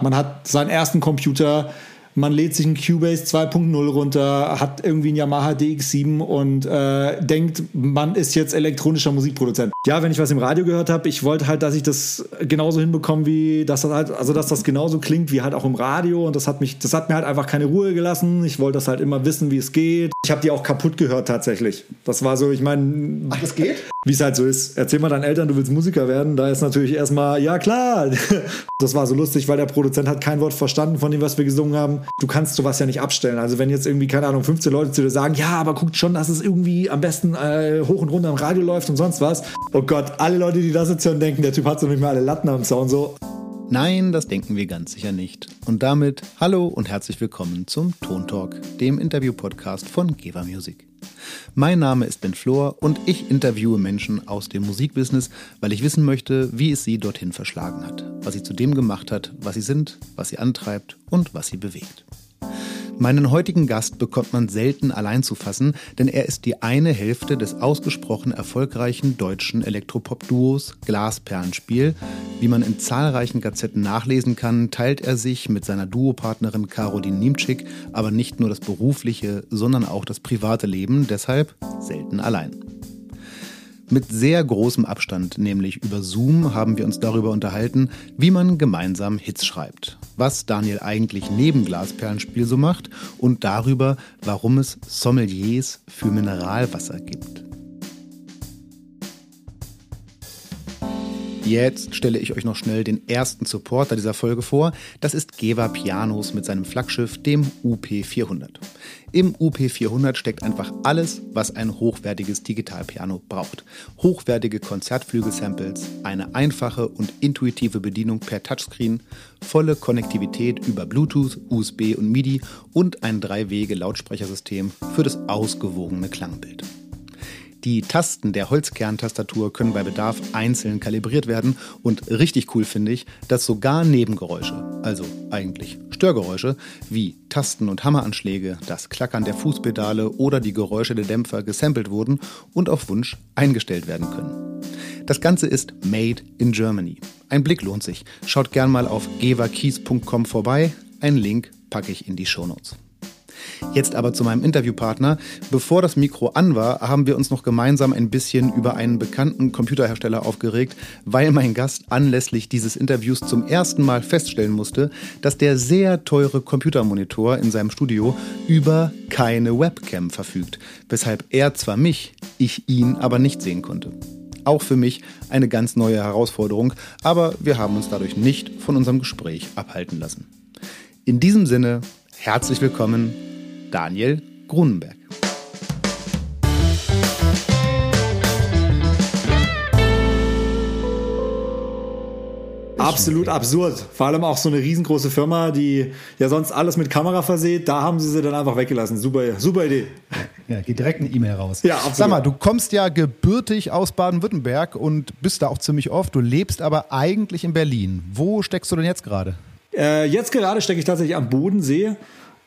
Man hat seinen ersten Computer, man lädt sich einen Cubase 2.0 runter, hat irgendwie einen Yamaha DX7 und äh, denkt, man ist jetzt elektronischer Musikproduzent. Ja, wenn ich was im Radio gehört habe, ich wollte halt, dass ich das genauso hinbekomme, wie dass das halt, also dass das genauso klingt wie halt auch im Radio und das hat mich, das hat mir halt einfach keine Ruhe gelassen. Ich wollte das halt immer wissen, wie es geht. Ich habe die auch kaputt gehört tatsächlich. Das war so, ich meine, Ach, das geht? Wie es halt so ist. Erzähl mal deinen Eltern, du willst Musiker werden. Da ist natürlich erstmal, ja klar. Das war so lustig, weil der Produzent hat kein Wort verstanden von dem, was wir gesungen haben. Du kannst sowas ja nicht abstellen. Also wenn jetzt irgendwie, keine Ahnung, 15 Leute zu dir sagen, ja, aber guckt schon, dass es irgendwie am besten äh, hoch und runter im Radio läuft und sonst was. Oh Gott, alle Leute, die das jetzt hören, denken, der Typ hat so nicht mehr alle Latten am Zaun. So, Nein, das denken wir ganz sicher nicht. Und damit hallo und herzlich willkommen zum Ton Talk, dem Interview-Podcast von Geva Music. Mein Name ist Ben Flor und ich interviewe Menschen aus dem Musikbusiness, weil ich wissen möchte, wie es sie dorthin verschlagen hat, was sie zu dem gemacht hat, was sie sind, was sie antreibt und was sie bewegt. Meinen heutigen Gast bekommt man selten allein zu fassen, denn er ist die eine Hälfte des ausgesprochen erfolgreichen deutschen Elektropop-Duos Glasperlenspiel. Wie man in zahlreichen Gazetten nachlesen kann, teilt er sich mit seiner Duopartnerin Caroline Niemczyk aber nicht nur das berufliche, sondern auch das private Leben, deshalb selten allein. Mit sehr großem Abstand, nämlich über Zoom, haben wir uns darüber unterhalten, wie man gemeinsam Hits schreibt, was Daniel eigentlich neben Glasperlenspiel so macht und darüber, warum es Sommeliers für Mineralwasser gibt. Jetzt stelle ich euch noch schnell den ersten Supporter dieser Folge vor. Das ist Geva Pianos mit seinem Flaggschiff, dem UP400. Im UP400 steckt einfach alles, was ein hochwertiges Digitalpiano braucht. Hochwertige Konzertflügelsamples, eine einfache und intuitive Bedienung per Touchscreen, volle Konnektivität über Bluetooth, USB und MIDI und ein Drei-Wege-Lautsprechersystem für das ausgewogene Klangbild. Die Tasten der Holzkerntastatur können bei Bedarf einzeln kalibriert werden und richtig cool finde ich, dass sogar Nebengeräusche, also eigentlich Störgeräusche, wie Tasten- und Hammeranschläge, das Klackern der Fußpedale oder die Geräusche der Dämpfer gesampelt wurden und auf Wunsch eingestellt werden können. Das Ganze ist Made in Germany. Ein Blick lohnt sich. Schaut gern mal auf gevakeys.com vorbei. Einen Link packe ich in die Shownotes. Jetzt aber zu meinem Interviewpartner. Bevor das Mikro an war, haben wir uns noch gemeinsam ein bisschen über einen bekannten Computerhersteller aufgeregt, weil mein Gast anlässlich dieses Interviews zum ersten Mal feststellen musste, dass der sehr teure Computermonitor in seinem Studio über keine Webcam verfügt, weshalb er zwar mich, ich ihn aber nicht sehen konnte. Auch für mich eine ganz neue Herausforderung, aber wir haben uns dadurch nicht von unserem Gespräch abhalten lassen. In diesem Sinne, herzlich willkommen Daniel Grunenberg. Absolut absurd. Vor allem auch so eine riesengroße Firma, die ja sonst alles mit Kamera verseht. Da haben sie sie dann einfach weggelassen. Super, super Idee. Ja, geht direkt eine E-Mail raus. Ja, absolut. Sag mal, du kommst ja gebürtig aus Baden-Württemberg und bist da auch ziemlich oft. Du lebst aber eigentlich in Berlin. Wo steckst du denn jetzt gerade? Äh, jetzt gerade stecke ich tatsächlich am Bodensee.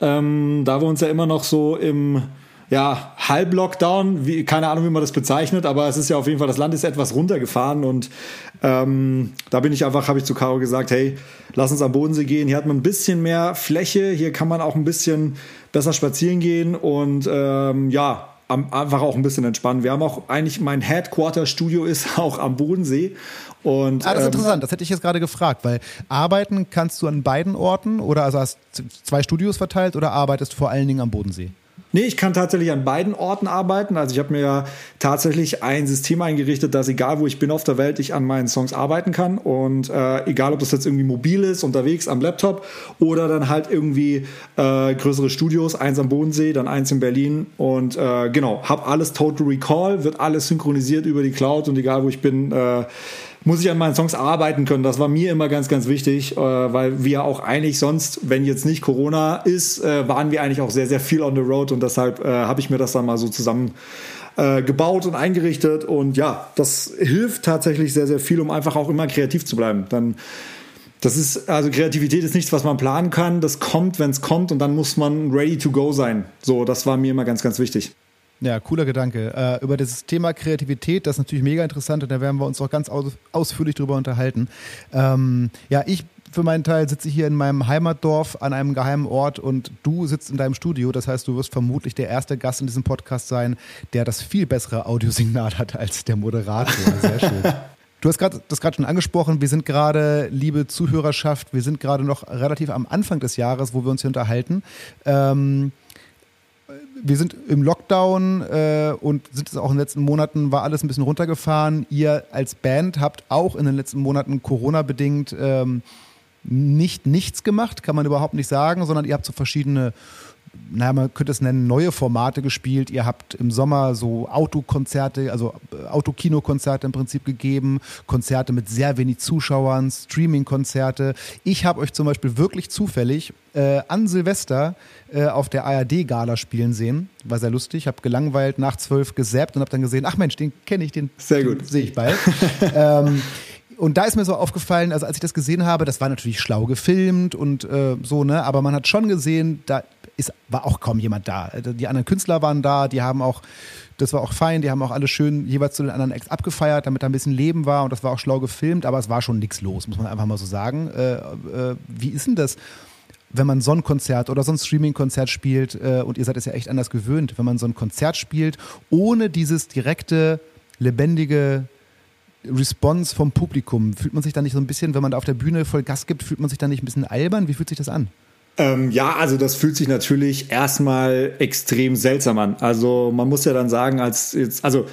Ähm, da wir uns ja immer noch so im ja, Halb-Lockdown, keine Ahnung, wie man das bezeichnet, aber es ist ja auf jeden Fall, das Land ist etwas runtergefahren und ähm, da bin ich einfach, habe ich zu Caro gesagt, hey, lass uns am Bodensee gehen. Hier hat man ein bisschen mehr Fläche, hier kann man auch ein bisschen besser spazieren gehen und ähm, ja, einfach auch ein bisschen entspannen. Wir haben auch eigentlich, mein Headquarter-Studio ist auch am Bodensee. Und, ah, das ist ähm, interessant, das hätte ich jetzt gerade gefragt, weil arbeiten kannst du an beiden Orten oder also hast zwei Studios verteilt oder arbeitest vor allen Dingen am Bodensee? Nee, ich kann tatsächlich an beiden Orten arbeiten. Also ich habe mir ja tatsächlich ein System eingerichtet, dass egal wo ich bin auf der Welt, ich an meinen Songs arbeiten kann. Und äh, egal ob das jetzt irgendwie mobil ist, unterwegs am Laptop oder dann halt irgendwie äh, größere Studios, eins am Bodensee, dann eins in Berlin. Und äh, genau, habe alles Total Recall, wird alles synchronisiert über die Cloud und egal wo ich bin, äh, muss ich an meinen Songs arbeiten können. Das war mir immer ganz, ganz wichtig, äh, weil wir auch eigentlich sonst, wenn jetzt nicht Corona ist, äh, waren wir eigentlich auch sehr, sehr viel on the road und deshalb äh, habe ich mir das dann mal so zusammen gebaut und eingerichtet und ja, das hilft tatsächlich sehr, sehr viel, um einfach auch immer kreativ zu bleiben. Dann das ist, also Kreativität ist nichts, was man planen kann. Das kommt, wenn es kommt und dann muss man ready to go sein. So, das war mir immer ganz, ganz wichtig. Ja, cooler Gedanke. Äh, über das Thema Kreativität, das ist natürlich mega interessant und da werden wir uns auch ganz aus, ausführlich drüber unterhalten. Ähm, ja, ich für meinen Teil sitze hier in meinem Heimatdorf an einem geheimen Ort und du sitzt in deinem Studio. Das heißt, du wirst vermutlich der erste Gast in diesem Podcast sein, der das viel bessere Audiosignal hat als der Moderator. Sehr schön. Du hast grad, das gerade schon angesprochen. Wir sind gerade, liebe Zuhörerschaft, wir sind gerade noch relativ am Anfang des Jahres, wo wir uns hier unterhalten. Ähm, wir sind im Lockdown äh, und sind es auch in den letzten Monaten, war alles ein bisschen runtergefahren. Ihr als Band habt auch in den letzten Monaten Corona-bedingt ähm, nicht nichts gemacht, kann man überhaupt nicht sagen, sondern ihr habt so verschiedene naja, man könnte es nennen, neue Formate gespielt. Ihr habt im Sommer so Autokonzerte, also äh, Autokinokonzerte im Prinzip gegeben, Konzerte mit sehr wenig Zuschauern, Streaming-Konzerte. Ich habe euch zum Beispiel wirklich zufällig äh, an Silvester äh, auf der ARD-Gala spielen sehen. War sehr lustig. Habe gelangweilt nach zwölf gesäppt und habe dann gesehen, ach Mensch, den kenne ich, den, sehr gut. sehe ich bald. ähm, und da ist mir so aufgefallen, also als ich das gesehen habe, das war natürlich schlau gefilmt und äh, so, ne, aber man hat schon gesehen, da ist, war auch kaum jemand da. Die anderen Künstler waren da, die haben auch, das war auch fein, die haben auch alle schön jeweils zu den anderen Acts abgefeiert, damit da ein bisschen Leben war und das war auch schlau gefilmt, aber es war schon nichts los, muss man einfach mal so sagen. Äh, äh, wie ist denn das? wenn man so ein Konzert oder so ein Streaming-Konzert spielt, äh, und ihr seid es ja echt anders gewöhnt, wenn man so ein Konzert spielt, ohne dieses direkte, lebendige Response vom Publikum, fühlt man sich da nicht so ein bisschen, wenn man da auf der Bühne voll Gas gibt, fühlt man sich da nicht ein bisschen albern? Wie fühlt sich das an? Ähm, ja, also das fühlt sich natürlich erstmal extrem seltsam an. Also man muss ja dann sagen, als jetzt, also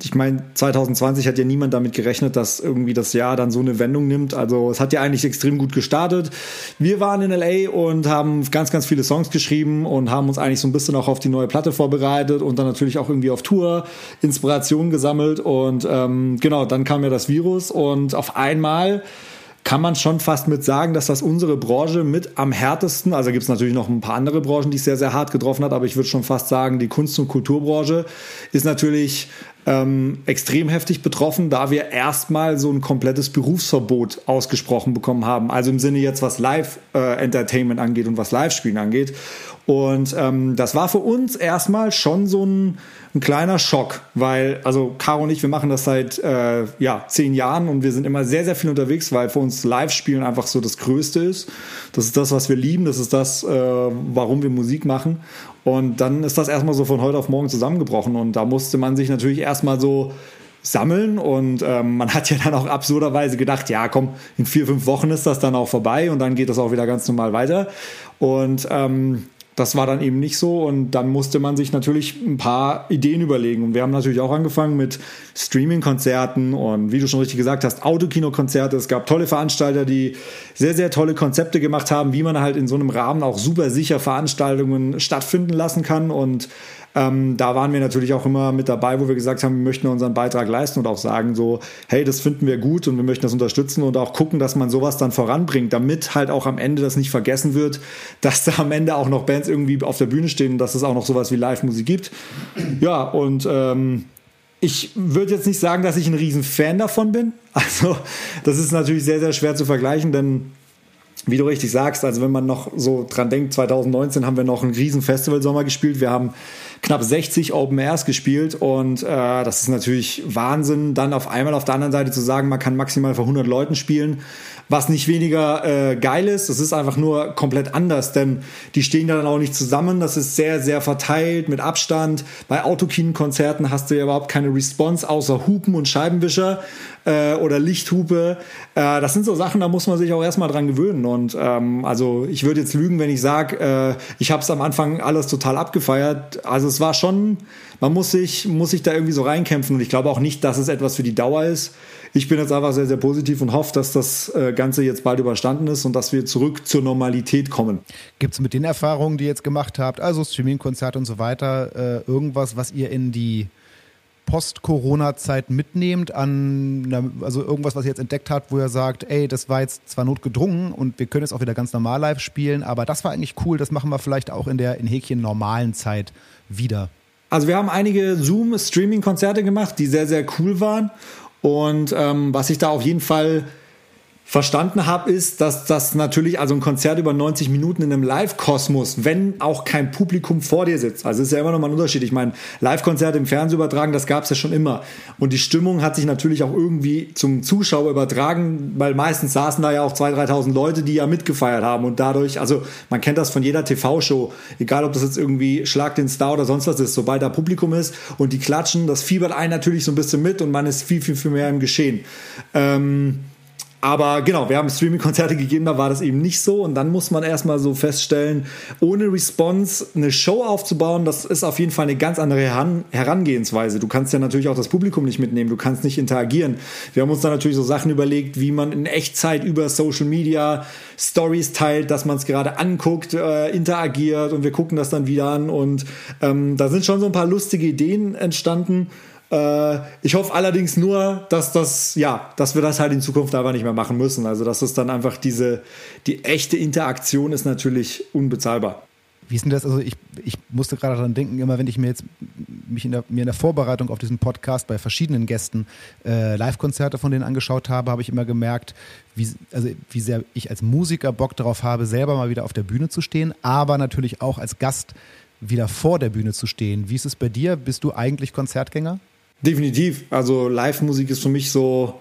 ich meine, 2020 hat ja niemand damit gerechnet, dass irgendwie das Jahr dann so eine Wendung nimmt. Also es hat ja eigentlich extrem gut gestartet. Wir waren in LA und haben ganz, ganz viele Songs geschrieben und haben uns eigentlich so ein bisschen auch auf die neue Platte vorbereitet und dann natürlich auch irgendwie auf Tour Inspiration gesammelt. Und ähm, genau, dann kam ja das Virus und auf einmal kann man schon fast mit sagen, dass das unsere Branche mit am härtesten, also gibt es natürlich noch ein paar andere Branchen, die es sehr, sehr hart getroffen hat, aber ich würde schon fast sagen, die Kunst- und Kulturbranche ist natürlich ähm, extrem heftig betroffen, da wir erstmal so ein komplettes Berufsverbot ausgesprochen bekommen haben. Also im Sinne jetzt, was Live-Entertainment äh, angeht und was Live-Spielen angeht. Und ähm, das war für uns erstmal schon so ein ein kleiner Schock, weil, also Caro und ich, wir machen das seit äh, ja, zehn Jahren und wir sind immer sehr, sehr viel unterwegs, weil für uns Live-Spielen einfach so das Größte ist. Das ist das, was wir lieben, das ist das, äh, warum wir Musik machen. Und dann ist das erstmal so von heute auf morgen zusammengebrochen und da musste man sich natürlich erstmal so sammeln und ähm, man hat ja dann auch absurderweise gedacht, ja komm, in vier, fünf Wochen ist das dann auch vorbei und dann geht das auch wieder ganz normal weiter. Und ähm, das war dann eben nicht so und dann musste man sich natürlich ein paar Ideen überlegen. Und wir haben natürlich auch angefangen mit Streaming-Konzerten und wie du schon richtig gesagt hast, Autokino-Konzerte. Es gab tolle Veranstalter, die sehr, sehr tolle Konzepte gemacht haben, wie man halt in so einem Rahmen auch super sicher Veranstaltungen stattfinden lassen kann. Und ähm, da waren wir natürlich auch immer mit dabei, wo wir gesagt haben, wir möchten unseren Beitrag leisten und auch sagen so, hey, das finden wir gut und wir möchten das unterstützen und auch gucken, dass man sowas dann voranbringt, damit halt auch am Ende das nicht vergessen wird, dass da am Ende auch noch Bands irgendwie auf der Bühne stehen und dass es auch noch sowas wie Live-Musik gibt. Ja, und ähm, ich würde jetzt nicht sagen, dass ich ein riesen Fan davon bin. Also das ist natürlich sehr, sehr schwer zu vergleichen, denn wie du richtig sagst, also wenn man noch so dran denkt, 2019 haben wir noch einen riesen Festivalsommer gespielt. Wir haben knapp 60 Open Airs gespielt und äh, das ist natürlich Wahnsinn, dann auf einmal auf der anderen Seite zu sagen, man kann maximal vor 100 Leuten spielen, was nicht weniger äh, geil ist, das ist einfach nur komplett anders, denn die stehen dann auch nicht zusammen, das ist sehr, sehr verteilt mit Abstand. Bei Autokinen-Konzerten hast du ja überhaupt keine Response außer Hupen und Scheibenwischer äh, oder Lichthupe. Äh, das sind so Sachen, da muss man sich auch erstmal dran gewöhnen. Und ähm, also ich würde jetzt lügen, wenn ich sage, äh, ich habe es am Anfang alles total abgefeiert. Also es war schon, man muss sich, muss sich da irgendwie so reinkämpfen. Und ich glaube auch nicht, dass es etwas für die Dauer ist. Ich bin jetzt einfach sehr, sehr positiv und hoffe, dass das äh, Ganze jetzt bald überstanden ist und dass wir zurück zur Normalität kommen. Gibt es mit den Erfahrungen, die ihr jetzt gemacht habt, also Streaming-Konzert und so weiter, äh, irgendwas, was ihr in die Post-Corona-Zeit mitnehmt an, also irgendwas, was ihr jetzt entdeckt habt, wo ihr sagt, ey, das war jetzt zwar notgedrungen und wir können jetzt auch wieder ganz normal live spielen, aber das war eigentlich cool, das machen wir vielleicht auch in der in Häkchen normalen Zeit wieder. Also wir haben einige Zoom-Streaming-Konzerte gemacht, die sehr, sehr cool waren. Und ähm, was ich da auf jeden Fall verstanden habe, ist, dass das natürlich, also ein Konzert über 90 Minuten in einem Live-Kosmos, wenn auch kein Publikum vor dir sitzt, also ist ja immer noch mal ein Unterschied. Ich meine, Live-Konzerte im Fernsehen übertragen, das gab es ja schon immer. Und die Stimmung hat sich natürlich auch irgendwie zum Zuschauer übertragen, weil meistens saßen da ja auch 2.000, 3.000 Leute, die ja mitgefeiert haben. Und dadurch, also man kennt das von jeder TV-Show, egal ob das jetzt irgendwie Schlag den Star oder sonst was ist, sobald da Publikum ist und die klatschen, das fiebert einen natürlich so ein bisschen mit und man ist viel, viel, viel mehr im Geschehen. Ähm, aber genau, wir haben Streaming-Konzerte gegeben, da war das eben nicht so. Und dann muss man erstmal so feststellen, ohne Response eine Show aufzubauen, das ist auf jeden Fall eine ganz andere Herangehensweise. Du kannst ja natürlich auch das Publikum nicht mitnehmen, du kannst nicht interagieren. Wir haben uns da natürlich so Sachen überlegt, wie man in Echtzeit über Social Media Stories teilt, dass man es gerade anguckt, äh, interagiert und wir gucken das dann wieder an. Und ähm, da sind schon so ein paar lustige Ideen entstanden. Äh, ich hoffe allerdings nur, dass das, ja, dass wir das halt in Zukunft einfach nicht mehr machen müssen. Also, dass es dann einfach diese, die echte Interaktion ist natürlich unbezahlbar. Wie ist denn das? Also ich, ich musste gerade daran denken, immer wenn ich mir jetzt mich in der, mir in der Vorbereitung auf diesen Podcast bei verschiedenen Gästen äh, Live-Konzerte von denen angeschaut habe, habe ich immer gemerkt, wie, also wie sehr ich als Musiker Bock darauf habe, selber mal wieder auf der Bühne zu stehen, aber natürlich auch als Gast wieder vor der Bühne zu stehen. Wie ist es bei dir? Bist du eigentlich Konzertgänger? Definitiv. Also Live-Musik ist für mich so,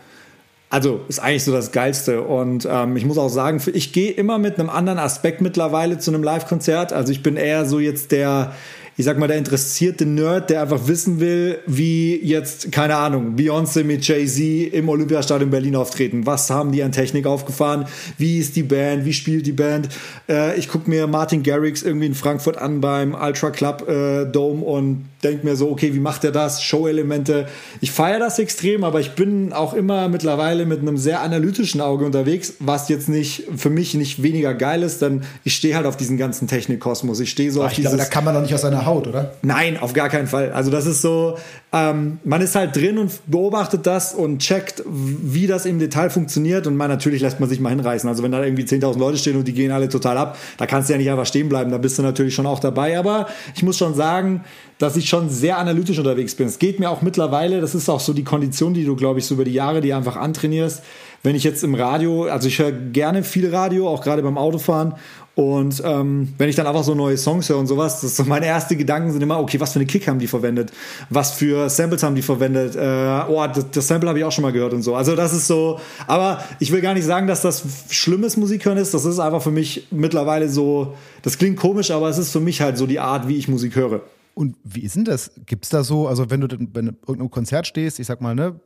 also ist eigentlich so das Geilste. Und ähm, ich muss auch sagen, ich gehe immer mit einem anderen Aspekt mittlerweile zu einem Live-Konzert. Also ich bin eher so jetzt der, ich sag mal, der interessierte Nerd, der einfach wissen will, wie jetzt, keine Ahnung, Beyoncé mit Jay-Z im Olympiastadion Berlin auftreten. Was haben die an Technik aufgefahren? Wie ist die Band? Wie spielt die Band? Äh, ich gucke mir Martin Garrix irgendwie in Frankfurt an beim Ultra Club äh, Dome und denke mir so, okay, wie macht er das? Show-Elemente. Ich feiere das extrem, aber ich bin auch immer mittlerweile mit einem sehr analytischen Auge unterwegs, was jetzt nicht für mich nicht weniger geil ist, denn ich stehe halt auf diesen ganzen Technikkosmos. Ich stehe so Ach, auf ich dieses. Glaube, da kann man doch nicht aus seiner Haut, oder? Nein, auf gar keinen Fall. Also das ist so, ähm, man ist halt drin und beobachtet das und checkt, wie das im Detail funktioniert und man natürlich lässt man sich mal hinreißen. Also wenn da irgendwie 10.000 Leute stehen und die gehen alle total ab, da kannst du ja nicht einfach stehen bleiben, da bist du natürlich schon auch dabei. Aber ich muss schon sagen, dass ich schon sehr analytisch unterwegs bin. Es geht mir auch mittlerweile, das ist auch so die Kondition, die du, glaube ich, so über die Jahre, die einfach antrainierst. Wenn ich jetzt im Radio, also ich höre gerne viel Radio, auch gerade beim Autofahren. Und ähm, wenn ich dann einfach so neue Songs höre und sowas, das so meine ersten Gedanken sind immer, okay, was für eine Kick haben die verwendet? Was für Samples haben die verwendet? Äh, oh, das, das Sample habe ich auch schon mal gehört und so. Also das ist so, aber ich will gar nicht sagen, dass das schlimmes Musikhören ist. Das ist einfach für mich mittlerweile so, das klingt komisch, aber es ist für mich halt so die Art, wie ich Musik höre. Und wie ist denn das? Gibt es da so, also wenn du bei irgendeinem Konzert stehst, ich sag mal, ne,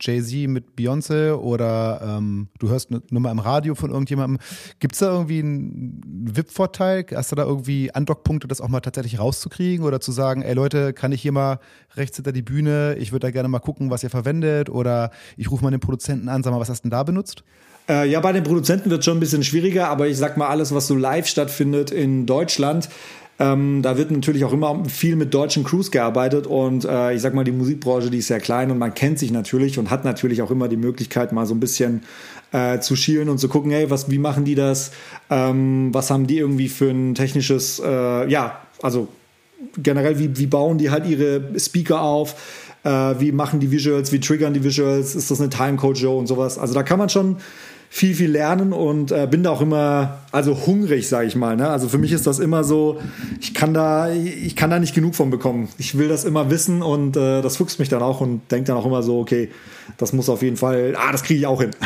Jay-Z mit Beyoncé oder ähm, du hörst eine Nummer im Radio von irgendjemandem, gibt es da irgendwie einen VIP-Vorteil? Hast du da irgendwie Andockpunkte, das auch mal tatsächlich rauszukriegen oder zu sagen, ey Leute, kann ich hier mal rechts hinter die Bühne, ich würde da gerne mal gucken, was ihr verwendet oder ich rufe mal den Produzenten an, sag mal, was hast du denn da benutzt? Äh, ja, bei den Produzenten wird es schon ein bisschen schwieriger, aber ich sag mal, alles, was so live stattfindet in Deutschland, ähm, da wird natürlich auch immer viel mit deutschen Crews gearbeitet und äh, ich sag mal, die Musikbranche, die ist sehr klein und man kennt sich natürlich und hat natürlich auch immer die Möglichkeit, mal so ein bisschen äh, zu schielen und zu gucken, hey, was, wie machen die das? Ähm, was haben die irgendwie für ein technisches, äh, ja, also generell, wie, wie bauen die halt ihre Speaker auf? Äh, wie machen die Visuals? Wie triggern die Visuals? Ist das eine Timecode-Show und sowas? Also da kann man schon viel, viel lernen und äh, bin da auch immer, also hungrig, sage ich mal. Ne? Also für mich ist das immer so, ich kann da, ich kann da nicht genug von bekommen. Ich will das immer wissen und äh, das fuchst mich dann auch und denke dann auch immer so, okay, das muss auf jeden Fall, ah, das kriege ich auch hin.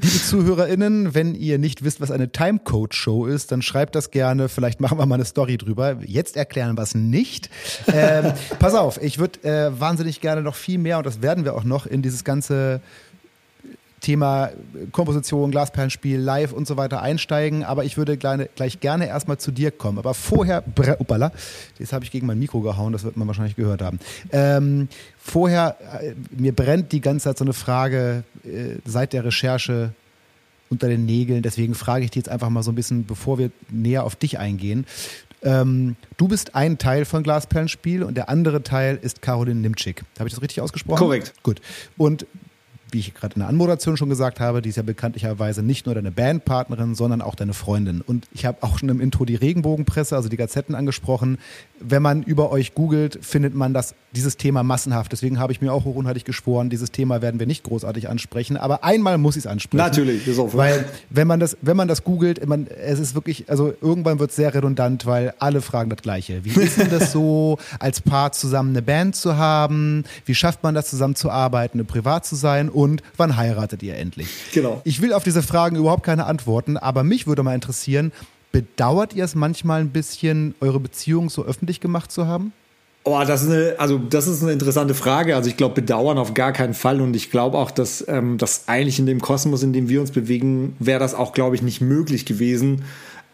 Liebe ZuhörerInnen, wenn ihr nicht wisst, was eine Timecode-Show ist, dann schreibt das gerne. Vielleicht machen wir mal eine Story drüber. Jetzt erklären wir es nicht. Ähm, pass auf, ich würde äh, wahnsinnig gerne noch viel mehr, und das werden wir auch noch, in dieses ganze Thema Komposition, Glasperlenspiel, Live und so weiter einsteigen. Aber ich würde gleich, gleich gerne erstmal zu dir kommen. Aber vorher, upala, jetzt habe ich gegen mein Mikro gehauen, das wird man wahrscheinlich gehört haben. Ähm, vorher, äh, mir brennt die ganze Zeit so eine Frage äh, seit der Recherche unter den Nägeln. Deswegen frage ich dich jetzt einfach mal so ein bisschen, bevor wir näher auf dich eingehen. Ähm, du bist ein Teil von Glasperlenspiel und der andere Teil ist Caroline Nimczyk. Habe ich das richtig ausgesprochen? Korrekt. Gut. Und wie ich gerade in der Anmoderation schon gesagt habe, die ist ja bekanntlicherweise nicht nur deine Bandpartnerin, sondern auch deine Freundin. Und ich habe auch schon im Intro die Regenbogenpresse, also die Gazetten angesprochen. Wenn man über euch googelt, findet man das, dieses Thema massenhaft. Deswegen habe ich mir auch hochunhaltig geschworen, dieses Thema werden wir nicht großartig ansprechen. Aber einmal muss ich es ansprechen. Natürlich, ist auch Weil, wenn man das, wenn man das googelt, man, es ist wirklich, also irgendwann wird es sehr redundant, weil alle fragen das Gleiche. Wie ist denn das so, als Paar zusammen eine Band zu haben? Wie schafft man das zusammen zu arbeiten, privat zu sein? und wann heiratet ihr endlich? Genau. Ich will auf diese Fragen überhaupt keine Antworten, aber mich würde mal interessieren, bedauert ihr es manchmal ein bisschen, eure Beziehung so öffentlich gemacht zu haben? Oh, das ist eine, also das ist eine interessante Frage. Also ich glaube, bedauern auf gar keinen Fall. Und ich glaube auch, dass ähm, das eigentlich in dem Kosmos, in dem wir uns bewegen, wäre das auch, glaube ich, nicht möglich gewesen,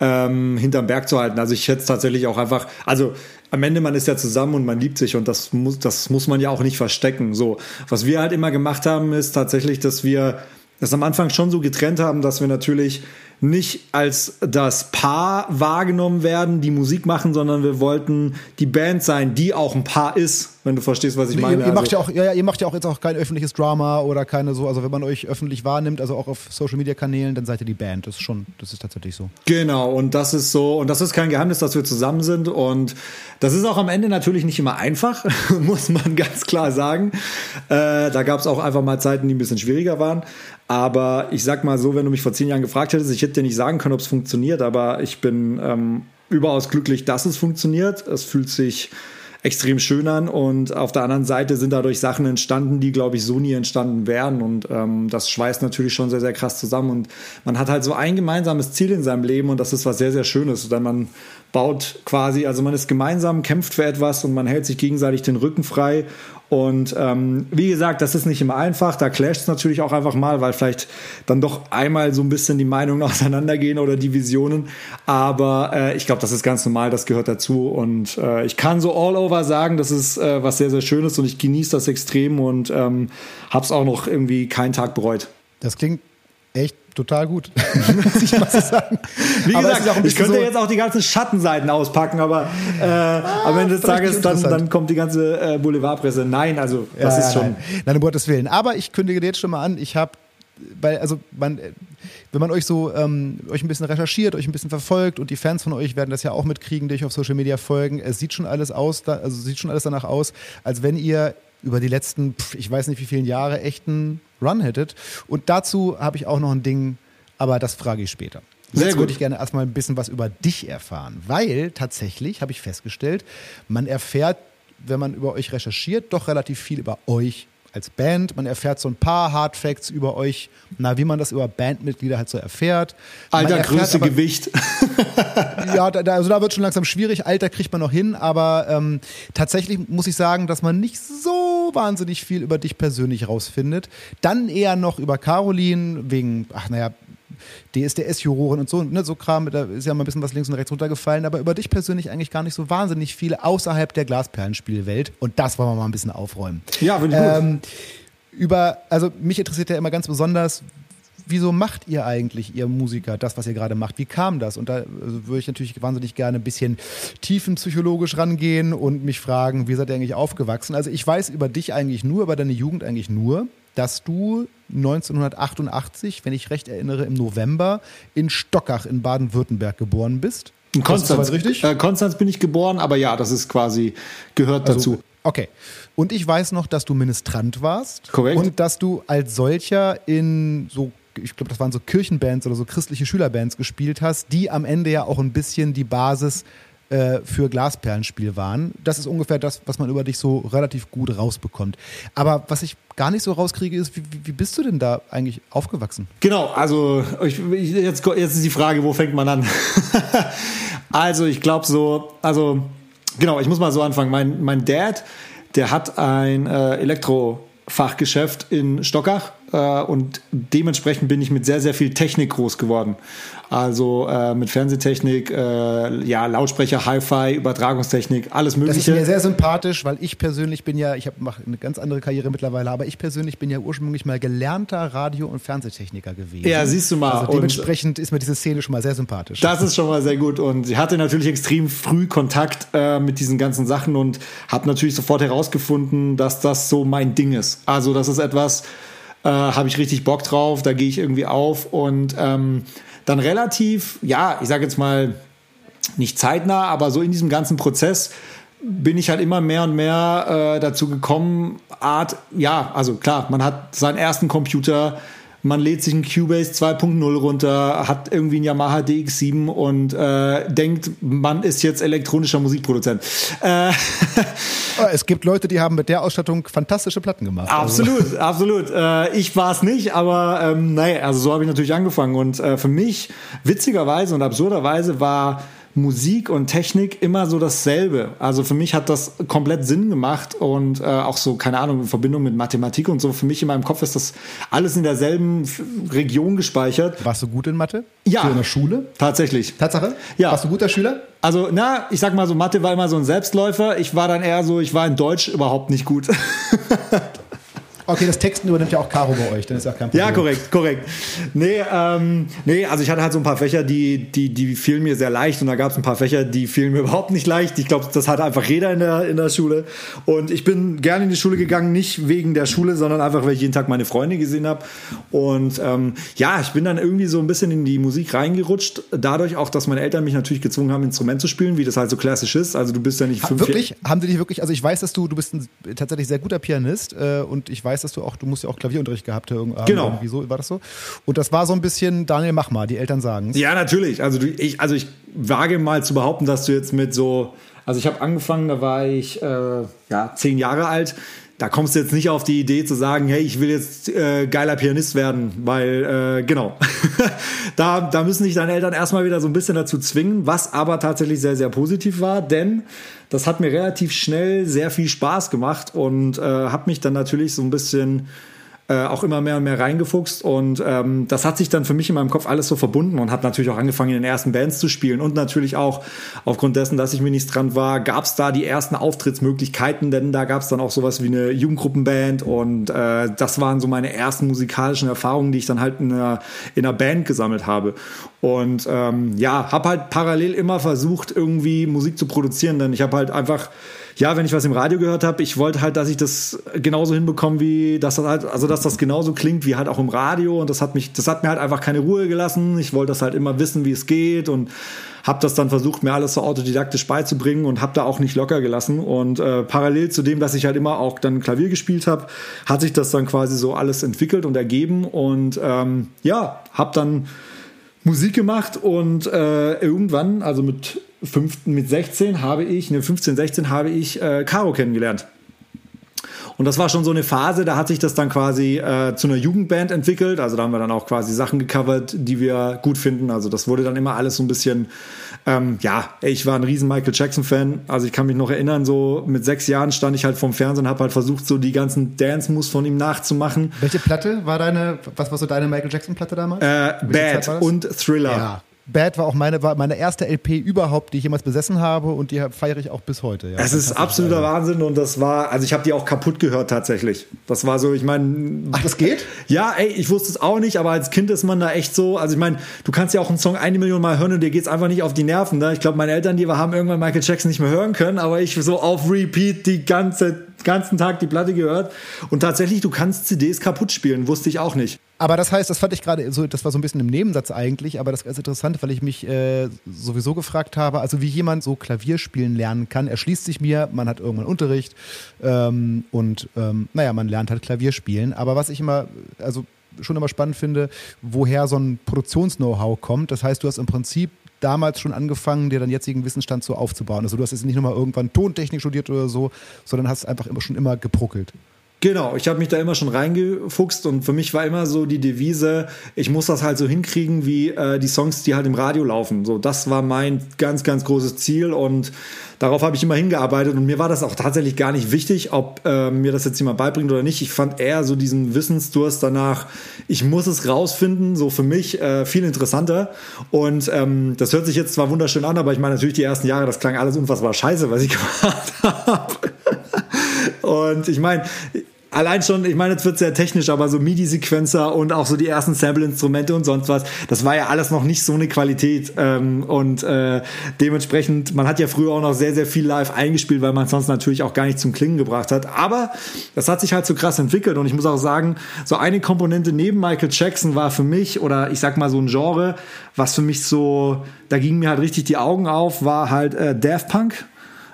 ähm, hinterm Berg zu halten. Also ich schätze tatsächlich auch einfach, also am Ende man ist ja zusammen und man liebt sich und das muss, das muss man ja auch nicht verstecken. So, was wir halt immer gemacht haben, ist tatsächlich, dass wir das am Anfang schon so getrennt haben, dass wir natürlich nicht als das Paar wahrgenommen werden, die Musik machen, sondern wir wollten die Band sein, die auch ein Paar ist, wenn du verstehst, was ich meine. Ihr, ihr macht also, ja auch, ja, ihr macht ja auch jetzt auch kein öffentliches Drama oder keine so, also wenn man euch öffentlich wahrnimmt, also auch auf Social Media Kanälen, dann seid ihr die Band. Das ist schon, das ist tatsächlich so. Genau, und das ist so, und das ist kein Geheimnis, dass wir zusammen sind. Und das ist auch am Ende natürlich nicht immer einfach, muss man ganz klar sagen. Äh, da gab es auch einfach mal Zeiten, die ein bisschen schwieriger waren. Aber ich sag mal so, wenn du mich vor zehn Jahren gefragt hättest, ich hätte dir nicht sagen können, ob es funktioniert, aber ich bin ähm, überaus glücklich, dass es funktioniert. Es fühlt sich extrem schön an und auf der anderen Seite sind dadurch Sachen entstanden, die, glaube ich, so nie entstanden wären und ähm, das schweißt natürlich schon sehr, sehr krass zusammen und man hat halt so ein gemeinsames Ziel in seinem Leben und das ist was sehr, sehr Schönes, denn man baut quasi, also man ist gemeinsam, kämpft für etwas und man hält sich gegenseitig den Rücken frei und ähm, wie gesagt, das ist nicht immer einfach. Da clasht es natürlich auch einfach mal, weil vielleicht dann doch einmal so ein bisschen die Meinungen auseinandergehen oder die Visionen. Aber äh, ich glaube, das ist ganz normal, das gehört dazu. Und äh, ich kann so all over sagen, das ist äh, was sehr, sehr Schönes und ich genieße das extrem und ähm, habe es auch noch irgendwie keinen Tag bereut. Das klingt echt total gut, muss ich mal so sagen. Wie aber gesagt, ich könnte so jetzt auch die ganzen Schattenseiten auspacken, aber äh, ah, am Ende des Tages dann, dann kommt die ganze äh, Boulevardpresse. Nein, also das ja, ist schon. Nein. nein, um Gottes Willen. Aber ich kündige dir jetzt schon mal an, ich habe weil, also man, wenn man euch so ähm, euch ein bisschen recherchiert, euch ein bisschen verfolgt und die Fans von euch werden das ja auch mitkriegen, die euch auf Social Media folgen, es sieht schon alles aus, also sieht schon alles danach aus, als wenn ihr über die letzten, ich weiß nicht wie vielen Jahre, echten Run hättet. Und dazu habe ich auch noch ein Ding, aber das frage ich später. Sehr Jetzt würde ich gerne erstmal ein bisschen was über dich erfahren, weil tatsächlich habe ich festgestellt, man erfährt, wenn man über euch recherchiert, doch relativ viel über euch als Band. Man erfährt so ein paar Hard Facts über euch, na, wie man das über Bandmitglieder halt so erfährt. Alter, Größe, aber, Gewicht. ja, da, also da wird schon langsam schwierig. Alter kriegt man noch hin, aber ähm, tatsächlich muss ich sagen, dass man nicht so wahnsinnig viel über dich persönlich rausfindet. Dann eher noch über Caroline, wegen, ach naja, DSDS-Juroren und so, ne, so Kram, da ist ja mal ein bisschen was links und rechts runtergefallen, aber über dich persönlich eigentlich gar nicht so wahnsinnig viel außerhalb der Glasperlenspielwelt. Und das wollen wir mal ein bisschen aufräumen. Ja, finde ich ähm, gut. Über, also mich interessiert ja immer ganz besonders, wieso macht ihr eigentlich, ihr Musiker, das, was ihr gerade macht? Wie kam das? Und da also, würde ich natürlich wahnsinnig gerne ein bisschen tiefenpsychologisch rangehen und mich fragen, wie seid ihr eigentlich aufgewachsen? Also ich weiß über dich eigentlich nur, über deine Jugend eigentlich nur, dass du 1988, wenn ich recht erinnere, im November in Stockach in Baden-Württemberg geboren bist. In Konstanz, richtig? Äh, Konstanz bin ich geboren, aber ja, das ist quasi, gehört also, dazu. Okay. Und ich weiß noch, dass du Ministrant warst. Korrekt. Und dass du als solcher in so ich glaube, das waren so Kirchenbands oder so christliche Schülerbands gespielt hast, die am Ende ja auch ein bisschen die Basis äh, für Glasperlenspiel waren. Das ist ungefähr das, was man über dich so relativ gut rausbekommt. Aber was ich gar nicht so rauskriege, ist, wie, wie bist du denn da eigentlich aufgewachsen? Genau, also ich, jetzt, jetzt ist die Frage, wo fängt man an? also ich glaube so, also genau, ich muss mal so anfangen. Mein, mein Dad, der hat ein äh, Elektrofachgeschäft in Stockach äh, und dementsprechend bin ich mit sehr, sehr viel Technik groß geworden. Also äh, mit Fernsehtechnik, äh, ja, Lautsprecher, Hi-Fi, Übertragungstechnik, alles Mögliche. Das ist mir sehr sympathisch, weil ich persönlich bin ja, ich mache eine ganz andere Karriere mittlerweile, aber ich persönlich bin ja ursprünglich mal gelernter Radio- und Fernsehtechniker gewesen. Ja, siehst du mal. Also dementsprechend und ist mir diese Szene schon mal sehr sympathisch. Das ist schon mal sehr gut und ich hatte natürlich extrem früh Kontakt äh, mit diesen ganzen Sachen und habe natürlich sofort herausgefunden, dass das so mein Ding ist. Also das ist etwas, äh, habe ich richtig Bock drauf, da gehe ich irgendwie auf und ähm, dann relativ, ja, ich sage jetzt mal nicht zeitnah, aber so in diesem ganzen Prozess bin ich halt immer mehr und mehr äh, dazu gekommen, Art, ja, also klar, man hat seinen ersten Computer, man lädt sich einen Cubase 2.0 runter, hat irgendwie einen Yamaha DX7 und äh, denkt, man ist jetzt elektronischer Musikproduzent. Äh, es gibt Leute, die haben mit der Ausstattung fantastische Platten gemacht. Also. Absolut, also. absolut. Äh, ich war es nicht, aber ähm, naja, also so habe ich natürlich angefangen. Und äh, für mich, witzigerweise und absurderweise, war Musik und Technik immer so dasselbe. Also für mich hat das komplett Sinn gemacht und äh, auch so, keine Ahnung, in Verbindung mit Mathematik und so. Für mich in meinem Kopf ist das alles in derselben Region gespeichert. Warst du gut in Mathe? Ja. So in der Schule? Tatsächlich. Tatsache? Ja. Warst du guter Schüler? Also, na, ich sag mal so, Mathe war immer so ein Selbstläufer. Ich war dann eher so, ich war in Deutsch überhaupt nicht gut. Okay, das Texten übernimmt ja auch Caro bei euch, dann ist ja kein Problem. Ja, korrekt, korrekt. Nee, ähm, nee, also ich hatte halt so ein paar Fächer, die, die, die fielen mir sehr leicht und da gab es ein paar Fächer, die fielen mir überhaupt nicht leicht. Ich glaube, das hatte einfach jeder in der, in der Schule. Und ich bin gerne in die Schule gegangen, nicht wegen der Schule, sondern einfach, weil ich jeden Tag meine Freunde gesehen habe. Und ähm, ja, ich bin dann irgendwie so ein bisschen in die Musik reingerutscht. Dadurch auch, dass meine Eltern mich natürlich gezwungen haben, Instrument zu spielen, wie das halt so klassisch ist. Also du bist ja nicht fünf Wirklich? Haben die dich wirklich, also ich weiß, dass du, du bist ein tatsächlich sehr guter Pianist äh, und ich weiß, dass du auch, du musst ja auch Klavierunterricht gehabt haben. Genau. Irgendwie so, war das so? Und das war so ein bisschen, Daniel, mach mal, die Eltern sagen es. Ja, natürlich. Also, du, ich, also ich wage mal zu behaupten, dass du jetzt mit so, also ich habe angefangen, da war ich äh, ja, zehn Jahre alt. Da kommst du jetzt nicht auf die Idee zu sagen, hey, ich will jetzt äh, geiler Pianist werden, weil, äh, genau, da, da müssen dich deine Eltern erstmal wieder so ein bisschen dazu zwingen, was aber tatsächlich sehr, sehr positiv war, denn das hat mir relativ schnell sehr viel Spaß gemacht und äh, habe mich dann natürlich so ein bisschen äh, auch immer mehr und mehr reingefuchst. Und ähm, das hat sich dann für mich in meinem Kopf alles so verbunden und habe natürlich auch angefangen in den ersten Bands zu spielen. Und natürlich auch aufgrund dessen, dass ich ministrant war, gab es da die ersten Auftrittsmöglichkeiten, denn da gab es dann auch sowas wie eine Jugendgruppenband. Und äh, das waren so meine ersten musikalischen Erfahrungen, die ich dann halt in einer, in einer Band gesammelt habe. Und ähm, ja, habe halt parallel immer versucht irgendwie Musik zu produzieren, denn ich habe halt einfach ja, wenn ich was im Radio gehört habe, ich wollte halt, dass ich das genauso hinbekomme, wie dass das halt, also dass das genauso klingt wie halt auch im Radio. Und das hat mich, das hat mir halt einfach keine Ruhe gelassen. Ich wollte das halt immer wissen, wie es geht und habe das dann versucht, mir alles so autodidaktisch beizubringen und habe da auch nicht locker gelassen. Und äh, parallel zu dem, dass ich halt immer auch dann Klavier gespielt habe, hat sich das dann quasi so alles entwickelt und ergeben. Und ähm, ja, habe dann Musik gemacht und äh, irgendwann, also mit fünften, mit 16 habe ich, ne, 15, 16 habe ich äh, Caro kennengelernt. Und das war schon so eine Phase, da hat sich das dann quasi äh, zu einer Jugendband entwickelt. Also da haben wir dann auch quasi Sachen gecovert, die wir gut finden. Also das wurde dann immer alles so ein bisschen, ähm, ja, ich war ein riesen Michael Jackson-Fan. Also ich kann mich noch erinnern, so mit sechs Jahren stand ich halt vorm Fernsehen und habe halt versucht, so die ganzen Dance-Moves von ihm nachzumachen. Welche Platte war deine, was war so deine Michael Jackson-Platte damals? Äh, Bad und Thriller. Ja. Bad war auch meine, war meine erste LP überhaupt, die ich jemals besessen habe und die feiere ich auch bis heute. Ja. Es ist absoluter also. Wahnsinn und das war, also ich habe die auch kaputt gehört tatsächlich. Das war so, ich meine. Ach, das geht? Ja, ey, ich wusste es auch nicht, aber als Kind ist man da echt so, also ich meine, du kannst ja auch einen Song eine Million Mal hören und dir geht es einfach nicht auf die Nerven. Ne? Ich glaube, meine Eltern, die haben irgendwann Michael Jackson nicht mehr hören können, aber ich so auf Repeat die ganze ganzen Tag die Platte gehört. Und tatsächlich, du kannst CDs kaputt spielen, wusste ich auch nicht. Aber das heißt, das fand ich gerade so, das war so ein bisschen im Nebensatz eigentlich, aber das ist interessant, weil ich mich äh, sowieso gefragt habe, also wie jemand so Klavier spielen lernen kann. Erschließt sich mir, man hat irgendwann Unterricht ähm, und ähm, naja, man lernt halt Klavier spielen. Aber was ich immer, also schon immer spannend finde, woher so ein Produktions-Know-how kommt. Das heißt, du hast im Prinzip damals schon angefangen, dir deinen jetzigen Wissensstand so aufzubauen. Also du hast jetzt nicht nochmal irgendwann Tontechnik studiert oder so, sondern hast einfach immer schon immer gebruckelt. Genau, ich habe mich da immer schon reingefuchst und für mich war immer so die Devise, ich muss das halt so hinkriegen wie äh, die Songs, die halt im Radio laufen. So, das war mein ganz, ganz großes Ziel und darauf habe ich immer hingearbeitet und mir war das auch tatsächlich gar nicht wichtig, ob äh, mir das jetzt jemand beibringt oder nicht. Ich fand eher so diesen Wissensdurst danach, ich muss es rausfinden, so für mich äh, viel interessanter. Und ähm, das hört sich jetzt zwar wunderschön an, aber ich meine natürlich die ersten Jahre, das klang alles unfassbar scheiße, was ich gemacht habe. Und ich meine, allein schon, ich meine, jetzt wird sehr technisch, aber so MIDI-Sequencer und auch so die ersten Sample-Instrumente und sonst was, das war ja alles noch nicht so eine Qualität. Ähm, und äh, dementsprechend, man hat ja früher auch noch sehr, sehr viel live eingespielt, weil man sonst natürlich auch gar nicht zum Klingen gebracht hat. Aber das hat sich halt so krass entwickelt und ich muss auch sagen, so eine Komponente neben Michael Jackson war für mich, oder ich sag mal so ein Genre, was für mich so, da gingen mir halt richtig die Augen auf, war halt äh, Daft Punk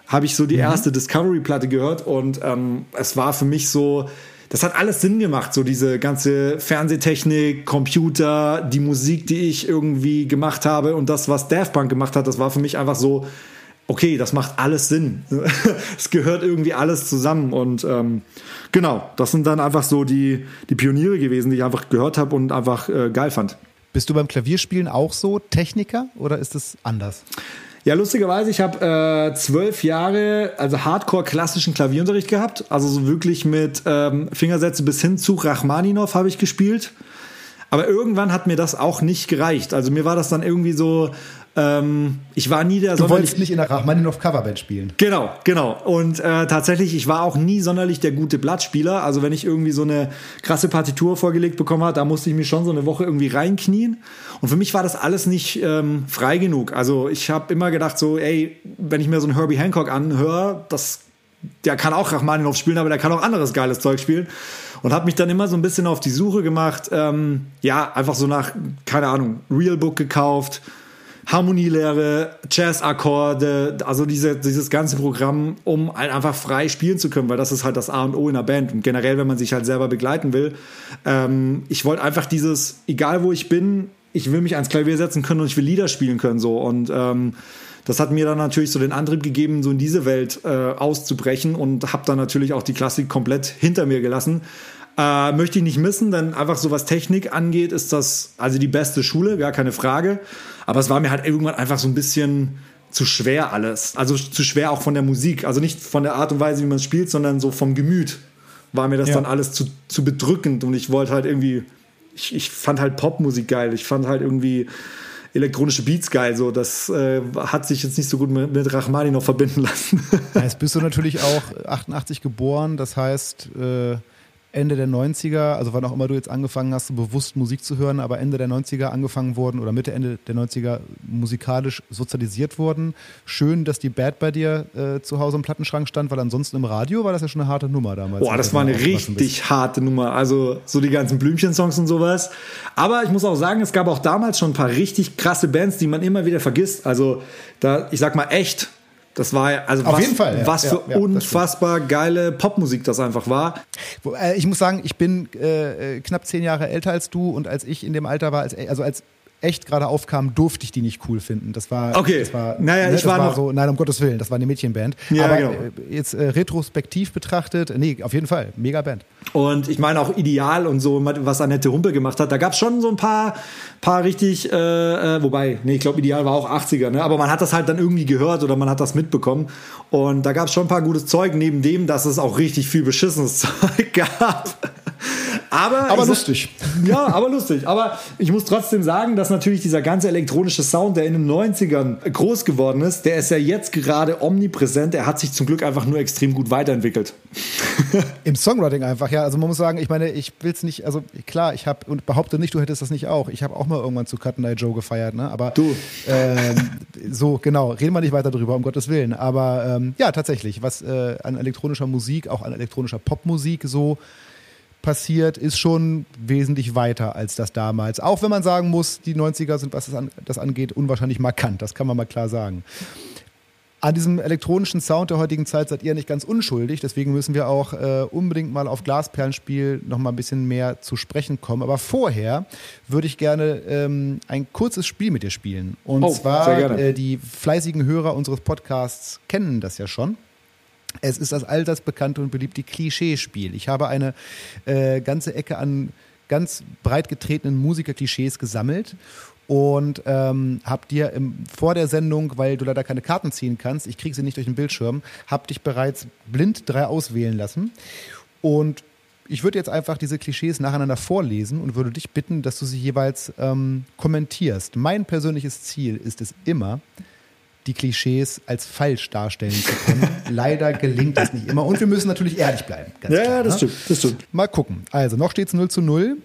habe ich so die mhm. erste Discovery-Platte gehört und ähm, es war für mich so, das hat alles Sinn gemacht, so diese ganze Fernsehtechnik, Computer, die Musik, die ich irgendwie gemacht habe und das, was Daft Punk gemacht hat, das war für mich einfach so, okay, das macht alles Sinn. es gehört irgendwie alles zusammen und ähm, genau, das sind dann einfach so die, die Pioniere gewesen, die ich einfach gehört habe und einfach äh, geil fand. Bist du beim Klavierspielen auch so Techniker oder ist es anders? Ja, lustigerweise, ich habe äh, zwölf Jahre, also Hardcore klassischen Klavierunterricht gehabt. Also so wirklich mit ähm, Fingersätze bis hin zu Rachmaninov habe ich gespielt. Aber irgendwann hat mir das auch nicht gereicht. Also mir war das dann irgendwie so, ähm, ich war nie der Du wolltest nicht in der Rachmaninov Coverband spielen. Genau, genau. Und äh, tatsächlich, ich war auch nie sonderlich der gute Blattspieler. Also wenn ich irgendwie so eine krasse Partitur vorgelegt bekommen habe, da musste ich mich schon so eine Woche irgendwie reinknien. Und für mich war das alles nicht ähm, frei genug. Also ich habe immer gedacht so, ey, wenn ich mir so einen Herbie Hancock anhöre, das der kann auch Rachmaninov spielen, aber der kann auch anderes geiles Zeug spielen. Und habe mich dann immer so ein bisschen auf die Suche gemacht, ähm, ja, einfach so nach, keine Ahnung, Realbook gekauft, Harmonielehre, Jazz-Akkorde, also diese, dieses ganze Programm, um halt einfach frei spielen zu können, weil das ist halt das A und O in der Band. Und generell, wenn man sich halt selber begleiten will, ähm, ich wollte einfach dieses, egal wo ich bin, ich will mich ans Klavier setzen können und ich will Lieder spielen können so. Und ähm, das hat mir dann natürlich so den Antrieb gegeben, so in diese Welt äh, auszubrechen und habe dann natürlich auch die Klassik komplett hinter mir gelassen. Äh, möchte ich nicht missen, denn einfach so was Technik angeht, ist das also die beste Schule, gar keine Frage. Aber es war mir halt irgendwann einfach so ein bisschen zu schwer alles. Also zu schwer auch von der Musik. Also nicht von der Art und Weise, wie man spielt, sondern so vom Gemüt war mir das ja. dann alles zu, zu bedrückend und ich wollte halt irgendwie, ich, ich fand halt Popmusik geil. Ich fand halt irgendwie elektronische Beats geil. So, das äh, hat sich jetzt nicht so gut mit, mit Rachmaninoff verbinden lassen. Jetzt bist du natürlich auch 88 geboren, das heißt, äh, Ende der 90er, also wann auch immer du jetzt angefangen hast, bewusst Musik zu hören, aber Ende der 90er angefangen wurden oder Mitte, Ende der 90er musikalisch sozialisiert wurden. Schön, dass die Bad bei dir äh, zu Hause im Plattenschrank stand, weil ansonsten im Radio war das ja schon eine harte Nummer damals. Boah, das war eine richtig harte Nummer. Also so die ganzen Blümchen-Songs und sowas. Aber ich muss auch sagen, es gab auch damals schon ein paar richtig krasse Bands, die man immer wieder vergisst. Also da, ich sag mal echt, das war also Auf was, jeden Fall, ja. was für ja, unfassbar geile Popmusik das einfach war. Äh, ich muss sagen, ich bin äh, äh, knapp zehn Jahre älter als du und als ich in dem Alter war, als, also als echt gerade aufkam, durfte ich die nicht cool finden. Das war, okay. das war, naja, ne, ich war, war noch so, nein, um Gottes Willen, das war eine Mädchenband. Ja, Aber genau. Äh, jetzt äh, retrospektiv betrachtet, nee, auf jeden Fall, mega Band. Und ich meine auch Ideal und so, was Annette Humpe gemacht hat, da gab es schon so ein paar, paar richtig, äh, äh wobei, nee, ich glaube Ideal war auch 80er, ne? aber man hat das halt dann irgendwie gehört oder man hat das mitbekommen. Und da gab es schon ein paar gutes Zeug, neben dem, dass es auch richtig viel beschissenes Zeug gab. Aber, aber lustig. Ja, aber lustig. Aber ich muss trotzdem sagen, dass natürlich dieser ganze elektronische Sound, der in den 90ern groß geworden ist, der ist ja jetzt gerade omnipräsent. Er hat sich zum Glück einfach nur extrem gut weiterentwickelt. Im Songwriting einfach, ja. Also man muss sagen, ich meine, ich will es nicht, also klar, ich habe und behaupte nicht, du hättest das nicht auch. Ich habe auch mal irgendwann zu Cut Night Joe gefeiert, ne? Aber du. Ähm, so, genau, reden wir nicht weiter drüber, um Gottes Willen. Aber ähm, ja, tatsächlich, was äh, an elektronischer Musik, auch an elektronischer Popmusik so passiert, ist schon wesentlich weiter als das damals. Auch wenn man sagen muss, die 90er sind, was das, an, das angeht, unwahrscheinlich markant. Das kann man mal klar sagen. An diesem elektronischen Sound der heutigen Zeit seid ihr nicht ganz unschuldig, deswegen müssen wir auch äh, unbedingt mal auf Glasperlenspiel noch mal ein bisschen mehr zu sprechen kommen. Aber vorher würde ich gerne ähm, ein kurzes Spiel mit dir spielen. Und oh, zwar, äh, die fleißigen Hörer unseres Podcasts kennen das ja schon. Es ist das allseits bekannte und beliebte Klischeespiel. Ich habe eine äh, ganze Ecke an ganz breit getretenen Musiker-Klischees gesammelt und ähm, hab dir im, vor der Sendung, weil du leider keine Karten ziehen kannst, ich kriege sie nicht durch den Bildschirm, hab dich bereits blind drei auswählen lassen. Und ich würde jetzt einfach diese Klischees nacheinander vorlesen und würde dich bitten, dass du sie jeweils ähm, kommentierst. Mein persönliches Ziel ist es immer, die Klischees als falsch darstellen zu können. Leider gelingt das nicht immer. Und wir müssen natürlich ehrlich bleiben. ja, klar, das, ne? stimmt, das stimmt. Mal gucken. Also, noch steht es 0 zu 0.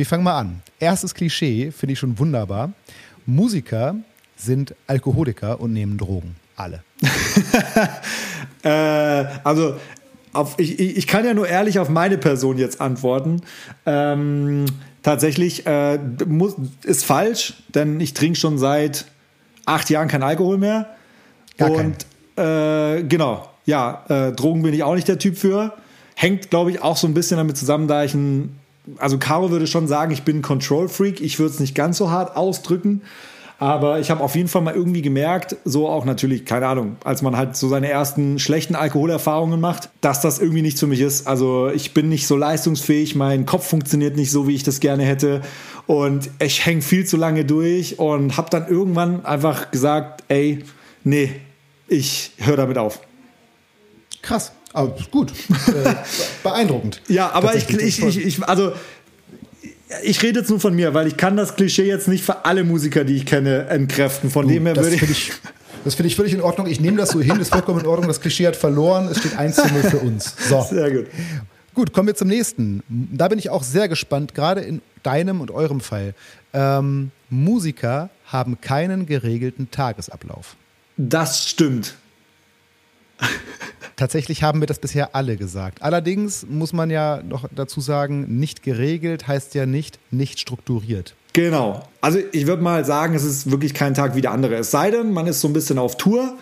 Wir fangen mal an. Erstes Klischee finde ich schon wunderbar. Musiker sind Alkoholiker und nehmen Drogen. Alle. äh, also, auf, ich, ich kann ja nur ehrlich auf meine Person jetzt antworten. Ähm, tatsächlich äh, muss, ist falsch, denn ich trinke schon seit acht Jahren kein Alkohol mehr. Gar und äh, genau, ja, äh, Drogen bin ich auch nicht der Typ für. Hängt, glaube ich, auch so ein bisschen damit zusammen, da ich ein, also Caro würde schon sagen, ich bin ein Control Freak. Ich würde es nicht ganz so hart ausdrücken. Aber ich habe auf jeden Fall mal irgendwie gemerkt, so auch natürlich, keine Ahnung, als man halt so seine ersten schlechten Alkoholerfahrungen macht, dass das irgendwie nichts für mich ist. Also ich bin nicht so leistungsfähig, mein Kopf funktioniert nicht so, wie ich das gerne hätte. Und ich hänge viel zu lange durch und habe dann irgendwann einfach gesagt, ey, nee, ich höre damit auf. Krass. Aber gut. Äh, beeindruckend. Ja, aber ich, ich, ich, ich, also ich rede jetzt nur von mir, weil ich kann das Klischee jetzt nicht für alle Musiker, die ich kenne, entkräften. Von du, dem her würde ich, ich das finde ich völlig in Ordnung. Ich nehme das so hin, das ist vollkommen in Ordnung. Das Klischee hat verloren. Es steht 1 zu 0 für uns. So. Sehr gut. Gut, kommen wir zum nächsten. Da bin ich auch sehr gespannt, gerade in deinem und eurem Fall. Ähm, Musiker haben keinen geregelten Tagesablauf. Das stimmt. Tatsächlich haben wir das bisher alle gesagt. Allerdings muss man ja noch dazu sagen, nicht geregelt heißt ja nicht nicht strukturiert. Genau. Also ich würde mal sagen, es ist wirklich kein Tag wie der andere. Es sei denn, man ist so ein bisschen auf Tour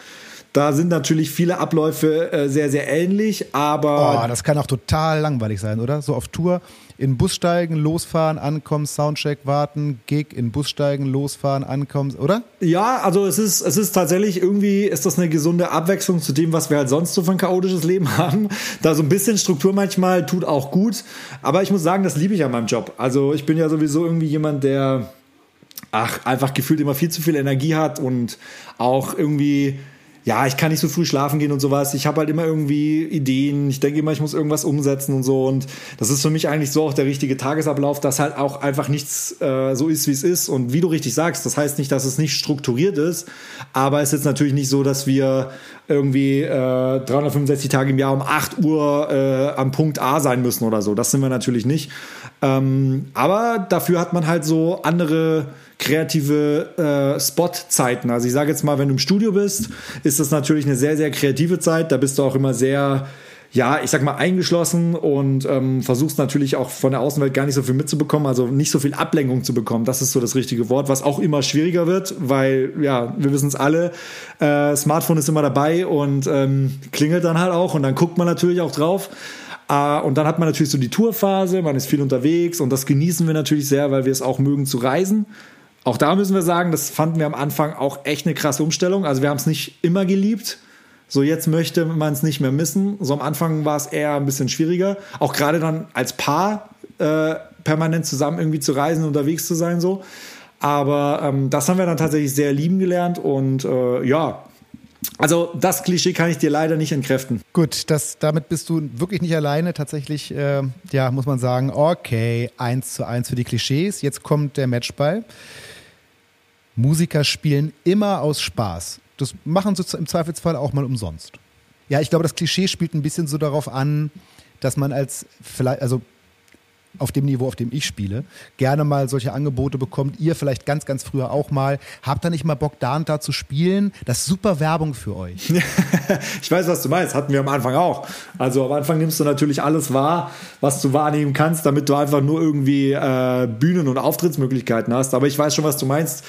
da sind natürlich viele Abläufe äh, sehr, sehr ähnlich, aber. Oh, das kann auch total langweilig sein, oder? So auf Tour in Bus steigen, losfahren, ankommen, Soundcheck warten, Gig, in Bus steigen, losfahren, ankommen, oder? Ja, also es ist, es ist tatsächlich irgendwie, ist das eine gesunde Abwechslung zu dem, was wir halt sonst so für ein chaotisches Leben haben. Da so ein bisschen Struktur manchmal tut auch gut. Aber ich muss sagen, das liebe ich an meinem Job. Also ich bin ja sowieso irgendwie jemand, der ach, einfach gefühlt immer viel zu viel Energie hat und auch irgendwie ja, ich kann nicht so früh schlafen gehen und sowas. Ich habe halt immer irgendwie Ideen. Ich denke immer, ich muss irgendwas umsetzen und so. Und das ist für mich eigentlich so auch der richtige Tagesablauf, dass halt auch einfach nichts äh, so ist, wie es ist. Und wie du richtig sagst, das heißt nicht, dass es nicht strukturiert ist. Aber es ist jetzt natürlich nicht so, dass wir irgendwie äh, 365 Tage im Jahr um 8 Uhr äh, am Punkt A sein müssen oder so. Das sind wir natürlich nicht. Ähm, aber dafür hat man halt so andere kreative äh, Spotzeiten. Also ich sage jetzt mal, wenn du im Studio bist, ist das natürlich eine sehr, sehr kreative Zeit. Da bist du auch immer sehr, ja, ich sag mal, eingeschlossen und ähm, versuchst natürlich auch von der Außenwelt gar nicht so viel mitzubekommen, also nicht so viel Ablenkung zu bekommen. Das ist so das richtige Wort, was auch immer schwieriger wird, weil, ja, wir wissen es alle, äh, Smartphone ist immer dabei und ähm, klingelt dann halt auch und dann guckt man natürlich auch drauf. Uh, und dann hat man natürlich so die Tourphase, man ist viel unterwegs und das genießen wir natürlich sehr, weil wir es auch mögen zu reisen. Auch da müssen wir sagen, das fanden wir am Anfang auch echt eine krasse Umstellung. Also wir haben es nicht immer geliebt. So jetzt möchte man es nicht mehr missen. So am Anfang war es eher ein bisschen schwieriger. Auch gerade dann als Paar äh, permanent zusammen irgendwie zu reisen, unterwegs zu sein so. Aber ähm, das haben wir dann tatsächlich sehr lieben gelernt und äh, ja, also das Klischee kann ich dir leider nicht entkräften. Gut, das, damit bist du wirklich nicht alleine. Tatsächlich, äh, ja, muss man sagen, okay, eins zu eins für die Klischees. Jetzt kommt der Matchball. Musiker spielen immer aus Spaß. Das machen sie im Zweifelsfall auch mal umsonst. Ja, ich glaube, das Klischee spielt ein bisschen so darauf an, dass man als vielleicht, also auf dem Niveau, auf dem ich spiele, gerne mal solche Angebote bekommt. Ihr vielleicht ganz, ganz früher auch mal. Habt ihr nicht mal Bock, da und da zu spielen? Das ist super Werbung für euch. ich weiß, was du meinst. Hatten wir am Anfang auch. Also am Anfang nimmst du natürlich alles wahr, was du wahrnehmen kannst, damit du einfach nur irgendwie äh, Bühnen- und Auftrittsmöglichkeiten hast. Aber ich weiß schon, was du meinst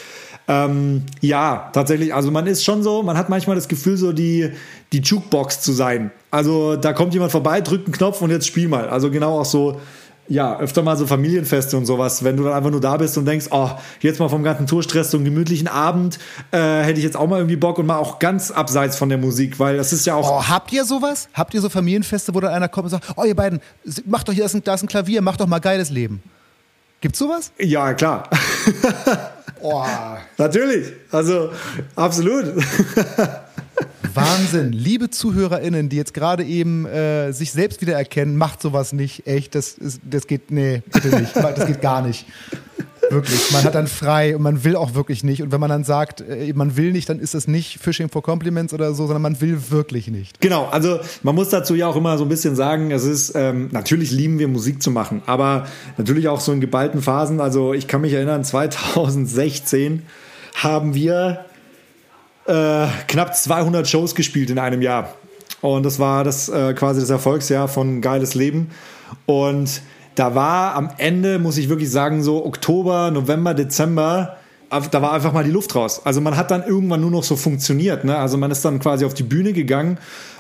ähm, ja, tatsächlich, also man ist schon so, man hat manchmal das Gefühl, so die, die Jukebox zu sein. Also da kommt jemand vorbei, drückt einen Knopf und jetzt spiel mal. Also genau auch so, ja, öfter mal so Familienfeste und sowas, wenn du dann einfach nur da bist und denkst, oh, jetzt mal vom ganzen Tourstress so einen gemütlichen Abend, äh, hätte ich jetzt auch mal irgendwie Bock und mal auch ganz abseits von der Musik, weil das ist ja auch. Oh, habt ihr sowas? Habt ihr so Familienfeste, wo dann einer kommt und sagt, oh, ihr beiden, macht doch hier, da ist ein, da ist ein Klavier, macht doch mal geiles Leben. Gibt's sowas? Ja, klar. Oh. Natürlich, also absolut. Wahnsinn. Liebe ZuhörerInnen, die jetzt gerade eben äh, sich selbst wiedererkennen, macht sowas nicht. Echt, das, ist, das geht, nee, bitte nicht. Das geht gar nicht. Wirklich. Man hat dann frei und man will auch wirklich nicht. Und wenn man dann sagt, äh, man will nicht, dann ist das nicht Fishing for Compliments oder so, sondern man will wirklich nicht. Genau, also man muss dazu ja auch immer so ein bisschen sagen, es ist, ähm, natürlich lieben wir Musik zu machen, aber natürlich auch so in geballten Phasen. Also ich kann mich erinnern, 2016 haben wir äh, knapp 200 Shows gespielt in einem Jahr. Und das war das äh, quasi das Erfolgsjahr von Geiles Leben. Und da war am Ende, muss ich wirklich sagen, so Oktober, November, Dezember, da war einfach mal die Luft raus. Also man hat dann irgendwann nur noch so funktioniert. Ne? Also man ist dann quasi auf die Bühne gegangen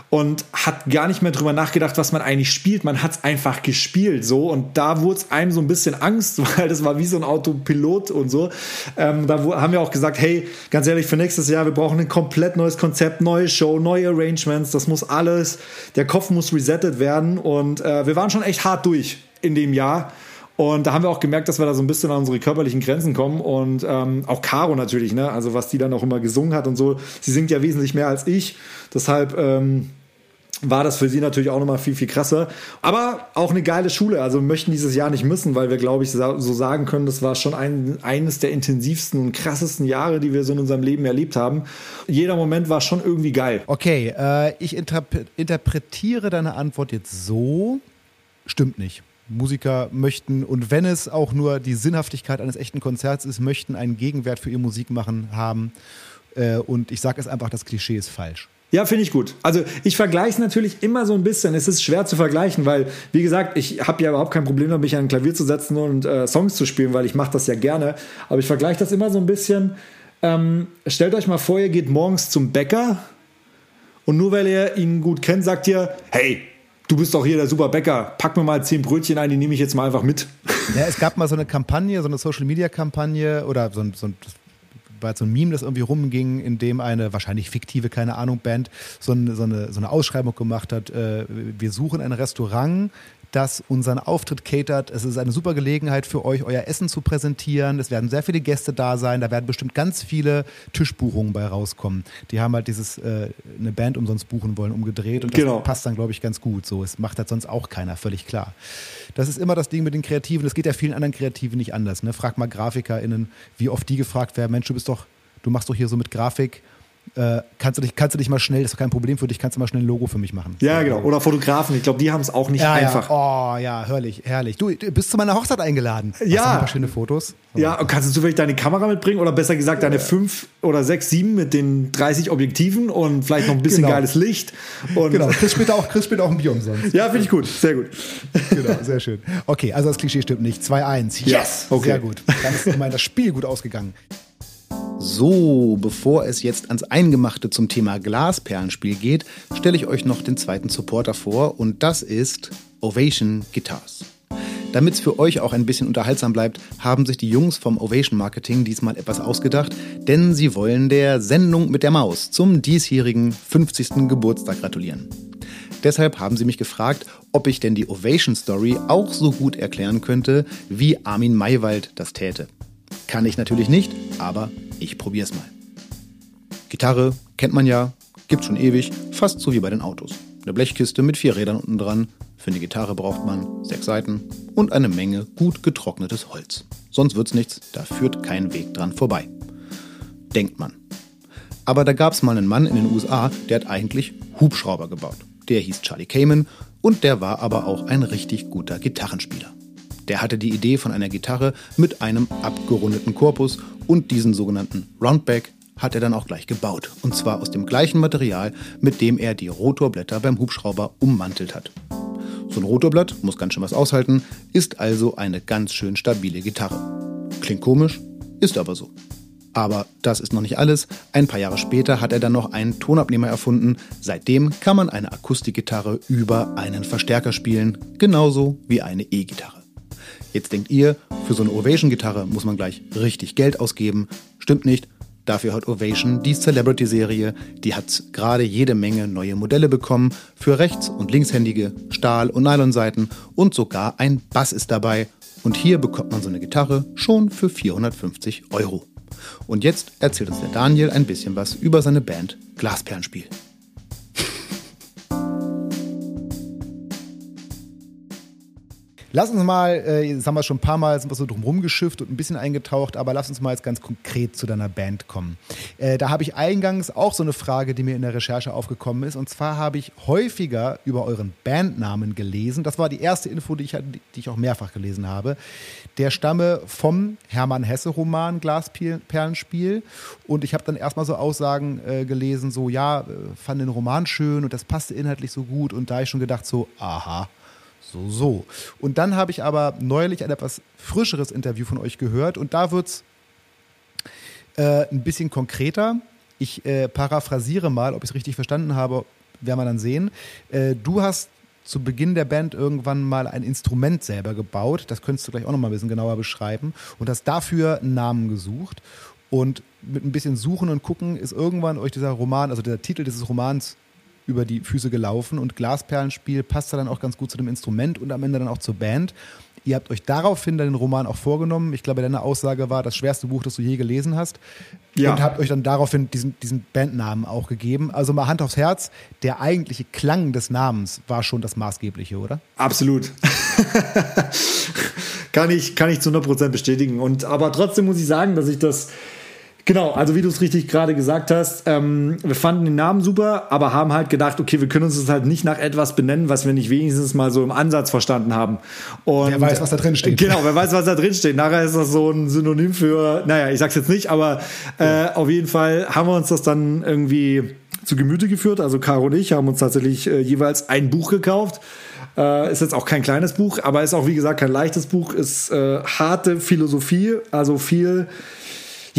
und hat gar nicht mehr drüber nachgedacht, was man eigentlich spielt. Man hat es einfach gespielt so und da wurde es einem so ein bisschen Angst, weil das war wie so ein Autopilot und so. Ähm, da haben wir auch gesagt, hey, ganz ehrlich, für nächstes Jahr, wir brauchen ein komplett neues Konzept, neue Show, neue Arrangements, das muss alles, der Kopf muss resettet werden und äh, wir waren schon echt hart durch in dem Jahr. Und da haben wir auch gemerkt, dass wir da so ein bisschen an unsere körperlichen Grenzen kommen. Und ähm, auch Caro natürlich, ne? Also was die dann auch immer gesungen hat und so. Sie singt ja wesentlich mehr als ich. Deshalb ähm, war das für sie natürlich auch nochmal viel, viel krasser. Aber auch eine geile Schule. Also möchten dieses Jahr nicht missen, weil wir, glaube ich, so sagen können, das war schon ein, eines der intensivsten und krassesten Jahre, die wir so in unserem Leben erlebt haben. Jeder Moment war schon irgendwie geil. Okay, äh, ich interpretiere deine Antwort jetzt so. Stimmt nicht. Musiker möchten, und wenn es auch nur die Sinnhaftigkeit eines echten Konzerts ist, möchten einen Gegenwert für ihr Musikmachen haben. Äh, und ich sage es einfach, das Klischee ist falsch. Ja, finde ich gut. Also ich vergleiche es natürlich immer so ein bisschen. Es ist schwer zu vergleichen, weil, wie gesagt, ich habe ja überhaupt kein Problem damit, mich an ein Klavier zu setzen und äh, Songs zu spielen, weil ich mache das ja gerne. Aber ich vergleiche das immer so ein bisschen. Ähm, stellt euch mal vor, ihr geht morgens zum Bäcker und nur weil ihr ihn gut kennt, sagt ihr, hey, du bist doch hier der super Bäcker, pack mir mal zehn Brötchen ein, die nehme ich jetzt mal einfach mit. Ja, es gab mal so eine Kampagne, so eine Social-Media-Kampagne oder so ein, so ein war so ein Meme, das irgendwie rumging, in dem eine wahrscheinlich fiktive, keine Ahnung, Band so eine, so eine, so eine Ausschreibung gemacht hat. Äh, wir suchen ein Restaurant, das unseren Auftritt catert. Es ist eine super Gelegenheit für euch, euer Essen zu präsentieren. Es werden sehr viele Gäste da sein. Da werden bestimmt ganz viele Tischbuchungen bei rauskommen. Die haben halt dieses äh, eine Band umsonst buchen wollen umgedreht und das genau. passt dann, glaube ich, ganz gut. So, es macht halt sonst auch keiner, völlig klar. Das ist immer das Ding mit den Kreativen. Das geht ja vielen anderen Kreativen nicht anders. Ne? Frag mal GrafikerInnen, wie oft die gefragt werden, Mensch, du bist doch, du machst doch hier so mit Grafik äh, kannst, du dich, kannst du dich mal schnell, das ist kein Problem für dich, kannst du mal schnell ein Logo für mich machen. Ja, genau. Oder Fotografen, ich glaube, die haben es auch nicht ja, einfach. Ja. Oh, ja, herrlich, herrlich. Du, du bist zu meiner Hochzeit eingeladen. Ja. Hast ein paar schöne Fotos. Ja, und kannst du zufällig deine Kamera mitbringen oder besser gesagt deine 5 oder 6, 7 mit den 30 Objektiven und vielleicht noch ein bisschen genau. geiles Licht. Und genau, Chris später auch, Chris später auch ein Bier umsonst. Ja, finde ich gut, sehr gut. Genau, sehr schön. Okay, also das Klischee stimmt nicht. 2-1. Yes, okay. Sehr gut. Dann ist immerhin das Spiel gut ausgegangen. So, bevor es jetzt ans Eingemachte zum Thema Glasperlenspiel geht, stelle ich euch noch den zweiten Supporter vor und das ist Ovation Guitars. Damit es für euch auch ein bisschen unterhaltsam bleibt, haben sich die Jungs vom Ovation Marketing diesmal etwas ausgedacht, denn sie wollen der Sendung mit der Maus zum diesjährigen 50. Geburtstag gratulieren. Deshalb haben sie mich gefragt, ob ich denn die Ovation Story auch so gut erklären könnte, wie Armin Maywald das täte. Kann ich natürlich nicht, aber ich probier's mal. Gitarre kennt man ja, gibt's schon ewig, fast so wie bei den Autos. Eine Blechkiste mit vier Rädern unten dran. Für eine Gitarre braucht man sechs Seiten und eine Menge gut getrocknetes Holz. Sonst wird's nichts, da führt kein Weg dran vorbei. Denkt man. Aber da gab's mal einen Mann in den USA, der hat eigentlich Hubschrauber gebaut. Der hieß Charlie Kamen und der war aber auch ein richtig guter Gitarrenspieler. Der hatte die Idee von einer Gitarre mit einem abgerundeten Korpus und diesen sogenannten Roundback hat er dann auch gleich gebaut. Und zwar aus dem gleichen Material, mit dem er die Rotorblätter beim Hubschrauber ummantelt hat. So ein Rotorblatt muss ganz schön was aushalten, ist also eine ganz schön stabile Gitarre. Klingt komisch, ist aber so. Aber das ist noch nicht alles. Ein paar Jahre später hat er dann noch einen Tonabnehmer erfunden. Seitdem kann man eine Akustikgitarre über einen Verstärker spielen, genauso wie eine E-Gitarre. Jetzt denkt ihr, für so eine Ovation-Gitarre muss man gleich richtig Geld ausgeben. Stimmt nicht. Dafür hat Ovation die Celebrity-Serie. Die hat gerade jede Menge neue Modelle bekommen. Für rechts- und linkshändige Stahl- und Nylonseiten. Und sogar ein Bass ist dabei. Und hier bekommt man so eine Gitarre schon für 450 Euro. Und jetzt erzählt uns der Daniel ein bisschen was über seine Band Glasperlenspiel. Lass uns mal, äh, das haben wir schon ein paar Mal, sind wir so drum rumgeschifft und ein bisschen eingetaucht, aber lass uns mal jetzt ganz konkret zu deiner Band kommen. Äh, da habe ich eingangs auch so eine Frage, die mir in der Recherche aufgekommen ist. Und zwar habe ich häufiger über euren Bandnamen gelesen. Das war die erste Info, die ich, die ich auch mehrfach gelesen habe. Der stamme vom Hermann Hesse-Roman Glasperlenspiel. Und ich habe dann erstmal so Aussagen äh, gelesen, so ja, äh, fand den Roman schön und das passte inhaltlich so gut. Und da habe ich schon gedacht, so, aha so, so. Und dann habe ich aber neulich ein etwas frischeres Interview von euch gehört und da wird es äh, ein bisschen konkreter. Ich äh, paraphrasiere mal, ob ich es richtig verstanden habe, werden wir dann sehen. Äh, du hast zu Beginn der Band irgendwann mal ein Instrument selber gebaut. Das könntest du gleich auch noch mal ein bisschen genauer beschreiben. Und hast dafür einen Namen gesucht. Und mit ein bisschen Suchen und Gucken ist irgendwann euch dieser Roman, also der Titel dieses Romans über die Füße gelaufen und Glasperlenspiel passte dann auch ganz gut zu dem Instrument und am Ende dann auch zur Band. Ihr habt euch daraufhin den Roman auch vorgenommen. Ich glaube, deine Aussage war das schwerste Buch, das du je gelesen hast. Ja. Und habt euch dann daraufhin diesen, diesen Bandnamen auch gegeben. Also mal Hand aufs Herz, der eigentliche Klang des Namens war schon das Maßgebliche, oder? Absolut. kann, ich, kann ich zu 100% bestätigen. Und, aber trotzdem muss ich sagen, dass ich das Genau, also wie du es richtig gerade gesagt hast, ähm, wir fanden den Namen super, aber haben halt gedacht, okay, wir können uns das halt nicht nach etwas benennen, was wir nicht wenigstens mal so im Ansatz verstanden haben. Und wer weiß, was da drin steht. Genau, wer weiß, was da drin steht. Nachher ist das so ein Synonym für, naja, ich sag's jetzt nicht, aber äh, auf jeden Fall haben wir uns das dann irgendwie zu Gemüte geführt. Also Caro und ich haben uns tatsächlich äh, jeweils ein Buch gekauft. Äh, ist jetzt auch kein kleines Buch, aber ist auch, wie gesagt, kein leichtes Buch. Ist äh, harte Philosophie, also viel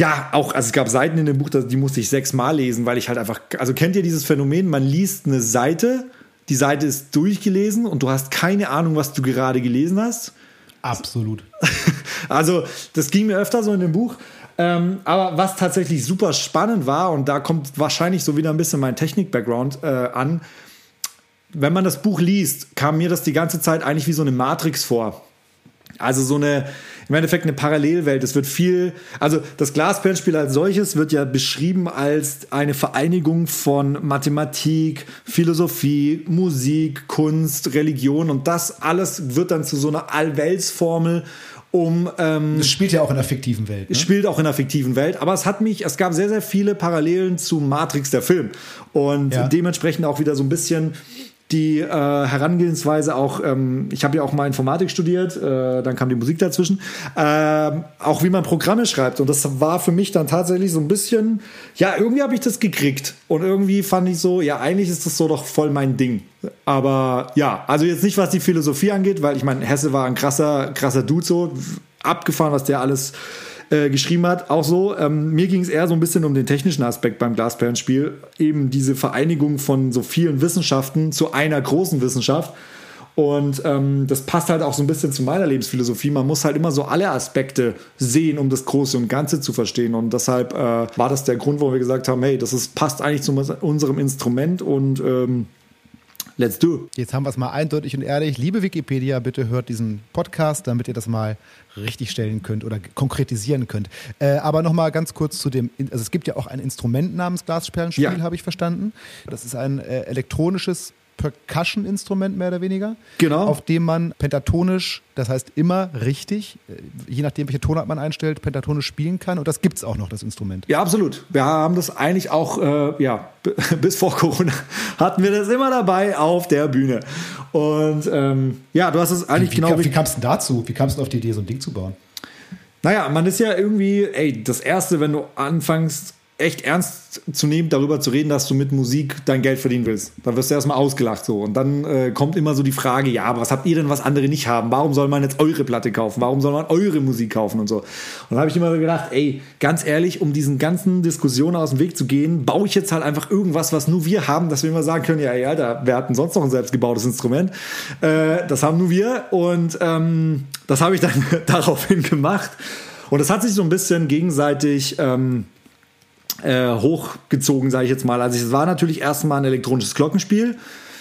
ja, auch, also es gab Seiten in dem Buch, die musste ich sechsmal lesen, weil ich halt einfach, also kennt ihr dieses Phänomen, man liest eine Seite, die Seite ist durchgelesen und du hast keine Ahnung, was du gerade gelesen hast? Absolut. also, das ging mir öfter so in dem Buch. Ähm, aber was tatsächlich super spannend war, und da kommt wahrscheinlich so wieder ein bisschen mein Technik-Background äh, an, wenn man das Buch liest, kam mir das die ganze Zeit eigentlich wie so eine Matrix vor. Also so eine, im Endeffekt eine Parallelwelt. Es wird viel, also das Glasperlenspiel als solches wird ja beschrieben als eine Vereinigung von Mathematik, Philosophie, Musik, Kunst, Religion und das alles wird dann zu so einer Allweltsformel um. Ähm, es spielt ja auch in der fiktiven Welt. Ne? Es spielt auch in der fiktiven Welt, aber es hat mich, es gab sehr, sehr viele Parallelen zu Matrix, der Film. Und ja. dementsprechend auch wieder so ein bisschen die äh, Herangehensweise auch, ähm, ich habe ja auch mal Informatik studiert, äh, dann kam die Musik dazwischen, äh, auch wie man Programme schreibt. Und das war für mich dann tatsächlich so ein bisschen, ja, irgendwie habe ich das gekriegt. Und irgendwie fand ich so, ja, eigentlich ist das so doch voll mein Ding. Aber ja, also jetzt nicht, was die Philosophie angeht, weil ich meine, Hesse war ein krasser, krasser Dude so, abgefahren, was der alles äh, geschrieben hat. Auch so, ähm, mir ging es eher so ein bisschen um den technischen Aspekt beim Glasperlenspiel. Eben diese Vereinigung von so vielen Wissenschaften zu einer großen Wissenschaft. Und ähm, das passt halt auch so ein bisschen zu meiner Lebensphilosophie. Man muss halt immer so alle Aspekte sehen, um das Große und Ganze zu verstehen. Und deshalb äh, war das der Grund, wo wir gesagt haben, hey, das ist, passt eigentlich zu unserem Instrument und ähm, Let's do. Jetzt haben wir es mal eindeutig und ehrlich. Liebe Wikipedia, bitte hört diesen Podcast, damit ihr das mal richtig stellen könnt oder konkretisieren könnt. Äh, aber nochmal ganz kurz zu dem, also es gibt ja auch ein Instrument namens Glasperlenspiel, ja. habe ich verstanden. Das ist ein äh, elektronisches Percussion-Instrument mehr oder weniger. Genau. Auf dem man pentatonisch, das heißt immer richtig, äh, je nachdem, welche Tonart man einstellt, pentatonisch spielen kann. Und das gibt es auch noch, das Instrument. Ja, absolut. Wir haben das eigentlich auch, äh, ja, bis vor Corona hatten wir das immer dabei auf der Bühne. Und ähm, ja, du hast es eigentlich wie, genau. Wie, wie kam es denn dazu? Wie kamst du auf die Idee, so ein Ding zu bauen? Naja, man ist ja irgendwie, ey, das Erste, wenn du anfängst, echt ernst zu nehmen, darüber zu reden, dass du mit Musik dein Geld verdienen willst. Dann wirst du erstmal ausgelacht so. Und dann äh, kommt immer so die Frage, ja, aber was habt ihr denn, was andere nicht haben? Warum soll man jetzt eure Platte kaufen? Warum soll man eure Musik kaufen und so? Und dann habe ich immer gedacht, ey, ganz ehrlich, um diesen ganzen Diskussionen aus dem Weg zu gehen, baue ich jetzt halt einfach irgendwas, was nur wir haben, dass wir immer sagen können, ja, ey, Alter, wir hatten sonst noch ein selbstgebautes Instrument. Äh, das haben nur wir. Und ähm, das habe ich dann daraufhin gemacht. Und das hat sich so ein bisschen gegenseitig ähm, äh, hochgezogen, sage ich jetzt mal. Also es war natürlich erstmal ein elektronisches Glockenspiel,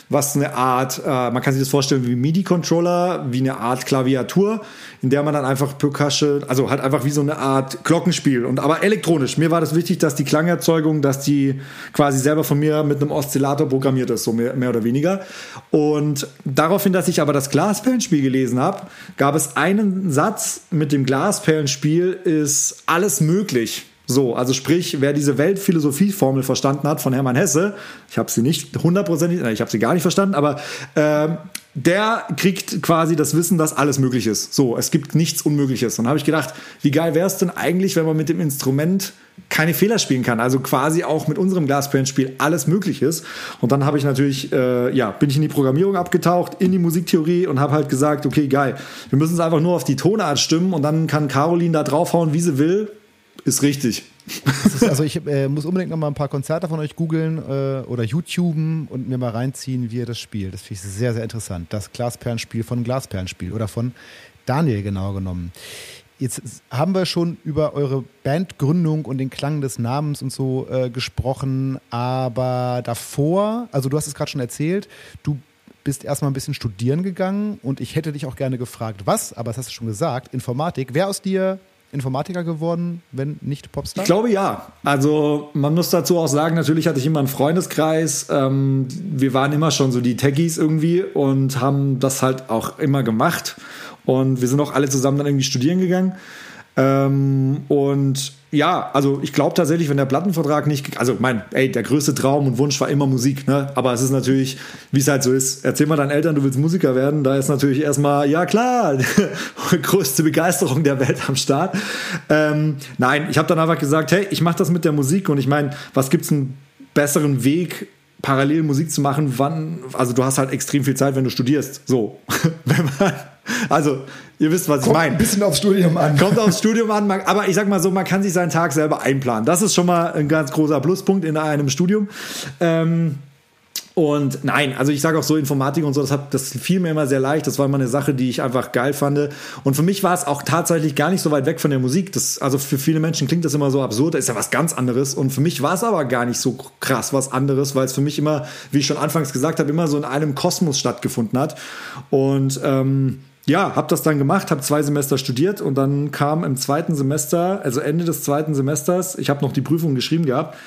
was eine Art, äh, man kann sich das vorstellen wie MIDI-Controller, wie eine Art Klaviatur, in der man dann einfach Percussion, also halt einfach wie so eine Art Glockenspiel und aber elektronisch. Mir war das wichtig, dass die Klangerzeugung, dass die quasi selber von mir mit einem Oszillator programmiert ist, so mehr, mehr oder weniger. Und daraufhin, dass ich aber das Glasperlenspiel gelesen habe, gab es einen Satz mit dem Glasperlenspiel ist alles möglich. So, also sprich, wer diese Weltphilosophie-Formel verstanden hat von Hermann Hesse, ich habe sie nicht hundertprozentig, ich habe sie gar nicht verstanden, aber äh, der kriegt quasi das Wissen, dass alles möglich ist. So, es gibt nichts Unmögliches. Und habe ich gedacht, wie geil wäre es denn eigentlich, wenn man mit dem Instrument keine Fehler spielen kann. Also quasi auch mit unserem Glasperlenspiel alles möglich ist. Und dann habe ich natürlich, äh, ja, bin ich in die Programmierung abgetaucht, in die Musiktheorie und habe halt gesagt, okay, geil, wir müssen es einfach nur auf die Tonart stimmen und dann kann Caroline da draufhauen, wie sie will ist richtig. Ist, also ich äh, muss unbedingt noch mal ein paar Konzerte von euch googeln äh, oder YouTuben und mir mal reinziehen, wie ihr das spielt. Das finde ich sehr, sehr interessant. Das Glasperlenspiel von Glasperlenspiel oder von Daniel genau genommen. Jetzt haben wir schon über eure Bandgründung und den Klang des Namens und so äh, gesprochen, aber davor, also du hast es gerade schon erzählt, du bist erstmal ein bisschen studieren gegangen und ich hätte dich auch gerne gefragt, was, aber das hast du schon gesagt, Informatik. Wer aus dir Informatiker geworden, wenn nicht Popstar? Ich glaube ja. Also man muss dazu auch sagen, natürlich hatte ich immer einen Freundeskreis. Ähm, wir waren immer schon so die Techies irgendwie und haben das halt auch immer gemacht. Und wir sind auch alle zusammen dann irgendwie studieren gegangen. Ähm, und ja, also ich glaube tatsächlich, wenn der Plattenvertrag nicht, also mein, ey, der größte Traum und Wunsch war immer Musik, ne? Aber es ist natürlich, wie es halt so ist. Erzähl mal deinen Eltern, du willst Musiker werden, da ist natürlich erstmal, ja klar, größte Begeisterung der Welt am Start. Ähm, nein, ich habe dann einfach gesagt, hey, ich mache das mit der Musik und ich meine, was gibt's einen besseren Weg, parallel Musik zu machen, wann, also du hast halt extrem viel Zeit, wenn du studierst. So. wenn man, also, ihr wisst, was Kommt ich meine. Ein bisschen aufs Studium an. Kommt aufs Studium an, aber ich sag mal so, man kann sich seinen Tag selber einplanen. Das ist schon mal ein ganz großer Pluspunkt in einem Studium. Ähm, und nein, also ich sage auch so Informatik und so, das, hat, das fiel mir immer sehr leicht. Das war immer eine Sache, die ich einfach geil fand. Und für mich war es auch tatsächlich gar nicht so weit weg von der Musik. Das, also für viele Menschen klingt das immer so absurd, das ist ja was ganz anderes. Und für mich war es aber gar nicht so krass was anderes, weil es für mich immer, wie ich schon anfangs gesagt habe, immer so in einem Kosmos stattgefunden hat. Und ähm, ja, habe das dann gemacht, habe zwei Semester studiert und dann kam im zweiten Semester, also Ende des zweiten Semesters, ich habe noch die Prüfung geschrieben gehabt,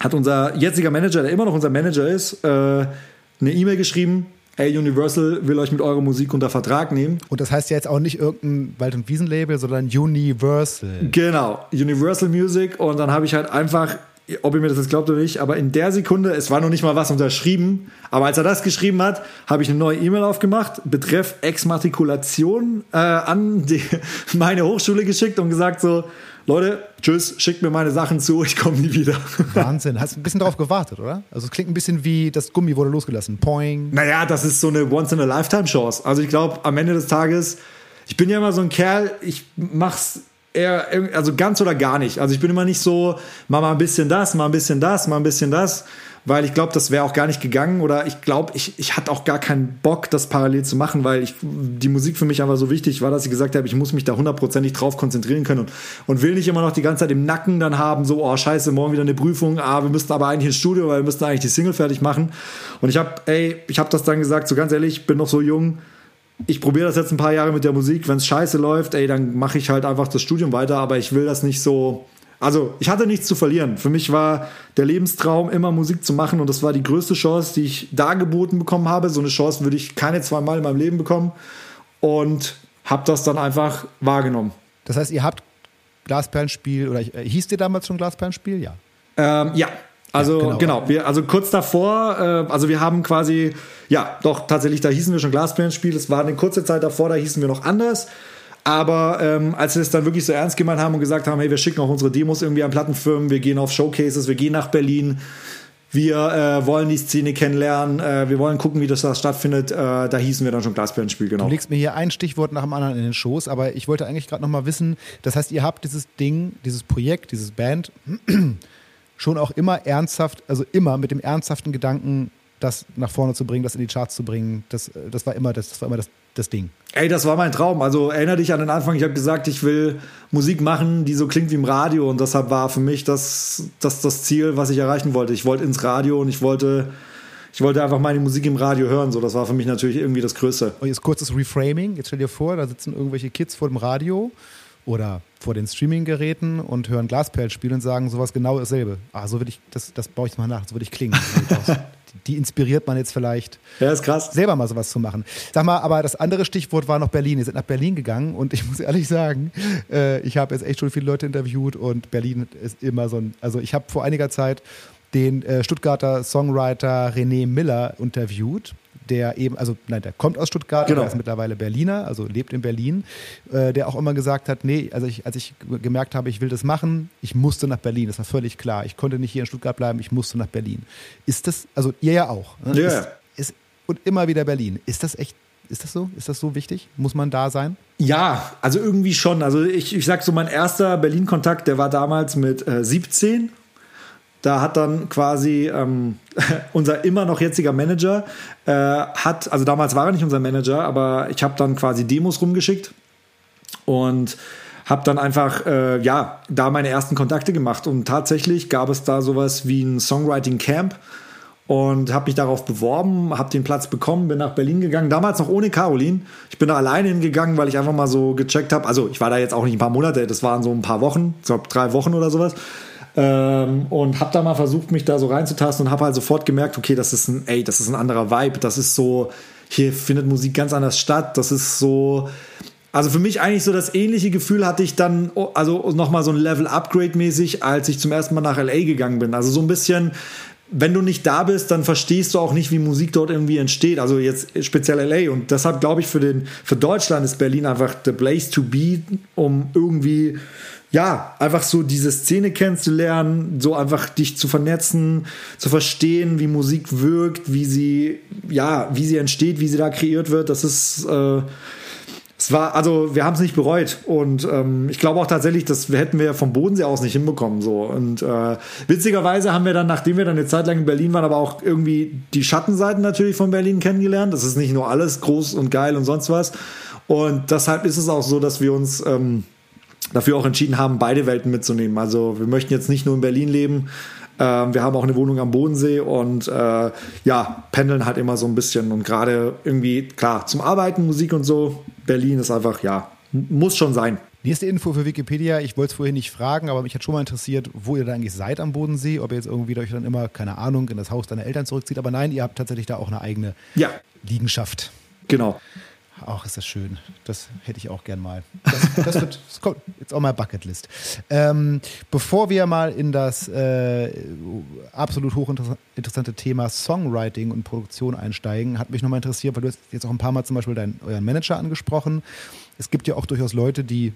hat unser jetziger Manager, der immer noch unser Manager ist, äh, eine E-Mail geschrieben. Ey, Universal will euch mit eurer Musik unter Vertrag nehmen. Und das heißt ja jetzt auch nicht irgendein Wald- und Wiesenlabel, sondern Universal. Genau, Universal Music. Und dann habe ich halt einfach ob ihr mir das jetzt glaubt oder nicht, aber in der Sekunde, es war noch nicht mal was unterschrieben, aber als er das geschrieben hat, habe ich eine neue E-Mail aufgemacht, betreff Exmatrikulation äh, an die, meine Hochschule geschickt und gesagt so, Leute, tschüss, schickt mir meine Sachen zu, ich komme nie wieder. Wahnsinn, hast ein bisschen darauf gewartet, oder? Also es klingt ein bisschen wie, das Gummi wurde losgelassen, poing. Naja, das ist so eine Once-in-a-Lifetime-Chance. Also ich glaube, am Ende des Tages, ich bin ja immer so ein Kerl, ich mach's eher, also ganz oder gar nicht. Also ich bin immer nicht so, mach mal ein bisschen das, mal ein bisschen das, mal ein bisschen das, weil ich glaube, das wäre auch gar nicht gegangen oder ich glaube, ich, ich hatte auch gar keinen Bock, das parallel zu machen, weil ich, die Musik für mich einfach so wichtig war, dass ich gesagt habe, ich muss mich da hundertprozentig drauf konzentrieren können und, und will nicht immer noch die ganze Zeit im Nacken dann haben, so, oh scheiße, morgen wieder eine Prüfung, ah, wir müssten aber eigentlich ins Studio, weil wir müssten eigentlich die Single fertig machen. Und ich habe, ey, ich habe das dann gesagt, so ganz ehrlich, ich bin noch so jung, ich probiere das jetzt ein paar Jahre mit der Musik. Wenn es scheiße läuft, ey, dann mache ich halt einfach das Studium weiter. Aber ich will das nicht so. Also, ich hatte nichts zu verlieren. Für mich war der Lebenstraum, immer Musik zu machen. Und das war die größte Chance, die ich da geboten bekommen habe. So eine Chance würde ich keine zweimal in meinem Leben bekommen. Und habe das dann einfach wahrgenommen. Das heißt, ihr habt Glasperlenspiel, oder äh, hieß dir damals schon Glasperlenspiel? Ja. Ähm, ja, also ja, genau, genau wir, also kurz davor, äh, also wir haben quasi, ja, doch tatsächlich, da hießen wir schon Glasperlenspiel. Es war eine kurze Zeit davor, da hießen wir noch anders. Aber ähm, als wir es dann wirklich so ernst gemeint haben und gesagt haben, hey, wir schicken auch unsere Demos irgendwie an Plattenfirmen, wir gehen auf Showcases, wir gehen nach Berlin, wir äh, wollen die Szene kennenlernen, äh, wir wollen gucken, wie das da stattfindet, äh, da hießen wir dann schon Glasperlenspiel, genau. Du legst mir hier ein Stichwort nach dem anderen in den Schoß, aber ich wollte eigentlich gerade nochmal wissen, das heißt, ihr habt dieses Ding, dieses Projekt, dieses Band schon auch immer ernsthaft, also immer mit dem ernsthaften Gedanken, das nach vorne zu bringen, das in die Charts zu bringen. Das, das war immer das, das war immer das, das Ding. Ey, das war mein Traum. Also erinnere dich an den Anfang. Ich habe gesagt, ich will Musik machen, die so klingt wie im Radio. Und deshalb war für mich das, das, das Ziel, was ich erreichen wollte. Ich wollte ins Radio und ich wollte ich wollte einfach meine Musik im Radio hören. So, das war für mich natürlich irgendwie das Größte. Und jetzt kurzes Reframing. Jetzt stell dir vor, da sitzen irgendwelche Kids vor dem Radio oder vor den Streaming-Geräten und hören Glasperl spielen und sagen sowas genau dasselbe. Ah, so will ich, das, das baue ich mal nach, so würde ich klingen. die inspiriert man jetzt vielleicht, ja, ist krass. selber mal sowas zu machen. Sag mal, aber das andere Stichwort war noch Berlin. Ihr seid nach Berlin gegangen und ich muss ehrlich sagen, äh, ich habe jetzt echt schon viele Leute interviewt und Berlin ist immer so ein, also ich habe vor einiger Zeit den äh, Stuttgarter Songwriter René Miller interviewt der eben, also nein, der kommt aus Stuttgart, genau. der ist mittlerweile Berliner, also lebt in Berlin, äh, der auch immer gesagt hat, nee, also ich, als ich gemerkt habe, ich will das machen, ich musste nach Berlin, das war völlig klar. Ich konnte nicht hier in Stuttgart bleiben, ich musste nach Berlin. Ist das, also ihr ja auch, ne? ja. Ist, ist, und immer wieder Berlin. Ist das echt ist das so? Ist das so wichtig? Muss man da sein? Ja, also irgendwie schon. Also ich, ich sag so, mein erster Berlin-Kontakt, der war damals mit äh, 17 da hat dann quasi ähm, unser immer noch jetziger Manager äh, hat, also damals war er nicht unser Manager, aber ich habe dann quasi Demos rumgeschickt und habe dann einfach äh, ja da meine ersten Kontakte gemacht und tatsächlich gab es da sowas wie ein Songwriting Camp und habe mich darauf beworben, habe den Platz bekommen, bin nach Berlin gegangen, damals noch ohne Caroline. Ich bin da alleine hingegangen, weil ich einfach mal so gecheckt habe. Also ich war da jetzt auch nicht ein paar Monate, das waren so ein paar Wochen, ich glaube drei Wochen oder sowas. Ähm, und habe da mal versucht, mich da so reinzutasten und habe halt sofort gemerkt, okay, das ist ein, ey, das ist ein anderer Vibe. Das ist so, hier findet Musik ganz anders statt. Das ist so, also für mich eigentlich so das ähnliche Gefühl hatte ich dann, also nochmal so ein Level Upgrade mäßig, als ich zum ersten Mal nach LA gegangen bin. Also so ein bisschen, wenn du nicht da bist, dann verstehst du auch nicht, wie Musik dort irgendwie entsteht. Also jetzt speziell LA. Und deshalb glaube ich, für, den, für Deutschland ist Berlin einfach the place to be, um irgendwie ja, einfach so diese Szene kennenzulernen, so einfach dich zu vernetzen, zu verstehen, wie Musik wirkt, wie sie, ja, wie sie entsteht, wie sie da kreiert wird. Das ist, äh, es war, also wir haben es nicht bereut und ähm, ich glaube auch tatsächlich, das hätten wir vom Bodensee aus nicht hinbekommen so und äh, witzigerweise haben wir dann, nachdem wir dann eine Zeit lang in Berlin waren, aber auch irgendwie die Schattenseiten natürlich von Berlin kennengelernt. Das ist nicht nur alles groß und geil und sonst was und deshalb ist es auch so, dass wir uns ähm, dafür auch entschieden haben, beide Welten mitzunehmen. Also wir möchten jetzt nicht nur in Berlin leben, ähm, wir haben auch eine Wohnung am Bodensee und äh, ja, pendeln halt immer so ein bisschen und gerade irgendwie, klar, zum Arbeiten, Musik und so, Berlin ist einfach, ja, muss schon sein. Nächste Info für Wikipedia. Ich wollte es vorhin nicht fragen, aber mich hat schon mal interessiert, wo ihr da eigentlich seid am Bodensee. Ob ihr jetzt irgendwie euch dann immer, keine Ahnung, in das Haus deiner Eltern zurückzieht. Aber nein, ihr habt tatsächlich da auch eine eigene ja. Liegenschaft. Genau. Ach, ist das schön. Das hätte ich auch gern mal. Das, das wird das kommt jetzt auch mal Bucketlist. Ähm, bevor wir mal in das äh, absolut hochinteressante Thema Songwriting und Produktion einsteigen, hat mich nochmal interessiert, weil du hast jetzt auch ein paar Mal zum Beispiel deinen, euren Manager angesprochen. Es gibt ja auch durchaus Leute, die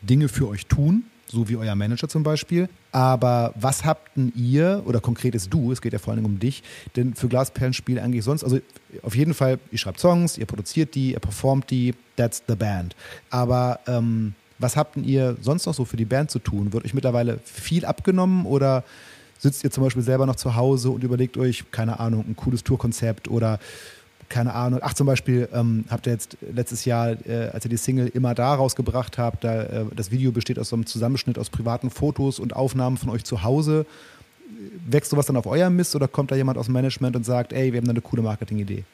Dinge für euch tun, so wie euer Manager zum Beispiel. Aber was habt denn ihr, oder konkret ist du, es geht ja vor allem um dich, denn für Glasperlenspiel eigentlich sonst? Also auf jeden Fall, ihr schreibt Songs, ihr produziert die, ihr performt die, that's the band. Aber ähm, was habt denn ihr sonst noch so für die Band zu tun? Wird euch mittlerweile viel abgenommen oder sitzt ihr zum Beispiel selber noch zu Hause und überlegt euch, keine Ahnung, ein cooles Tourkonzept oder keine Ahnung. Ach, zum Beispiel ähm, habt ihr jetzt letztes Jahr, äh, als ihr die Single immer da rausgebracht habt, da, äh, das Video besteht aus so einem Zusammenschnitt aus privaten Fotos und Aufnahmen von euch zu Hause. Wächst sowas dann auf euer Mist oder kommt da jemand aus dem Management und sagt, ey, wir haben da eine coole Marketingidee?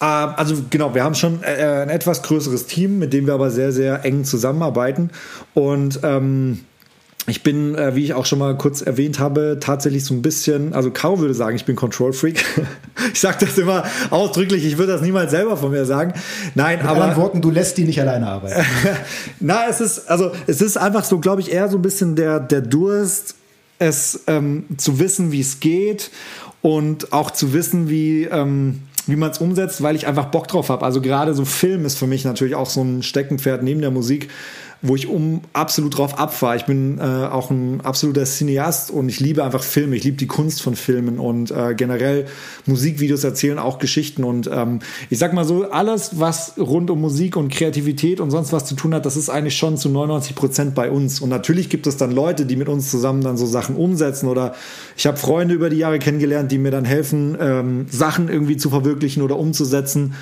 Ähm, also genau, wir haben schon äh, ein etwas größeres Team, mit dem wir aber sehr, sehr eng zusammenarbeiten. Und ähm, ich bin, äh, wie ich auch schon mal kurz erwähnt habe, tatsächlich so ein bisschen, also Caro würde sagen, ich bin Control Freak. ich sage das immer ausdrücklich, ich würde das niemals selber von mir sagen. Nein, Mit aber. Worten, du lässt die nicht alleine arbeiten. Na, es ist, also es ist einfach so, glaube ich, eher so ein bisschen der, der Durst, es ähm, zu wissen, wie es geht und auch zu wissen, wie. Ähm, wie man es umsetzt, weil ich einfach Bock drauf habe. Also gerade so Film ist für mich natürlich auch so ein Steckenpferd neben der Musik, wo ich um absolut drauf abfahre. Ich bin äh, auch ein absoluter Cineast und ich liebe einfach Filme. Ich liebe die Kunst von Filmen und äh, generell Musikvideos erzählen auch Geschichten. Und ähm, ich sag mal so, alles, was rund um Musik und Kreativität und sonst was zu tun hat, das ist eigentlich schon zu 99 Prozent bei uns. Und natürlich gibt es dann Leute, die mit uns zusammen dann so Sachen umsetzen. Oder ich habe Freunde über die Jahre kennengelernt, die mir dann helfen, ähm, Sachen irgendwie zu verwirklichen oder umzusetzen.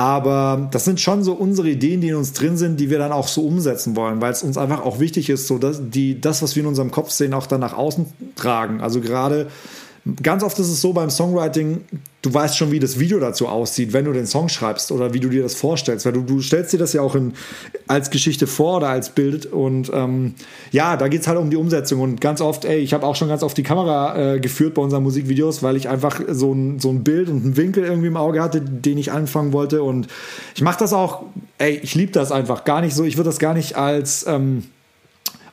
Aber das sind schon so unsere Ideen, die in uns drin sind, die wir dann auch so umsetzen wollen, weil es uns einfach auch wichtig ist, so dass die, das, was wir in unserem Kopf sehen, auch dann nach außen tragen. Also gerade ganz oft ist es so beim Songwriting, du weißt schon, wie das Video dazu aussieht, wenn du den Song schreibst oder wie du dir das vorstellst. Weil du, du stellst dir das ja auch in, als Geschichte vor oder als Bild. Und ähm, ja, da geht es halt um die Umsetzung. Und ganz oft, ey, ich habe auch schon ganz oft die Kamera äh, geführt bei unseren Musikvideos, weil ich einfach so ein, so ein Bild und einen Winkel irgendwie im Auge hatte, den ich anfangen wollte. Und ich mache das auch, ey, ich liebe das einfach gar nicht so. Ich würde das gar nicht als. Ähm,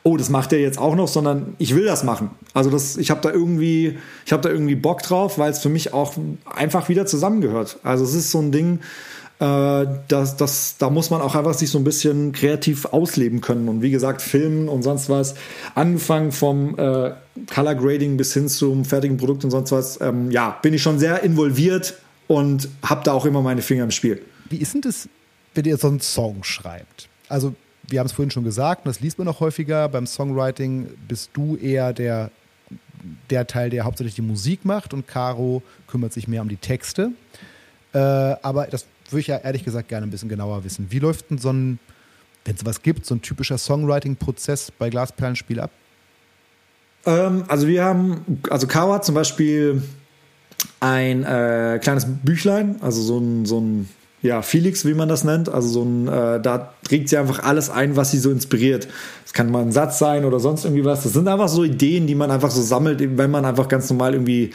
oh, das macht er jetzt auch noch, sondern ich will das machen. Also das, ich habe da irgendwie, ich habe da irgendwie Bock drauf, weil es für mich auch einfach wieder zusammengehört. Also es ist so ein Ding, äh, das, das, da muss man auch einfach sich so ein bisschen kreativ ausleben können. Und wie gesagt, Filmen und sonst was, angefangen vom äh, Color Grading bis hin zum fertigen Produkt und sonst was, ähm, ja, bin ich schon sehr involviert und habe da auch immer meine Finger im Spiel. Wie ist denn das, wenn ihr so einen Song schreibt? Also wir haben es vorhin schon gesagt, und das liest man noch häufiger, beim Songwriting bist du eher der, der Teil, der hauptsächlich die Musik macht und Caro kümmert sich mehr um die Texte. Äh, aber das würde ich ja ehrlich gesagt gerne ein bisschen genauer wissen. Wie läuft denn so ein, wenn es was gibt, so ein typischer Songwriting-Prozess bei Glasperlenspiel ab? Ähm, also wir haben, also Caro hat zum Beispiel ein äh, kleines Büchlein, also so ein, so ein ja, Felix, wie man das nennt. Also so ein, äh, da trägt sie einfach alles ein, was sie so inspiriert. Das kann mal ein Satz sein oder sonst irgendwie was. Das sind einfach so Ideen, die man einfach so sammelt, wenn man einfach ganz normal irgendwie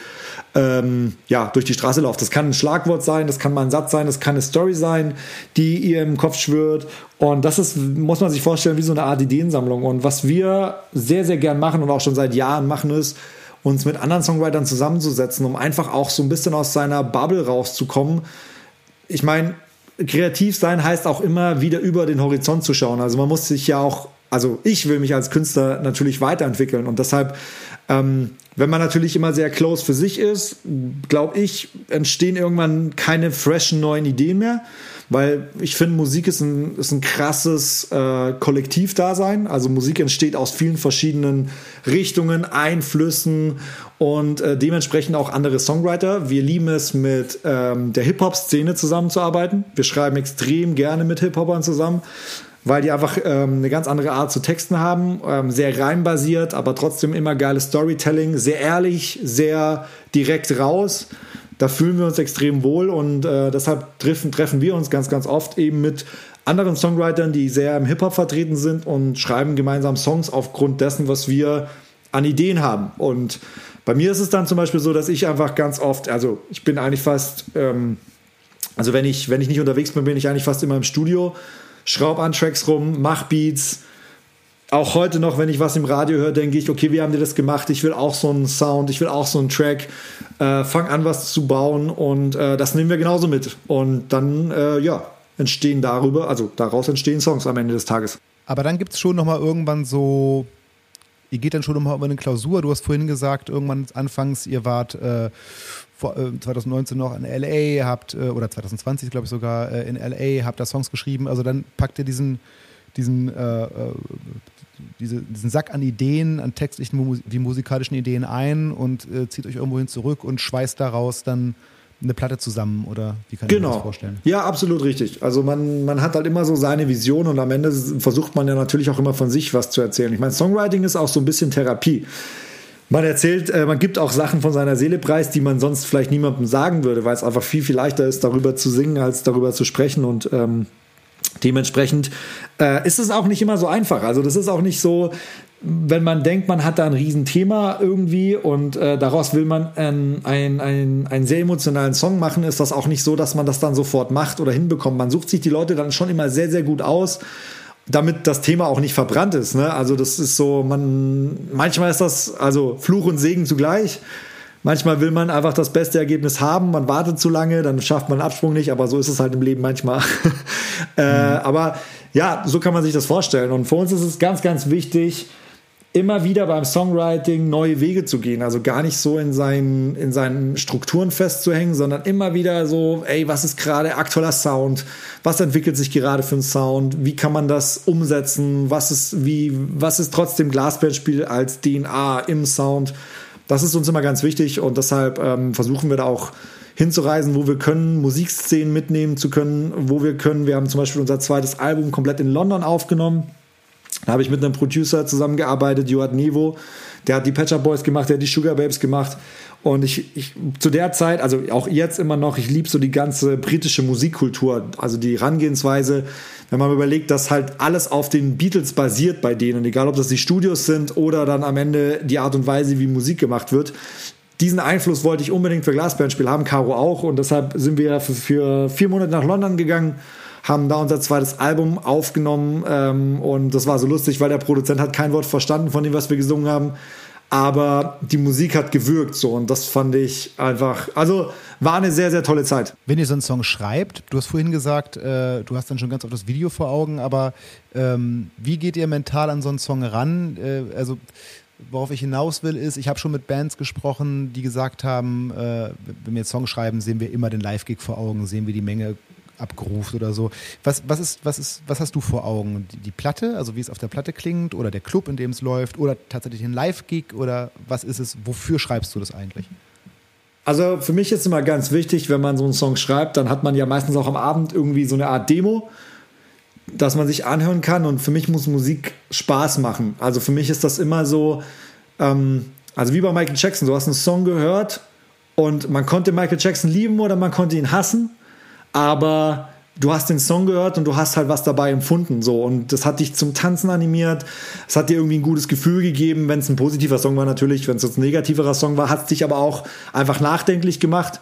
ähm, ja, durch die Straße läuft. Das kann ein Schlagwort sein, das kann mal ein Satz sein, das kann eine Story sein, die ihr im Kopf schwört. Und das ist, muss man sich vorstellen, wie so eine Art Ideensammlung. Und was wir sehr, sehr gern machen und auch schon seit Jahren machen, ist, uns mit anderen Songwritern zusammenzusetzen, um einfach auch so ein bisschen aus seiner Bubble rauszukommen ich meine, kreativ sein heißt auch immer wieder über den Horizont zu schauen. Also man muss sich ja auch, also ich will mich als Künstler natürlich weiterentwickeln und deshalb, ähm, wenn man natürlich immer sehr close für sich ist, glaube ich, entstehen irgendwann keine freshen neuen Ideen mehr weil ich finde, Musik ist ein, ist ein krasses äh, Kollektivdasein. Also Musik entsteht aus vielen verschiedenen Richtungen, Einflüssen und äh, dementsprechend auch andere Songwriter. Wir lieben es, mit ähm, der Hip-Hop-Szene zusammenzuarbeiten. Wir schreiben extrem gerne mit Hip-Hopern zusammen weil die einfach ähm, eine ganz andere Art zu Texten haben, ähm, sehr reimbasiert, aber trotzdem immer geiles Storytelling, sehr ehrlich, sehr direkt raus da fühlen wir uns extrem wohl und äh, deshalb treffen, treffen wir uns ganz, ganz oft eben mit anderen Songwritern, die sehr im Hip-Hop vertreten sind und schreiben gemeinsam Songs aufgrund dessen, was wir an Ideen haben. Und bei mir ist es dann zum Beispiel so, dass ich einfach ganz oft, also ich bin eigentlich fast, ähm, also wenn ich, wenn ich nicht unterwegs bin, bin ich eigentlich fast immer im Studio, schraub an Tracks rum, mach Beats, auch heute noch, wenn ich was im Radio höre, denke ich, okay, wie haben die das gemacht? Ich will auch so einen Sound, ich will auch so einen Track. Äh, fang an, was zu bauen und äh, das nehmen wir genauso mit. Und dann, äh, ja, entstehen darüber, also daraus entstehen Songs am Ende des Tages. Aber dann gibt es schon nochmal irgendwann so, ihr geht dann schon nochmal über eine Klausur. Du hast vorhin gesagt, irgendwann anfangs, ihr wart äh, vor, 2019 äh, noch in LA, habt, äh, oder 2020 glaube ich sogar in LA, habt da Songs geschrieben. Also dann packt ihr diesen diesen äh, diese, diesen Sack an Ideen, an textlichen wie musikalischen Ideen ein und äh, zieht euch irgendwo hin zurück und schweißt daraus dann eine Platte zusammen oder wie kann genau. ich mir das genau. vorstellen? Ja, absolut richtig. Also man, man hat halt immer so seine Vision und am Ende versucht man ja natürlich auch immer von sich was zu erzählen. Ich meine, Songwriting ist auch so ein bisschen Therapie. Man erzählt, äh, man gibt auch Sachen von seiner Seele preis, die man sonst vielleicht niemandem sagen würde, weil es einfach viel, viel leichter ist, darüber zu singen, als darüber zu sprechen und ähm, Dementsprechend äh, ist es auch nicht immer so einfach. Also das ist auch nicht so, wenn man denkt, man hat da ein Riesenthema irgendwie und äh, daraus will man ähm, einen ein sehr emotionalen Song machen, ist das auch nicht so, dass man das dann sofort macht oder hinbekommt. Man sucht sich die Leute dann schon immer sehr, sehr gut aus, damit das Thema auch nicht verbrannt ist. Ne? Also das ist so, man manchmal ist das also Fluch und Segen zugleich. Manchmal will man einfach das beste Ergebnis haben, man wartet zu lange, dann schafft man einen Absprung nicht, aber so ist es halt im Leben manchmal. äh, mhm. Aber ja, so kann man sich das vorstellen. Und für uns ist es ganz, ganz wichtig, immer wieder beim Songwriting neue Wege zu gehen. Also gar nicht so in seinen, in seinen Strukturen festzuhängen, sondern immer wieder so, ey, was ist gerade aktueller Sound? Was entwickelt sich gerade für ein Sound? Wie kann man das umsetzen? Was ist, wie, was ist trotzdem Glasbandspiel als DNA im Sound? Das ist uns immer ganz wichtig und deshalb ähm, versuchen wir da auch hinzureisen, wo wir können, Musikszenen mitnehmen zu können, wo wir können. Wir haben zum Beispiel unser zweites Album komplett in London aufgenommen. Da habe ich mit einem Producer zusammengearbeitet, Joad Nevo. Der hat die Patcher Boys gemacht, der hat die Sugar Babes gemacht. Und ich, ich zu der Zeit, also auch jetzt immer noch, ich liebe so die ganze britische Musikkultur, also die Herangehensweise, wenn man überlegt, dass halt alles auf den Beatles basiert bei denen, egal ob das die Studios sind oder dann am Ende die Art und Weise, wie Musik gemacht wird. Diesen Einfluss wollte ich unbedingt für Glasbandspiel haben, Caro auch. Und deshalb sind wir für, für vier Monate nach London gegangen haben da unser zweites Album aufgenommen ähm, und das war so lustig, weil der Produzent hat kein Wort verstanden von dem, was wir gesungen haben aber die Musik hat gewirkt so und das fand ich einfach, also war eine sehr, sehr tolle Zeit. Wenn ihr so einen Song schreibt, du hast vorhin gesagt, äh, du hast dann schon ganz oft das Video vor Augen, aber ähm, wie geht ihr mental an so einen Song ran? Äh, also worauf ich hinaus will, ist, ich habe schon mit Bands gesprochen, die gesagt haben, äh, wenn wir jetzt Song schreiben, sehen wir immer den Live-Gig vor Augen, sehen wir die Menge abgerufen oder so. Was, was, ist, was, ist, was hast du vor Augen? Die, die, Platte, also wie es auf der Platte klingt, oder der Club, in dem es läuft, oder tatsächlich ein Live-Gig, oder was ist es? Wofür schreibst du das eigentlich? Also für mich ist immer ganz wichtig, wenn man so einen Song schreibt, dann hat man ja meistens auch am Abend irgendwie so eine Art Demo, dass man sich anhören kann. Und für mich muss Musik Spaß machen. Also für mich ist das immer so, ähm, also wie bei Michael Jackson, du hast einen Song gehört und man konnte Michael Jackson lieben oder man konnte ihn hassen aber du hast den Song gehört und du hast halt was dabei empfunden so und das hat dich zum Tanzen animiert. Es hat dir irgendwie ein gutes Gefühl gegeben, wenn es ein positiver Song war natürlich, wenn es ein negativerer Song war, hat es dich aber auch einfach nachdenklich gemacht.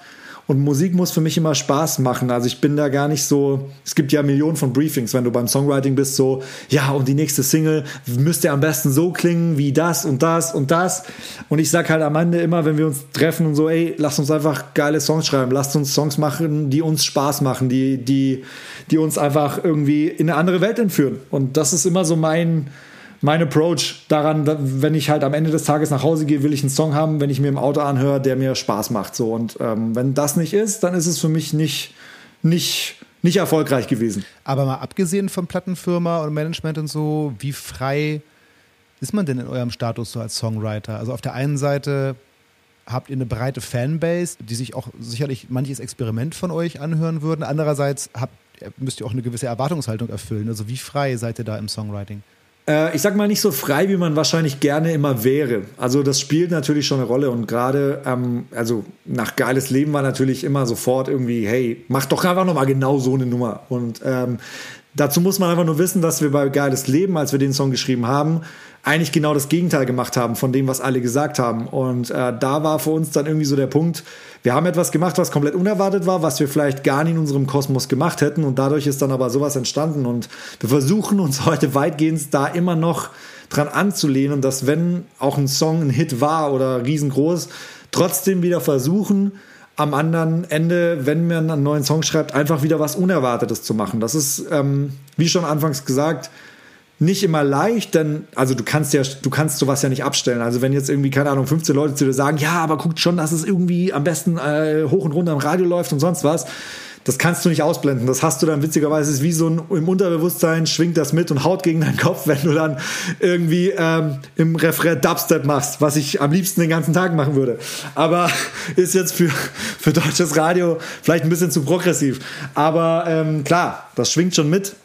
Und Musik muss für mich immer Spaß machen. Also ich bin da gar nicht so. Es gibt ja Millionen von Briefings, wenn du beim Songwriting bist, so, ja, und die nächste Single müsste am besten so klingen wie das und das und das. Und ich sag halt am Ende immer, wenn wir uns treffen und so, ey, lasst uns einfach geile Songs schreiben, lasst uns Songs machen, die uns Spaß machen, die, die, die uns einfach irgendwie in eine andere Welt entführen. Und das ist immer so mein, mein Approach daran, wenn ich halt am Ende des Tages nach Hause gehe, will ich einen Song haben, wenn ich mir im Auto anhöre, der mir Spaß macht. So und ähm, wenn das nicht ist, dann ist es für mich nicht nicht nicht erfolgreich gewesen. Aber mal abgesehen von Plattenfirma und Management und so, wie frei ist man denn in eurem Status so als Songwriter? Also auf der einen Seite habt ihr eine breite Fanbase, die sich auch sicherlich manches Experiment von euch anhören würden. Andererseits habt, müsst ihr auch eine gewisse Erwartungshaltung erfüllen. Also wie frei seid ihr da im Songwriting? Äh, ich sag mal nicht so frei, wie man wahrscheinlich gerne immer wäre. Also das spielt natürlich schon eine Rolle und gerade, ähm, also nach geiles Leben war natürlich immer sofort irgendwie, hey, mach doch einfach nochmal genau so eine Nummer. Und ähm, dazu muss man einfach nur wissen, dass wir bei geiles Leben, als wir den Song geschrieben haben, eigentlich genau das Gegenteil gemacht haben von dem, was alle gesagt haben. Und äh, da war für uns dann irgendwie so der Punkt, wir haben etwas gemacht, was komplett unerwartet war, was wir vielleicht gar nicht in unserem Kosmos gemacht hätten. Und dadurch ist dann aber sowas entstanden. Und wir versuchen uns heute weitgehend da immer noch dran anzulehnen, dass wenn auch ein Song ein Hit war oder riesengroß, trotzdem wieder versuchen, am anderen Ende, wenn man einen neuen Song schreibt, einfach wieder was Unerwartetes zu machen. Das ist, ähm, wie schon anfangs gesagt, nicht immer leicht, denn also du kannst ja, du kannst sowas ja nicht abstellen. Also wenn jetzt irgendwie, keine Ahnung, 15 Leute zu dir sagen, ja, aber guckt schon, dass es irgendwie am besten äh, hoch und runter im Radio läuft und sonst was. Das kannst du nicht ausblenden. Das hast du dann witzigerweise ist wie so ein im Unterbewusstsein schwingt das mit und haut gegen deinen Kopf, wenn du dann irgendwie ähm, im Refrain Dubstep machst, was ich am liebsten den ganzen Tag machen würde. Aber ist jetzt für, für deutsches Radio vielleicht ein bisschen zu progressiv. Aber ähm, klar, das schwingt schon mit.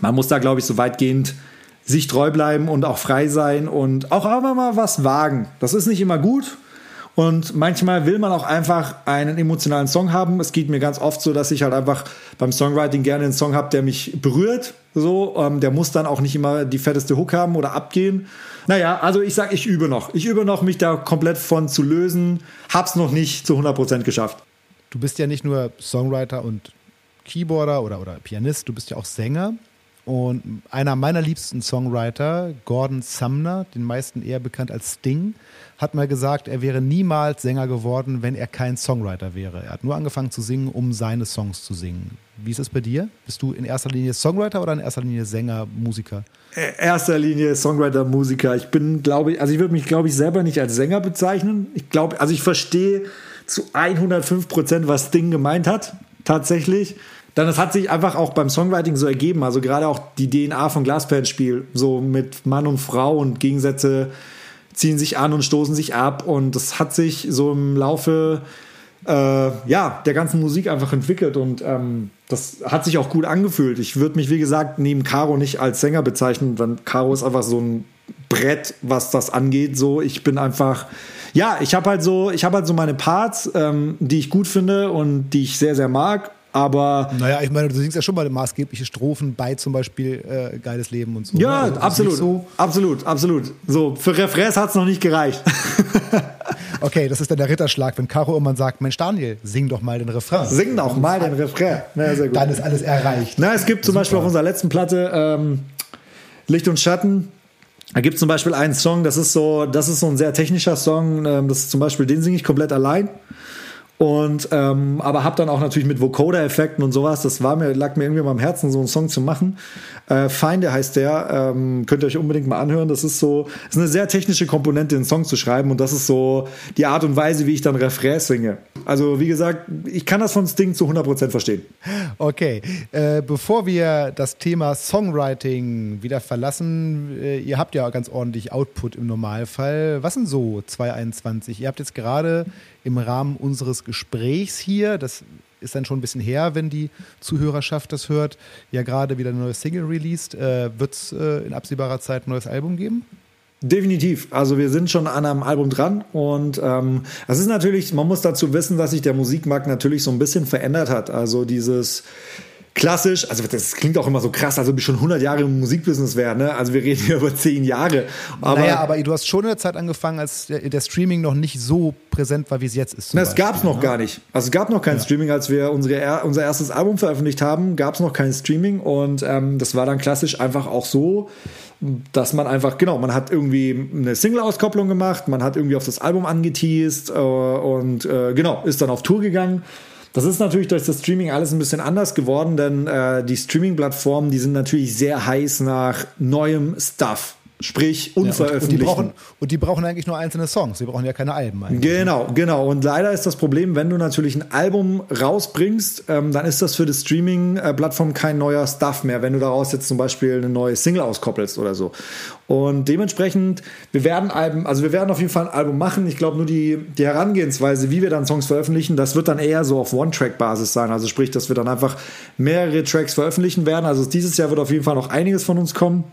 Man muss da, glaube ich, so weitgehend sich treu bleiben und auch frei sein und auch einfach mal was wagen. Das ist nicht immer gut. Und manchmal will man auch einfach einen emotionalen Song haben. Es geht mir ganz oft so, dass ich halt einfach beim Songwriting gerne einen Song habe, der mich berührt. So, ähm, der muss dann auch nicht immer die fetteste Hook haben oder abgehen. Naja, also ich sag, ich übe noch. Ich übe noch, mich da komplett von zu lösen. Hab's noch nicht zu 100% geschafft. Du bist ja nicht nur Songwriter und Keyboarder oder, oder Pianist, du bist ja auch Sänger. Und einer meiner liebsten Songwriter, Gordon Sumner, den meisten eher bekannt als Sting, hat mal gesagt, er wäre niemals Sänger geworden, wenn er kein Songwriter wäre. Er hat nur angefangen zu singen, um seine Songs zu singen. Wie ist es bei dir? Bist du in erster Linie Songwriter oder in erster Linie Sänger, Musiker? In erster Linie Songwriter, Musiker. Ich bin, glaube ich, also ich würde mich, glaube ich, selber nicht als Sänger bezeichnen. Ich glaube, also ich verstehe zu 105 Prozent, was Sting gemeint hat, tatsächlich dann das hat sich einfach auch beim Songwriting so ergeben. Also gerade auch die DNA von Glasperlenspiel, so mit Mann und Frau und Gegensätze ziehen sich an und stoßen sich ab. Und das hat sich so im Laufe äh, ja, der ganzen Musik einfach entwickelt und ähm, das hat sich auch gut angefühlt. Ich würde mich, wie gesagt, neben Caro nicht als Sänger bezeichnen, denn Caro ist einfach so ein Brett, was das angeht. So, ich bin einfach, ja, ich habe halt so, ich habe halt so meine Parts, ähm, die ich gut finde und die ich sehr, sehr mag. Aber naja, ich meine, du singst ja schon mal maßgebliche Strophen bei zum Beispiel äh, Geiles Leben und so. Ja, ne? also absolut, so absolut, absolut. So, für Refrains hat es noch nicht gereicht. okay, das ist dann der Ritterschlag, wenn Caro immer sagt, Mensch Daniel, sing doch mal den Refrain. Sing doch mal den Refrain. Na, sehr gut. Dann ist alles erreicht. Na, es gibt zum Super. Beispiel auf unserer letzten Platte ähm, Licht und Schatten. Da gibt es zum Beispiel einen Song, das ist so, das ist so ein sehr technischer Song. Ähm, das ist zum Beispiel, den singe ich komplett allein. Und ähm, aber habe dann auch natürlich mit Vocoder-Effekten und sowas, das war mir, lag mir irgendwie mal am Herzen, so einen Song zu machen. Äh, Feinde heißt der, ähm, könnt ihr euch unbedingt mal anhören. Das ist so, ist eine sehr technische Komponente, einen Song zu schreiben und das ist so die Art und Weise, wie ich dann Refrains singe. Also wie gesagt, ich kann das von Sting zu 100% verstehen. Okay, äh, bevor wir das Thema Songwriting wieder verlassen, äh, ihr habt ja ganz ordentlich Output im Normalfall. Was sind so 221? Ihr habt jetzt gerade im Rahmen unseres Gesprächs hier, das ist dann schon ein bisschen her, wenn die Zuhörerschaft das hört, ja gerade wieder ein neues Single released. Äh, Wird es äh, in absehbarer Zeit ein neues Album geben? Definitiv. Also wir sind schon an einem Album dran und ähm, es ist natürlich, man muss dazu wissen, dass sich der Musikmarkt natürlich so ein bisschen verändert hat. Also dieses klassisch, also das klingt auch immer so krass, als ob ich schon 100 Jahre im Musikbusiness wäre, ne? Also wir reden hier über 10 Jahre. Aber, naja, aber du hast schon in der Zeit angefangen, als der, der Streaming noch nicht so präsent war, wie es jetzt ist. Na, es gab es noch ne? gar nicht. Also es gab noch kein ja. Streaming, als wir unsere, unser erstes Album veröffentlicht haben, gab es noch kein Streaming und ähm, das war dann klassisch einfach auch so, dass man einfach, genau, man hat irgendwie eine Single-Auskopplung gemacht, man hat irgendwie auf das Album angeteased äh, und äh, genau, ist dann auf Tour gegangen das ist natürlich durch das Streaming alles ein bisschen anders geworden, denn äh, die Streaming-Plattformen, die sind natürlich sehr heiß nach neuem Stuff. Sprich, unveröffentlicht. Ja, und, und, und, die brauchen eigentlich nur einzelne Songs. Die brauchen ja keine Alben. Eigentlich. Genau, genau. Und leider ist das Problem, wenn du natürlich ein Album rausbringst, ähm, dann ist das für die Streaming-Plattform kein neuer Stuff mehr, wenn du daraus jetzt zum Beispiel eine neue Single auskoppelst oder so. Und dementsprechend, wir werden Alben, also wir werden auf jeden Fall ein Album machen. Ich glaube nur die, die Herangehensweise, wie wir dann Songs veröffentlichen, das wird dann eher so auf One-Track-Basis sein. Also sprich, dass wir dann einfach mehrere Tracks veröffentlichen werden. Also dieses Jahr wird auf jeden Fall noch einiges von uns kommen.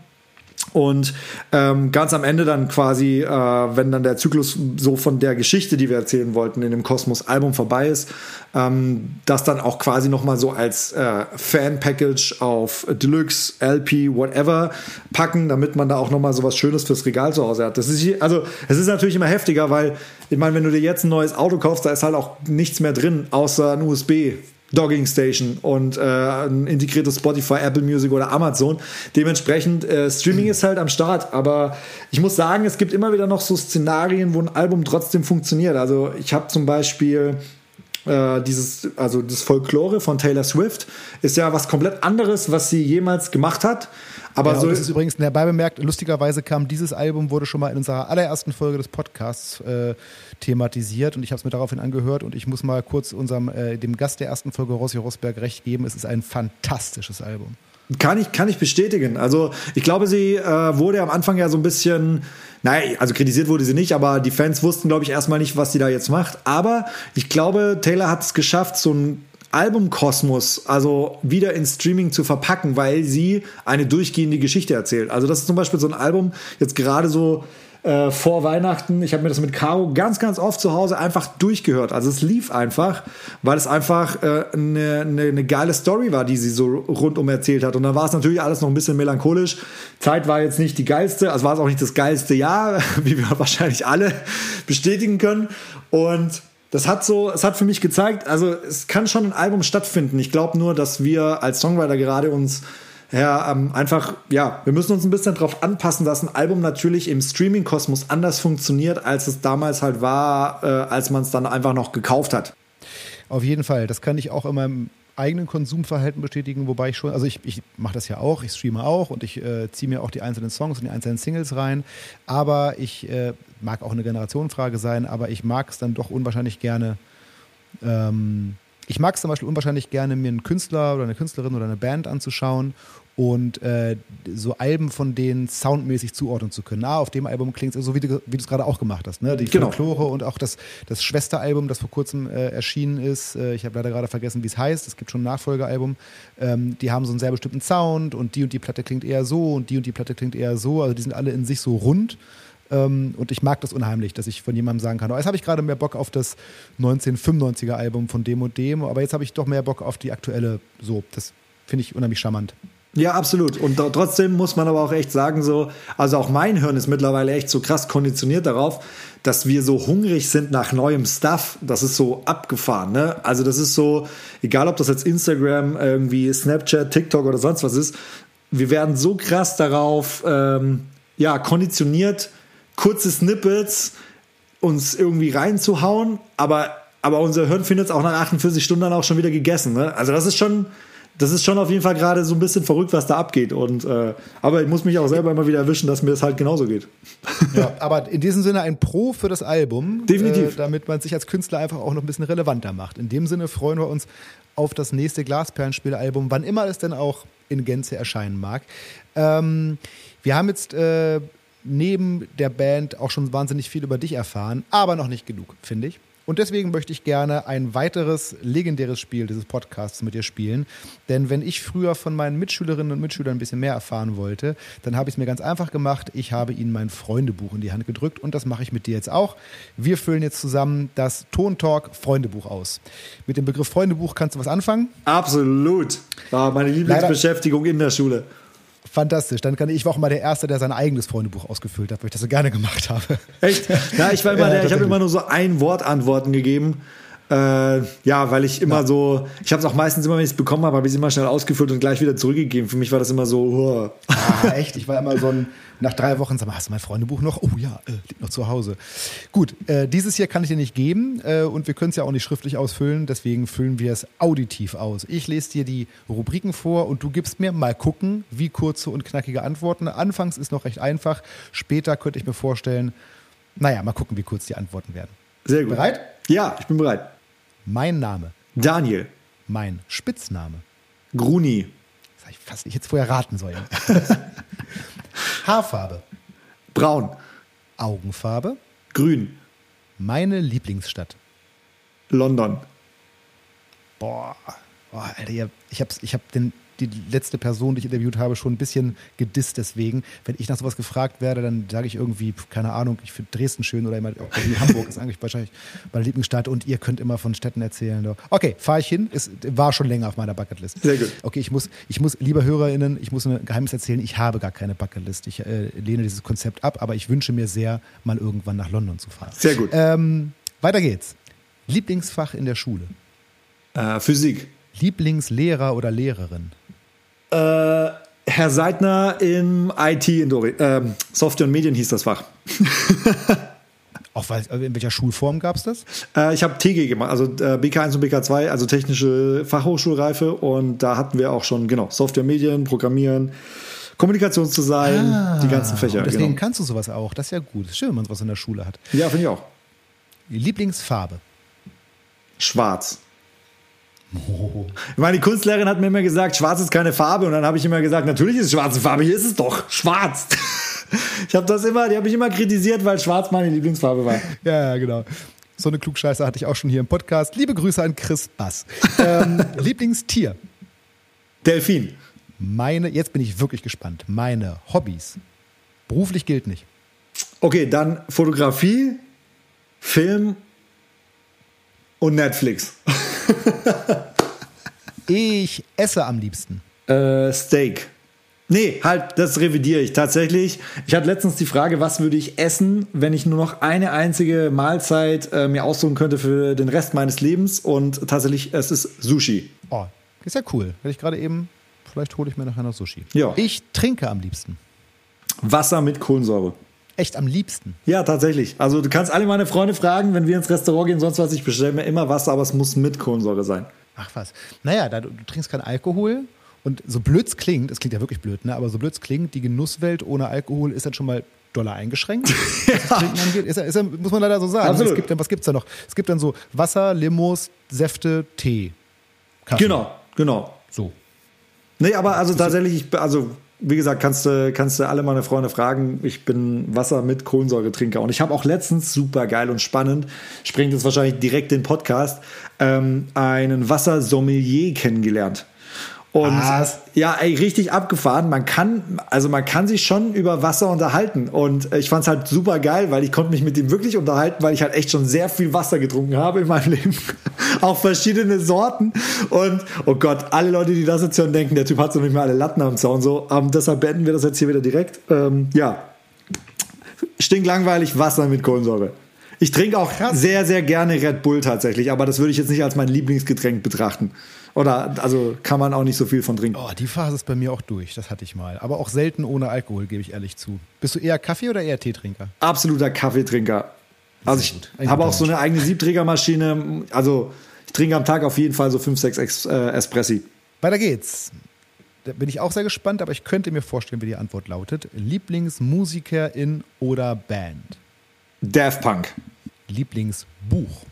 Und ähm, ganz am Ende dann quasi, äh, wenn dann der Zyklus so von der Geschichte, die wir erzählen wollten, in dem Kosmos-Album vorbei ist, ähm, das dann auch quasi nochmal so als äh, Fan-Package auf Deluxe, LP, whatever packen, damit man da auch nochmal so was Schönes fürs Regal zu Hause hat. Das ist, also, es ist natürlich immer heftiger, weil, ich meine, wenn du dir jetzt ein neues Auto kaufst, da ist halt auch nichts mehr drin, außer ein USB Dogging Station und äh, ein integriertes Spotify, Apple Music oder Amazon. Dementsprechend, äh, Streaming ist halt am Start, aber ich muss sagen, es gibt immer wieder noch so Szenarien, wo ein Album trotzdem funktioniert. Also ich habe zum Beispiel äh, dieses, also das Folklore von Taylor Swift ist ja was komplett anderes, was sie jemals gemacht hat. Aber ja, so das ist übrigens nebenbei bemerkt, lustigerweise kam dieses Album, wurde schon mal in unserer allerersten Folge des Podcasts äh, thematisiert und ich habe es mir daraufhin angehört und ich muss mal kurz unserem, äh, dem Gast der ersten Folge, Rossi Rosberg, recht geben. Es ist ein fantastisches Album. Kann ich, kann ich bestätigen. Also ich glaube, sie äh, wurde am Anfang ja so ein bisschen, nein, also kritisiert wurde sie nicht, aber die Fans wussten, glaube ich, erstmal nicht, was sie da jetzt macht. Aber ich glaube, Taylor hat es geschafft, so ein Albumkosmos, also wieder in Streaming zu verpacken, weil sie eine durchgehende Geschichte erzählt. Also das ist zum Beispiel so ein Album, jetzt gerade so äh, vor Weihnachten. Ich habe mir das mit Caro ganz, ganz oft zu Hause einfach durchgehört. Also es lief einfach, weil es einfach eine äh, ne, ne geile Story war, die sie so rundum erzählt hat. Und dann war es natürlich alles noch ein bisschen melancholisch. Zeit war jetzt nicht die geilste, also war es auch nicht das geilste Jahr, wie wir wahrscheinlich alle bestätigen können. Und das hat so, es hat für mich gezeigt, also es kann schon ein Album stattfinden. Ich glaube nur, dass wir als Songwriter gerade uns ja, ähm, einfach, ja, wir müssen uns ein bisschen darauf anpassen, dass ein Album natürlich im Streaming-Kosmos anders funktioniert, als es damals halt war, äh, als man es dann einfach noch gekauft hat. Auf jeden Fall, das kann ich auch meinem eigenen Konsumverhalten bestätigen, wobei ich schon, also ich, ich mache das ja auch, ich streame auch und ich äh, ziehe mir auch die einzelnen Songs und die einzelnen Singles rein, aber ich äh, mag auch eine Generationenfrage sein, aber ich mag es dann doch unwahrscheinlich gerne, ähm, ich mag es zum Beispiel unwahrscheinlich gerne, mir einen Künstler oder eine Künstlerin oder eine Band anzuschauen und äh, so Alben von denen soundmäßig zuordnen zu können. Ah, auf dem Album klingt es so, wie du es gerade auch gemacht hast. Ne? Die Genau. Folklore und auch das, das Schwesteralbum, das vor kurzem äh, erschienen ist. Äh, ich habe leider gerade vergessen, wie es heißt. Es gibt schon ein Nachfolgealbum. Ähm, die haben so einen sehr bestimmten Sound und die und die Platte klingt eher so und die und die Platte klingt eher so. Also die sind alle in sich so rund. Ähm, und ich mag das unheimlich, dass ich von jemandem sagen kann, oh, jetzt habe ich gerade mehr Bock auf das 1995er Album von dem und dem, aber jetzt habe ich doch mehr Bock auf die aktuelle. So, das finde ich unheimlich charmant. Ja, absolut. Und trotzdem muss man aber auch echt sagen, so, also auch mein Hirn ist mittlerweile echt so krass konditioniert darauf, dass wir so hungrig sind nach neuem Stuff. Das ist so abgefahren, ne? Also das ist so, egal ob das jetzt Instagram, irgendwie Snapchat, TikTok oder sonst was ist, wir werden so krass darauf, ähm, ja, konditioniert, kurze Snippets uns irgendwie reinzuhauen, aber, aber unser Hirn findet es auch nach 48 Stunden dann auch schon wieder gegessen. Ne? Also das ist schon, das ist schon auf jeden Fall gerade so ein bisschen verrückt, was da abgeht. Und äh, aber ich muss mich auch selber immer wieder erwischen, dass mir das halt genauso geht. Ja, aber in diesem Sinne ein Pro für das Album. Definitiv. Äh, damit man sich als Künstler einfach auch noch ein bisschen relevanter macht. In dem Sinne freuen wir uns auf das nächste Glasperlenspiel-Album, wann immer es denn auch in Gänze erscheinen mag. Ähm, wir haben jetzt äh, neben der Band auch schon wahnsinnig viel über dich erfahren, aber noch nicht genug, finde ich. Und deswegen möchte ich gerne ein weiteres legendäres Spiel dieses Podcasts mit dir spielen. Denn wenn ich früher von meinen Mitschülerinnen und Mitschülern ein bisschen mehr erfahren wollte, dann habe ich es mir ganz einfach gemacht. Ich habe ihnen mein Freundebuch in die Hand gedrückt und das mache ich mit dir jetzt auch. Wir füllen jetzt zusammen das Tontalk Freundebuch aus. Mit dem Begriff Freundebuch kannst du was anfangen? Absolut. War meine Lieblingsbeschäftigung in der Schule. Fantastisch. Dann kann ich, war auch mal der Erste, der sein eigenes Freundebuch ausgefüllt hat, weil ich das so gerne gemacht habe. Echt? Ja, ich war immer Ja, der, ich habe immer nur so ein Wort Antworten gegeben. Äh, ja, weil ich immer so, ich habe es auch meistens immer, wenn ich es bekommen habe, habe ich es immer schnell ausgefüllt und gleich wieder zurückgegeben. Für mich war das immer so, oh. Ah, echt? Ich war immer so ein, nach drei Wochen, sag mal, hast du mein Freundebuch noch? Oh ja, äh, liegt noch zu Hause. Gut, äh, dieses hier kann ich dir nicht geben äh, und wir können es ja auch nicht schriftlich ausfüllen, deswegen füllen wir es auditiv aus. Ich lese dir die Rubriken vor und du gibst mir mal gucken, wie kurze und knackige Antworten. Anfangs ist noch recht einfach, später könnte ich mir vorstellen, naja, mal gucken, wie kurz die Antworten werden. Sehr gut. Bereit? Ja, ich bin bereit. Mein Name, Daniel, mein Spitzname. Gruni, Das habe ich fast nicht jetzt vorher raten sollen. Haarfarbe, Braun, Augenfarbe, Grün, meine Lieblingsstadt. London. Boah, boah Alter, ich habe ich hab den, die letzte Person, die ich interviewt habe, schon ein bisschen gedisst deswegen. Wenn ich nach sowas gefragt werde, dann sage ich irgendwie, keine Ahnung, ich finde Dresden schön oder immer, Hamburg ist eigentlich wahrscheinlich meine Lieblingsstadt und ihr könnt immer von Städten erzählen. Okay, fahre ich hin. Es war schon länger auf meiner Bucketlist. Sehr gut. Okay, ich muss, ich muss, lieber HörerInnen, ich muss ein Geheimnis erzählen, ich habe gar keine Bucketlist. Ich äh, lehne dieses Konzept ab, aber ich wünsche mir sehr, mal irgendwann nach London zu fahren. Sehr gut. Ähm, weiter geht's. Lieblingsfach in der Schule. Äh, Physik. Lieblingslehrer oder Lehrerin? Äh, Herr Seidner im IT, in Dori ähm, Software und Medien hieß das Fach. Auch weil, in welcher Schulform gab es das? Äh, ich habe TG gemacht, also äh, BK1 und BK2, also technische Fachhochschulreife. Und da hatten wir auch schon, genau, Software, Medien, Programmieren, Kommunikationsdesign, die ganzen Fächer. Deswegen Genau. kannst du sowas auch. Das ist ja gut. Schön, wenn man sowas in der Schule hat. Ja, finde ich auch. Lieblingsfarbe. Schwarz. Ich meine, die Kunstlehrerin hat mir immer gesagt, schwarz ist keine Farbe. Und dann habe ich immer gesagt, natürlich ist schwarze Farbe, hier ist es doch schwarz. Ich habe das immer, die habe ich immer kritisiert, weil schwarz meine Lieblingsfarbe war. Ja, ja, genau. So eine Klugscheiße hatte ich auch schon hier im Podcast. Liebe Grüße an Chris Bass. Ähm, Lieblingstier. Delfin. Meine, jetzt bin ich wirklich gespannt. Meine Hobbys. Beruflich gilt nicht. Okay, dann Fotografie, Film und Netflix. Ich esse am liebsten. Äh, Steak. Nee, halt, das revidiere ich tatsächlich. Ich hatte letztens die Frage, was würde ich essen, wenn ich nur noch eine einzige Mahlzeit äh, mir aussuchen könnte für den Rest meines Lebens. Und tatsächlich, es ist Sushi. Oh, ist ja cool. Hätte ich gerade eben, vielleicht hole ich mir nachher noch Sushi. Ja. Ich trinke am liebsten. Wasser mit Kohlensäure. Echt am liebsten. Ja, tatsächlich. Also du kannst alle meine Freunde fragen, wenn wir ins Restaurant gehen, sonst was, ich bestelle mir immer Wasser, aber es muss mit Kohlensäure sein. Ach was. Naja, da, du, du trinkst keinen Alkohol und so blöd es klingt, es klingt ja wirklich blöd, ne? aber so blöd es klingt, die Genusswelt ohne Alkohol ist dann schon mal doller eingeschränkt. Ist, ja- ist, ja- muss man leider so sagen. Absolut. Es gibt dann, was gibt's da noch? Es gibt dann so Wasser, Limos, Säfte, Tee. Kaffee. Genau, genau. So. Nee, aber also tatsächlich, ich, also wie gesagt, kannst du, kannst du alle meine Freunde fragen. Ich bin Wasser mit Kohlensäuretrinker. Und ich habe auch letztens, super geil und spannend, springt jetzt wahrscheinlich direkt den Podcast, ähm, einen Wassersommelier kennengelernt. Und Was? ja, ey, richtig abgefahren. Man kann, also man kann sich schon über Wasser unterhalten. Und äh, ich fand es halt super geil, weil ich konnte mich mit ihm wirklich unterhalten, weil ich halt echt schon sehr viel Wasser getrunken habe in meinem Leben. Auch verschiedene Sorten. Und oh Gott, alle Leute, die das jetzt hören, denken, der Typ hat so nicht mehr alle Latten am Zaun. So, ähm, deshalb beenden wir das jetzt hier wieder direkt. Ähm, ja. Stinklangweilig Wasser mit Kohlensäure. Ich trinke auch sehr, sehr gerne Red Bull tatsächlich, aber das würde ich jetzt nicht als mein Lieblingsgetränk betrachten. Oder also kann man auch nicht so viel von trinken. Oh, die Phase ist bei mir auch durch. Das hatte ich mal. Aber auch selten ohne Alkohol, gebe ich ehrlich zu. Bist du eher Kaffee oder eher Teetrinker? Absoluter Kaffeetrinker. Also ich habe auch so eine eigene Siebträgermaschine. Also ich trinke am Tag auf jeden Fall so fünf, sechs Ex äh, Espressi. Weiter geht's. Da bin ich auch sehr gespannt, aber ich könnte mir vorstellen, wie die Antwort lautet. Lieblingsmusikerin oder Band? Daft Punk. Lieblingsbuch?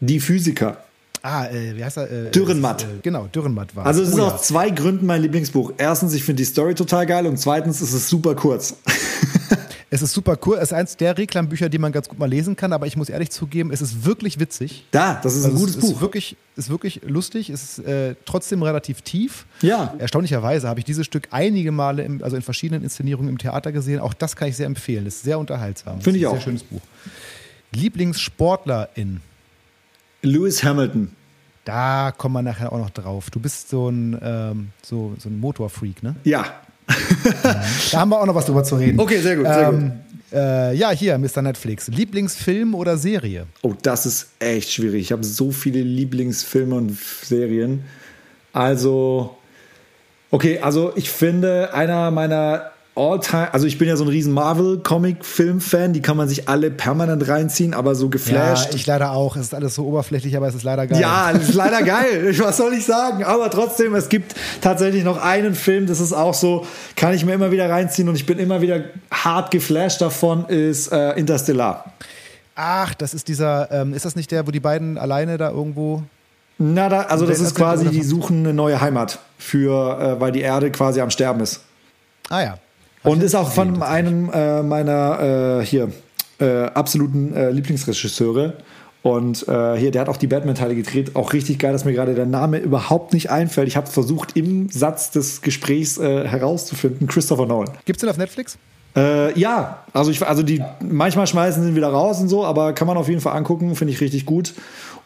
Die Physiker. Ah, äh, wie heißt er? Äh, Dürrenmatt. Äh, genau, Dürrenmatt war Also es ist Oh aus ja. zwei Gründen mein Lieblingsbuch. Erstens, ich finde die Story total geil und zweitens ist es super kurz. Es ist super cool. Es ist eins der Reklambücher, die man ganz gut mal lesen kann, aber ich muss ehrlich zugeben, es ist wirklich witzig. Da, das ist ein Also gutes es ist Buch. Wirklich, ist wirklich lustig, es ist äh, trotzdem relativ tief. Ja. Erstaunlicherweise habe ich dieses Stück einige Male, im, also in verschiedenen Inszenierungen im Theater gesehen. Auch das kann ich sehr empfehlen. Es ist sehr unterhaltsam. Finde ich ist ein auch. Sehr schönes Buch. Lieblingssportlerin. Lewis Hamilton. Da kommen wir nachher auch noch drauf. Du bist so ein, ähm, so, so ein Motorfreak, ne? Ja. Da haben wir auch noch was drüber zu reden. Okay, sehr gut, sehr ähm, Äh, ja, hier, Mr. Netflix. Lieblingsfilm oder Serie? Oh, das ist echt schwierig. Ich habe so viele Lieblingsfilme und Serien. Also, okay, also ich finde einer meiner All-Time, also ich bin ja so ein riesen Marvel-Comic-Film-Fan, die kann man sich alle permanent reinziehen, aber so geflasht. Ja, ich leider auch. Es ist alles so oberflächlich, aber es ist leider geil. Ja, das ist leider geil. Was soll ich sagen? Aber trotzdem, es gibt tatsächlich noch einen Film, das ist auch so, kann ich mir immer wieder reinziehen und ich bin immer wieder hart geflasht davon, ist äh, Interstellar. Ach, das ist dieser, ähm, ist das nicht der, wo die beiden alleine da irgendwo. Na, da, also das ist quasi, die suchen eine neue Heimat für, äh, weil die Erde quasi am Sterben ist. Ah ja. Und ist auch von einem äh, meiner äh, hier äh, absoluten äh, Lieblingsregisseure. Und äh, hier, der hat auch die Batman-Teile gedreht. Auch richtig geil, dass mir gerade der Name überhaupt nicht einfällt. Ich habe versucht, im Satz des Gesprächs äh, herauszufinden. Christopher Nolan. Gibt's den auf Netflix? Äh, ja, also ich, also die manchmal schmeißen sie ihn wieder raus und so, aber kann man auf jeden Fall angucken, finde ich richtig gut.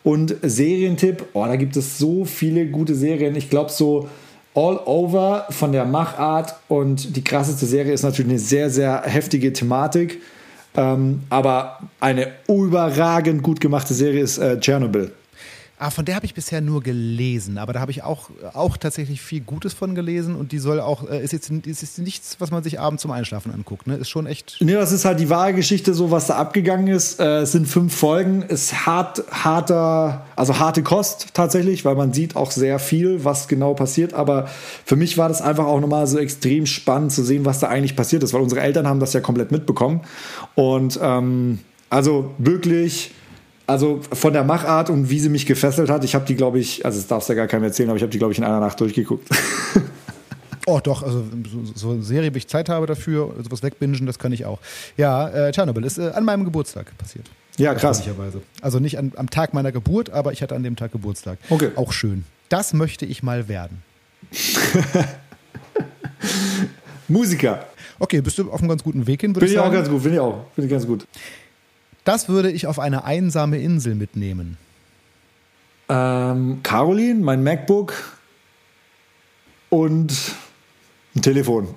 Und Serientipp, oh, da gibt es so viele gute Serien. Ich glaube so All Over von der Machart und die krasseste Serie ist natürlich eine sehr, sehr heftige Thematik. Ähm, aber eine überragend gut gemachte Serie ist äh, Chernobyl. Ah, von der habe ich bisher nur gelesen, aber da habe ich auch, auch tatsächlich viel Gutes von gelesen und die soll auch, äh, ist jetzt ist jetzt nichts, was man sich abends zum Einschlafen anguckt, ne? Ist schon echt. Nee, das ist halt die wahre Geschichte, so was da abgegangen ist. Äh, es sind fünf Folgen, ist hart, harter, also harte Kost tatsächlich, weil man sieht auch sehr viel, was genau passiert. Aber für mich war das einfach auch nochmal so extrem spannend zu sehen, was da eigentlich passiert ist, weil unsere Eltern haben das ja komplett mitbekommen. Und ähm, also wirklich. Also von der Machart und wie sie mich gefesselt hat, ich habe die, glaube ich, also das darfst du ja gar keinem erzählen, aber ich habe die, glaube ich, in einer Nacht durchgeguckt. Oh, doch, also so, so eine Serie, wie ich Zeit habe dafür, sowas wegbingen, das kann ich auch. Ja, äh, Tschernobyl ist äh, an meinem Geburtstag passiert. ja, krass. Also nicht an, am Tag meiner Geburt, aber ich hatte an dem Tag Geburtstag. Okay. Auch schön. Das möchte ich mal werden. Musiker. Okay, bist du auf einem ganz guten Weg hin, würde ich ich auch sagen. ganz gut, finde ich auch. Finde ich ganz gut. Das würde ich auf eine einsame Insel mitnehmen. Ähm, Caroline, mein MacBook und ein Telefon.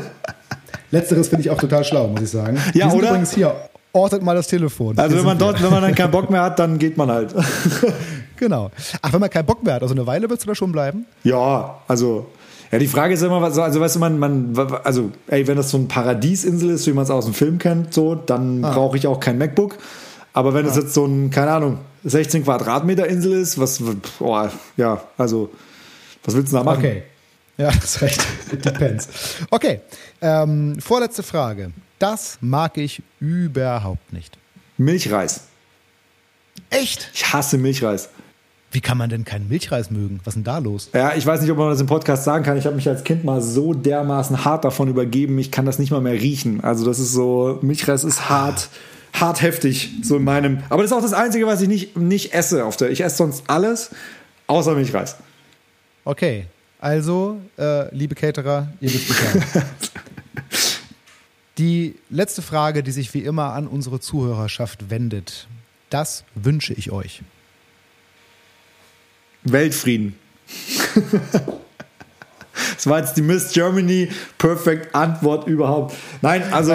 Letzteres finde ich auch total schlau, muss ich sagen. Ja, oder? übrigens hier. Ortet mal das Telefon. Also Hier wenn man dort, wenn man dann keinen Bock mehr hat, dann geht man halt. Genau. Ach, wenn man keinen Bock mehr hat, also eine Weile willst du da schon bleiben? ja, also ja, die Frage ist immer, was- also weißt du, man, man, also ey, wenn das so ein Paradiesinsel ist, wie man es aus dem Film kennt, so, dann brauche ich auch kein MacBook. Aber wenn es jetzt so ein, keine Ahnung, 16 Quadratmeter Insel ist, was, boah, ja, also was willst du da machen? Okay. Ja, das ist recht. Depends. Okay. Ähm, vorletzte Frage. Das mag ich überhaupt nicht. Milchreis. Echt? Ich hasse Milchreis. Wie kann man denn keinen Milchreis mögen? Was ist denn da los? Ja, ich weiß nicht, ob man das im Podcast sagen kann. Ich habe mich als Kind mal so dermaßen hart davon übergeben, ich kann das nicht mal mehr riechen. Also das ist so, Milchreis ist hart, hart heftig, so in meinem. Aber das ist auch das Einzige, was ich nicht, nicht esse auf der. Ich esse sonst alles, außer Milchreis. Okay, also, äh, liebe Caterer, ihr wisst Bescheid. Die letzte Frage, die sich wie immer an unsere Zuhörerschaft wendet, das wünsche ich euch. Weltfrieden. das war jetzt die Miss Germany Perfect Antwort überhaupt. Nein, also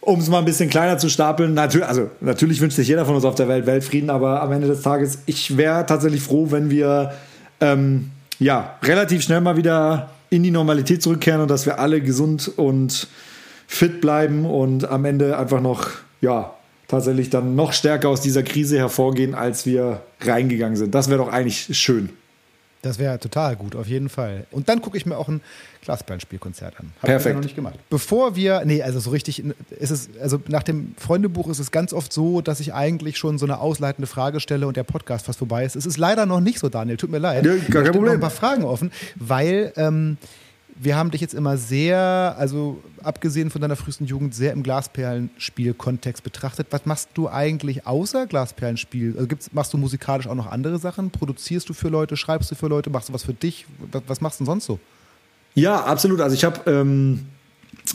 um es mal ein bisschen kleiner zu stapeln, natürlich, also natürlich wünscht sich jeder von uns auf der Welt Weltfrieden, aber am Ende des Tages, ich wäre tatsächlich froh, wenn wir ähm, ja relativ schnell mal wieder in die Normalität zurückkehren und dass wir alle gesund und fit bleiben und am Ende einfach noch ja tatsächlich dann noch stärker aus dieser Krise hervorgehen, als wir reingegangen sind. Das wäre doch eigentlich schön. Das wäre total gut, auf jeden Fall. Und dann gucke ich mir auch ein Glasperlenspielkonzert an. Hab Perfekt. Ich noch nicht gemacht. Bevor wir, nee, also so richtig, ist es, also nach dem Freundebuch ist es ganz oft so, dass ich eigentlich schon so eine ausleitende Frage stelle und der Podcast fast vorbei ist. Es ist leider noch nicht so, Daniel, tut mir leid. Ja, gar kein Problem. Noch ein paar Fragen offen, weil ähm, wir haben dich jetzt immer sehr, also abgesehen von deiner frühesten Jugend, sehr im Glasperlenspiel-Kontext betrachtet. Was machst du eigentlich außer Glasperlenspiel? Also machst du musikalisch auch noch andere Sachen? Produzierst du für Leute? Schreibst du für Leute? Machst du was für dich? Was, was machst du denn sonst so? Ja, absolut. Also ich habe ähm,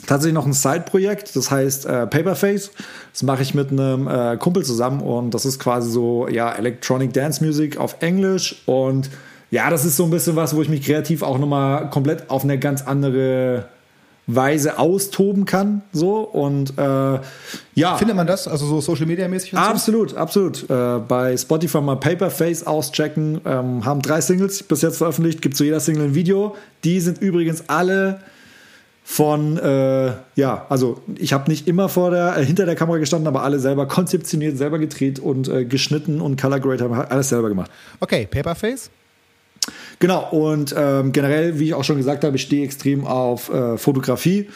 tatsächlich noch ein Side-Projekt, das heißt äh, Paperface. Das mache ich mit einem äh, Kumpel zusammen und das ist quasi so ja Electronic Dance Music auf Englisch und ja, das ist so ein bisschen was, wo ich mich kreativ auch nochmal komplett auf eine ganz andere Weise austoben kann. So und äh, ja. Findet man das? Also so Social Media mäßig? Absolut, so? absolut. Äh, bei Spotify mal Paperface auschecken. Ähm, haben drei Singles bis jetzt veröffentlicht. Gibt zu jeder Single ein Video. Die sind übrigens alle von, äh, ja, also ich habe nicht immer vor der, äh, hinter der Kamera gestanden, aber alle selber konzeptioniert, selber gedreht und äh, geschnitten und Color Grade haben alles selber gemacht. Okay, Paperface? Genau, und ähm, generell, wie ich auch schon gesagt habe, ich stehe extrem auf äh, Fotografie.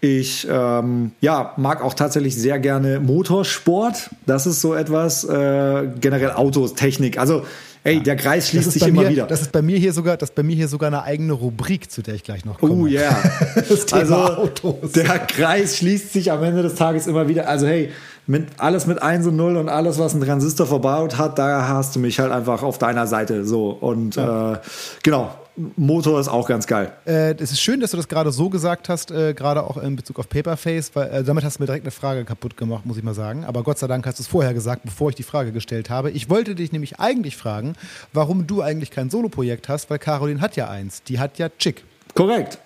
Ich ähm, ja, mag auch tatsächlich sehr gerne Motorsport. Das ist so etwas, äh, generell Autos, Technik. Also, ey, ja. der Kreis schließt sich immer mir, wieder. Das ist bei mir hier sogar, das bei mir hier sogar eine eigene Rubrik, zu der ich gleich noch komme. Oh ja. Yeah. also, Autos. Der Kreis schließt sich am Ende des Tages immer wieder. Also, hey, mit, alles mit 1 und 0 und alles, was ein Transistor verbaut hat, da hast du mich halt einfach auf deiner Seite. So. Und ja. äh, genau, Motor ist auch ganz geil. Äh, es ist schön, dass du das gerade so gesagt hast, äh, gerade auch in Bezug auf Paperface, weil äh, damit hast du mir direkt eine Frage kaputt gemacht, muss ich mal sagen. Aber Gott sei Dank hast du es vorher gesagt, bevor ich die Frage gestellt habe. Ich wollte dich nämlich eigentlich fragen, warum du eigentlich kein Soloprojekt hast, weil Caroline hat ja eins. Die hat ja Chick. Korrekt.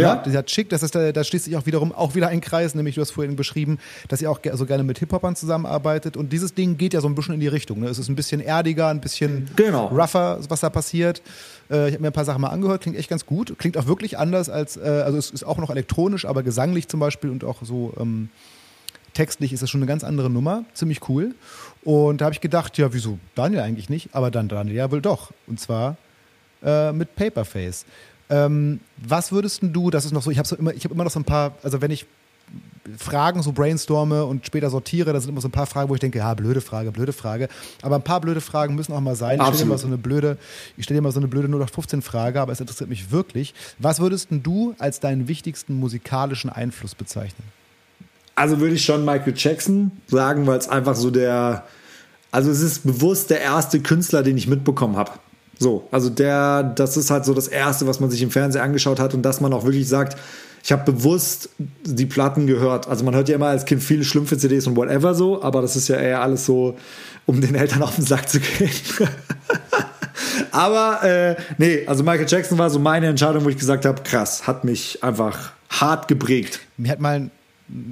Ja, ja, die hat schick, das ist, da schließt sich auch wiederum auch wieder ein Kreis, nämlich du hast vorhin beschrieben, dass ihr auch so gerne mit Hip-Hopern zusammenarbeitet und dieses Ding geht ja so ein bisschen in die Richtung. Ne? Es ist ein bisschen erdiger, ein bisschen genau. rougher, was da passiert. Äh, ich habe mir ein paar Sachen mal angehört, klingt echt ganz gut, klingt auch wirklich anders als, äh, also es ist auch noch elektronisch, aber gesanglich zum Beispiel und auch so ähm, textlich ist das schon eine ganz andere Nummer, ziemlich cool. Und da habe ich gedacht, ja, wieso Daniel eigentlich nicht, aber dann Daniel ja wohl doch. Und zwar äh, mit Paperface. Ähm, was würdest du, das ist noch so, ich habe so immer, ich habe immer noch so ein paar, also wenn ich Fragen so brainstorme und später sortiere, da sind immer so ein paar Fragen, wo ich denke, ja, blöde Frage, blöde Frage. Aber ein paar blöde Fragen müssen auch mal sein. Ich stelle dir mal so eine blöde, ich stelle mal so eine blöde 0815 Frage, aber es interessiert mich wirklich. Was würdest du als deinen wichtigsten musikalischen Einfluss bezeichnen? Also würde ich schon Michael Jackson sagen, weil es einfach so der, also es ist bewusst der erste Künstler, den ich mitbekommen habe. So, also der, das ist halt so das Erste, was man sich im Fernsehen angeschaut hat und dass man auch wirklich sagt, ich habe bewusst die Platten gehört. Also man hört ja immer als Kind viele Schlümpfe CDs und whatever so, aber das ist ja eher alles so, um den Eltern auf den Sack zu gehen. aber äh, nee, also Michael Jackson war so meine Entscheidung, wo ich gesagt habe, krass, hat mich einfach hart geprägt. Mir hat mal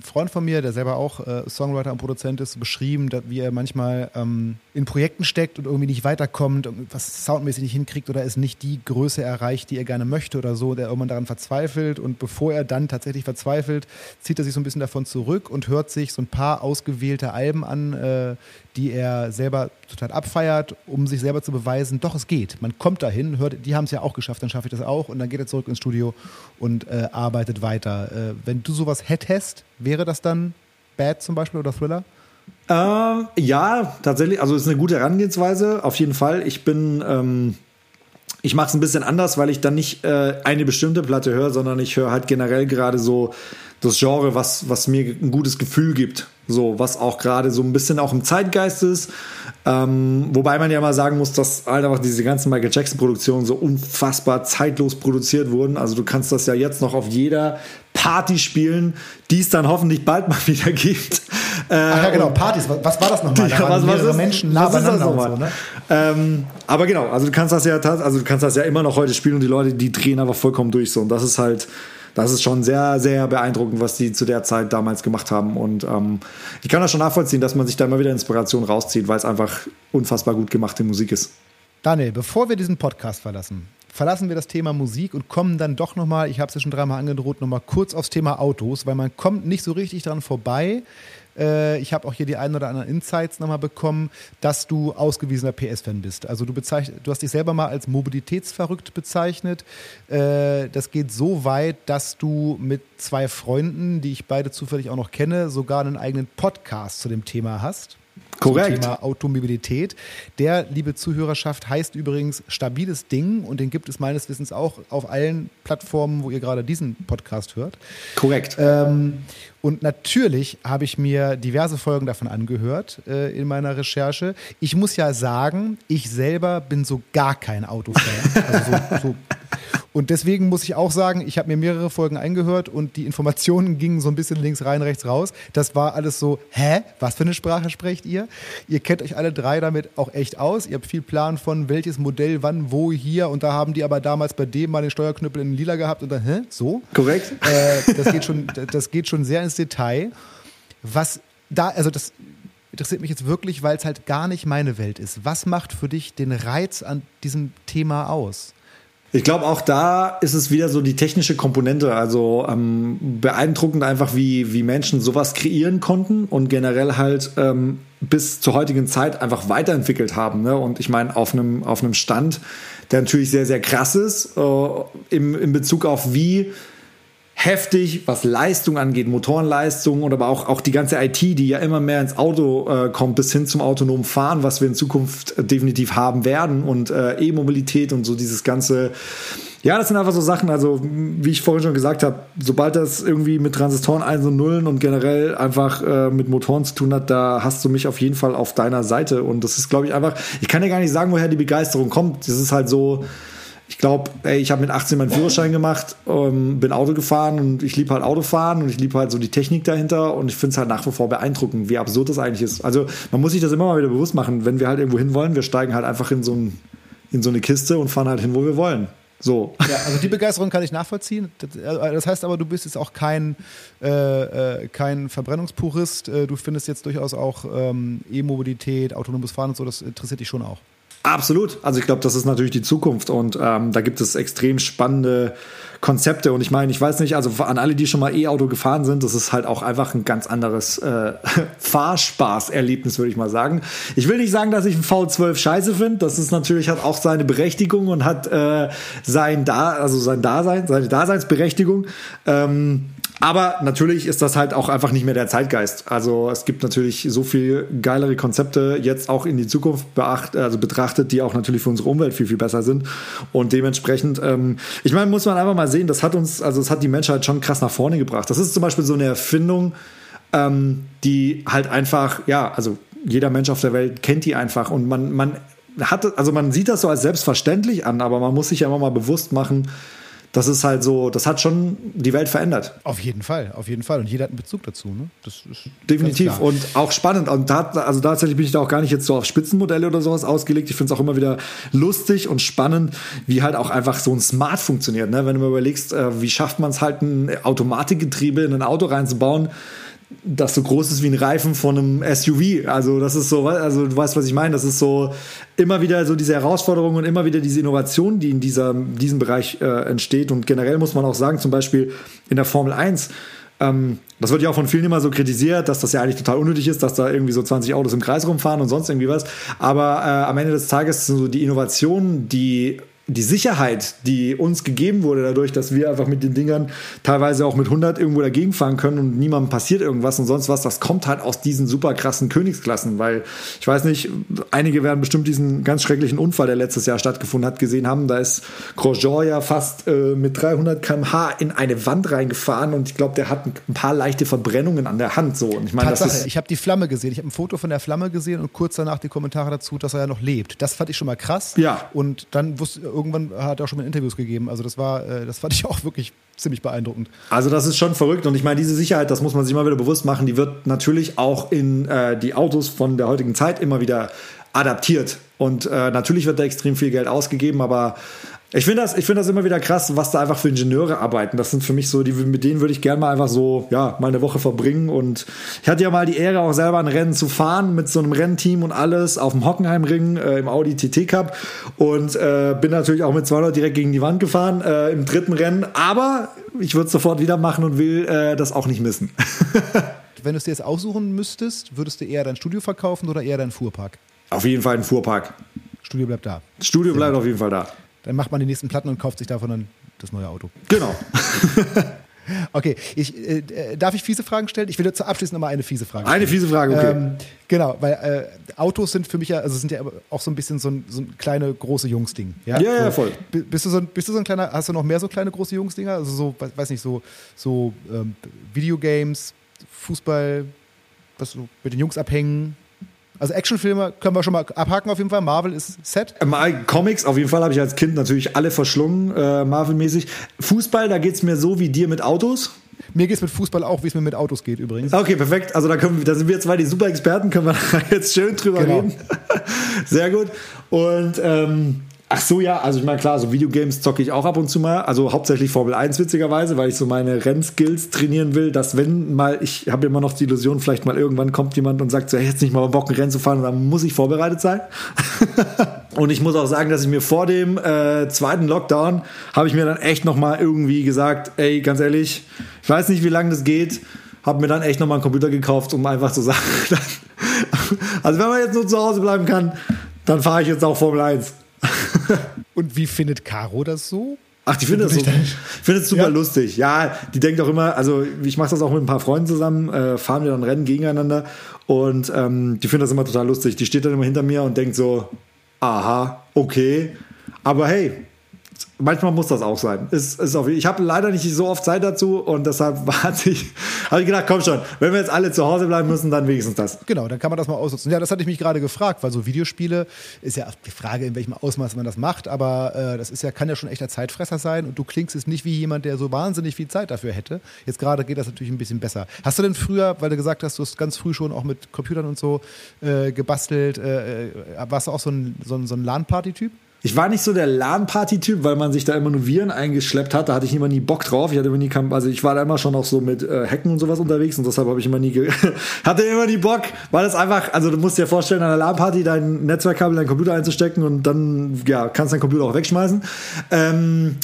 Freund von mir, der selber auch äh, Songwriter und Produzent ist, beschrieben, dass, wie er manchmal ähm, in Projekten steckt und irgendwie nicht weiterkommt, was soundmäßig nicht hinkriegt oder es nicht die Größe erreicht, die er gerne möchte oder so, der irgendwann daran verzweifelt. Und bevor er dann tatsächlich verzweifelt, zieht er sich so ein bisschen davon zurück und hört sich so ein paar ausgewählte Alben an, äh, die er selber total abfeiert, um sich selber zu beweisen, doch, es geht. Man kommt dahin, hört, die haben es ja auch geschafft, dann schaffe ich das auch und dann geht er zurück ins Studio und äh, arbeitet weiter. Äh, wenn du sowas hättest, wäre das dann Bad zum Beispiel oder Thriller? Ähm, ja, tatsächlich. Also es ist eine gute Herangehensweise, auf jeden Fall. Ich bin, ähm, ich mache es ein bisschen anders, weil ich dann nicht äh, eine bestimmte Platte höre, sondern ich höre halt generell gerade so das Genre, was, was mir ein gutes Gefühl gibt. So, was auch gerade so ein bisschen auch im Zeitgeist ist. Ähm, wobei man ja mal sagen muss, dass halt einfach diese ganzen Michael Jackson-Produktionen so unfassbar zeitlos produziert wurden. Also du kannst das ja jetzt noch auf jeder Party spielen, die es dann hoffentlich bald mal wieder gibt. Äh, Ach ja, genau, Partys. Was war das nochmal? Da was, was ist, Menschen nah was ist das nochmal? So, ne? ähm, aber genau, also du kannst das ja, also du kannst das ja immer noch heute spielen und die Leute, die drehen einfach vollkommen durch so. Und das ist halt, das ist schon sehr, sehr beeindruckend, was die zu der Zeit damals gemacht haben. Und ähm, ich kann das schon nachvollziehen, dass man sich da immer wieder Inspiration rauszieht, weil es einfach unfassbar gut gemachte Musik ist. Daniel, bevor wir diesen Podcast verlassen, verlassen wir das Thema Musik und kommen dann doch nochmal, ich habe es ja schon dreimal angedroht, nochmal kurz aufs Thema Autos, weil man kommt nicht so richtig dran vorbei, äh, ich habe auch hier die ein oder anderen Insights nochmal bekommen, dass du ausgewiesener PS-Fan bist. Also du, du hast dich selber mal als mobilitätsverrückt bezeichnet. Äh, das geht so weit, dass du mit zwei Freunden, die ich beide zufällig auch noch kenne, sogar einen eigenen Podcast zu dem Thema hast. Korrekt. Zum Thema Automobilität. Der, liebe Zuhörerschaft, heißt übrigens Stabiles Ding und den gibt es meines Wissens auch auf allen Plattformen, wo ihr gerade diesen Podcast hört. Korrekt. Ähm, und natürlich habe ich mir diverse Folgen davon angehört äh, in meiner Recherche. Ich muss ja sagen, ich selber bin so gar kein Autofan. also so, so und deswegen muss ich auch sagen, ich habe mir mehrere Folgen eingehört und die Informationen gingen so ein bisschen links rein, rechts raus. Das war alles so, hä? Was für eine Sprache sprecht ihr? Ihr kennt euch alle drei damit auch echt aus. Ihr habt viel Plan von welches Modell, wann, wo, hier. Und da haben die aber damals bei dem mal den Steuerknüppel in lila gehabt und dann, hä? So? Korrekt. Äh, das, geht schon, das geht schon sehr ins Detail. Was da, also das interessiert mich jetzt wirklich, weil es halt gar nicht meine Welt ist. Was macht für dich den Reiz an diesem Thema aus? Ich glaube, auch da ist es wieder so die technische Komponente. Also ähm, beeindruckend einfach, wie, wie Menschen sowas kreieren konnten und generell halt ähm, bis zur heutigen Zeit einfach weiterentwickelt haben. Ne? Und ich meine, auf einem, auf Stand, der natürlich sehr, sehr krass ist, äh, im, in Bezug auf wie heftig, was Leistung angeht, Motorenleistung und aber auch, auch die ganze IT, die ja immer mehr ins Auto äh, kommt, bis hin zum autonomen Fahren, was wir in Zukunft äh, definitiv haben werden und äh, E-Mobilität und so dieses ganze. Ja, das sind einfach so Sachen, also wie ich vorhin schon gesagt habe, sobald das irgendwie mit Transistoren 1 und Nullen und generell einfach äh, mit Motoren zu tun hat, da hast du mich auf jeden Fall auf deiner Seite und das ist, glaube ich, einfach, ich kann ja gar nicht sagen, woher die Begeisterung kommt. Das ist halt so, ich glaube, ich habe mit 18 meinen Führerschein gemacht, ähm, bin Auto gefahren und ich liebe halt Autofahren und ich liebe halt so die Technik dahinter und ich finde es halt nach wie vor beeindruckend, wie absurd das eigentlich ist. Also man muss sich das immer mal wieder bewusst machen, wenn wir halt irgendwo hin wollen, wir steigen halt einfach in so, ein, in so eine Kiste und fahren halt hin, wo wir wollen. So. Ja, also die Begeisterung kann ich nachvollziehen. Das, äh, heißt aber, du bist jetzt auch kein, äh, äh, kein Verbrennungspurist. Äh, du findest jetzt durchaus auch ähm, E-Mobilität, autonomes Fahren und so, das interessiert dich schon auch. Absolut. Also ich glaube, das ist natürlich die Zukunft und ähm, da gibt es extrem spannende Konzepte. Und ich meine, ich weiß nicht, also an alle, die schon mal E-Auto gefahren sind, das ist halt auch einfach ein ganz anderes äh, Fahrspaß-Erlebnis, würde ich mal sagen. Ich will nicht sagen, dass ich ein V12 scheiße finde. Das ist natürlich, hat auch seine Berechtigung und hat äh, sein da, also sein Dasein, seine Daseinsberechtigung. Ähm, aber natürlich ist das halt auch einfach nicht mehr der Zeitgeist. Also es gibt natürlich so viel geilere Konzepte jetzt auch in die Zukunft beacht, also betrachtet, die auch natürlich für unsere Umwelt viel, viel besser sind. Und dementsprechend, ähm, ich meine, muss man einfach mal sehen, das hat uns, also es hat die Menschheit schon krass nach vorne gebracht. Das ist zum Beispiel so eine Erfindung, ähm, die halt einfach, ja, also jeder Mensch auf der Welt kennt die einfach und man, man hat, also man sieht das so als selbstverständlich an, aber man muss sich ja immer mal bewusst machen, das ist halt so, das hat schon die Welt verändert. Auf jeden Fall, auf jeden Fall. Und jeder hat einen Bezug dazu. Ne? Definitiv und auch spannend. Und da, also tatsächlich bin ich da auch gar nicht jetzt so auf Spitzenmodelle oder sowas ausgelegt. Ich finde es auch immer wieder lustig und spannend, wie halt auch einfach so ein Smart funktioniert. Ne? Wenn du mir überlegst, äh, wie schafft man es halt, ein Automatikgetriebe in ein Auto reinzubauen das so groß ist wie ein Reifen von einem SUV. Also das ist so, also du weißt, was ich meine. Das ist so immer wieder so diese Herausforderung und immer wieder diese Innovation, die in dieser, diesem Bereich äh, entsteht. Und generell muss man auch sagen, zum Beispiel in der Formel 1, ähm, das wird ja auch von vielen immer so kritisiert, dass das ja eigentlich total unnötig ist, dass da irgendwie so 20 Autos im Kreis rumfahren und sonst irgendwie was. Aber äh, am Ende des Tages sind so die Innovationen, die die Sicherheit, die uns gegeben wurde, dadurch, dass wir einfach mit den Dingern teilweise auch mit 100 irgendwo dagegen fahren können und niemandem passiert irgendwas und sonst was, das kommt halt aus diesen super krassen Königsklassen, weil ich weiß nicht, einige werden bestimmt diesen ganz schrecklichen Unfall, der letztes Jahr stattgefunden hat, gesehen haben. Da ist Grosjean ja fast äh, mit 300 km/h in eine Wand reingefahren und ich glaube, der hat ein paar leichte Verbrennungen an der Hand so. Und ich meine, das ist ich habe die Flamme gesehen, ich habe ein Foto von der Flamme gesehen und kurz danach die Kommentare dazu, dass er ja noch lebt. Das fand ich schon mal krass. Ja. Und dann wusste irgendwann hat er auch schon mal Interviews gegeben. Also das war, äh, das fand ich auch wirklich ziemlich beeindruckend. Also das ist schon verrückt und ich meine, diese Sicherheit, das muss man sich mal wieder bewusst machen, die wird natürlich auch in äh, die Autos von der heutigen Zeit immer wieder adaptiert. Und äh, natürlich wird da extrem viel Geld ausgegeben, aber ich finde das, ich finde das immer wieder krass, was da einfach für Ingenieure arbeiten. Das sind für mich so, die, mit denen würde ich gerne mal einfach so, ja, mal eine Woche verbringen. Und ich hatte ja mal die Ehre, auch selber ein Rennen zu fahren mit so einem Rennteam und alles auf dem Hockenheimring äh, im Audi TT Cup und äh, bin natürlich auch mit 200 direkt gegen die Wand gefahren äh, im dritten Rennen. Aber ich würde es sofort wieder machen und will äh, das auch nicht missen. Wenn du es dir jetzt aussuchen müsstest, würdest du eher dein Studio verkaufen oder eher deinen Fuhrpark? Auf jeden Fall ein Fuhrpark. Studio bleibt da. Studio bleibt auf jeden Fall da. Dann macht man die nächsten Platten und kauft sich davon dann das neue Auto. Genau. okay, ich, äh, darf ich fiese Fragen stellen? Ich will zur Abschluss nochmal eine fiese Frage stellen. Eine fiese Frage, okay. Ähm, genau, weil äh, Autos sind für mich ja, also sind ja auch so ein bisschen so ein, so ein kleine, große Jungs-Ding. Ja, ja, ja, voll. Bist du, so ein, bist du so ein kleiner, hast du noch mehr so kleine, große Jungs-Dinger? Also so, weiß nicht, so, so ähm, Videogames, Fußball, was so mit den Jungs abhängen, also Actionfilme können wir schon mal abhaken auf jeden Fall. Marvel ist set. Comics auf jeden Fall habe ich als Kind natürlich alle verschlungen, äh, Marvel-mäßig. Fußball, da geht es mir so wie dir mit Autos. Mir geht es mit Fußball auch, wie es mir mit Autos geht übrigens. Okay, perfekt. Also da, können, da sind wir zwei die super Experten, können wir jetzt schön drüber genau. reden. Sehr gut. Und ähm, Ach so, ja, also ich meine, klar, so Videogames zocke ich auch ab und zu mal. Also hauptsächlich Formel 1 witzigerweise, weil ich so meine Rennskills trainieren will, dass wenn mal, ich habe immer noch die Illusion, vielleicht mal irgendwann kommt jemand und sagt so, hey, jetzt nicht mal Bock, ein Rennen zu fahren, dann muss ich vorbereitet sein. und ich muss auch sagen, dass ich mir vor dem äh, zweiten Lockdown, habe ich mir dann echt nochmal irgendwie gesagt, ey, ganz ehrlich, ich weiß nicht, wie lange das geht, habe mir dann echt nochmal einen Computer gekauft, um einfach zu sagen, also wenn man jetzt nur zu Hause bleiben kann, dann fahre ich jetzt auch Formel 1. Und wie findet Caro das so? Ach, die findet es so, super ja. lustig. Ja, die denkt auch immer, also ich mache das auch mit ein paar Freunden zusammen, äh, fahren wir dann Rennen gegeneinander und ähm, die findet das immer total lustig. Die steht dann immer hinter mir und denkt so, aha, okay, aber hey, manchmal muss das auch sein. Ist, ist auf, ich habe leider nicht so oft Zeit dazu und deshalb habe ich gedacht, komm schon, wenn wir jetzt alle zu Hause bleiben müssen, dann wenigstens das. Genau, dann kann man das mal ausnutzen. Ja, das hatte ich mich gerade gefragt, weil so Videospiele ist ja die Frage, in welchem Ausmaß man das macht, aber äh, das ist ja, kann ja schon echter Zeitfresser sein und du klingst es nicht wie jemand, der so wahnsinnig viel Zeit dafür hätte. Jetzt gerade geht das natürlich ein bisschen besser. Hast du denn früher, weil du gesagt hast, du hast ganz früh schon auch mit Computern und so äh, gebastelt, äh, äh warst du auch so ein, so ein, so ein LAN-Party-Typ? Ich war nicht so der LAN-Party-Typ, weil man sich da immer nur Viren eingeschleppt hat. Da hatte ich immer nie Bock drauf. Ich hatte immer nie, also ich war da immer schon auch so mit äh, Hacken und sowas unterwegs und deshalb habe ich immer nie, hatte immer nie Bock, weil das einfach, also du musst dir vorstellen, an einer LAN-Party dein Netzwerkkabel, deinen Computer einzustecken und dann, ja, kannst deinen Computer auch wegschmeißen. Ähm,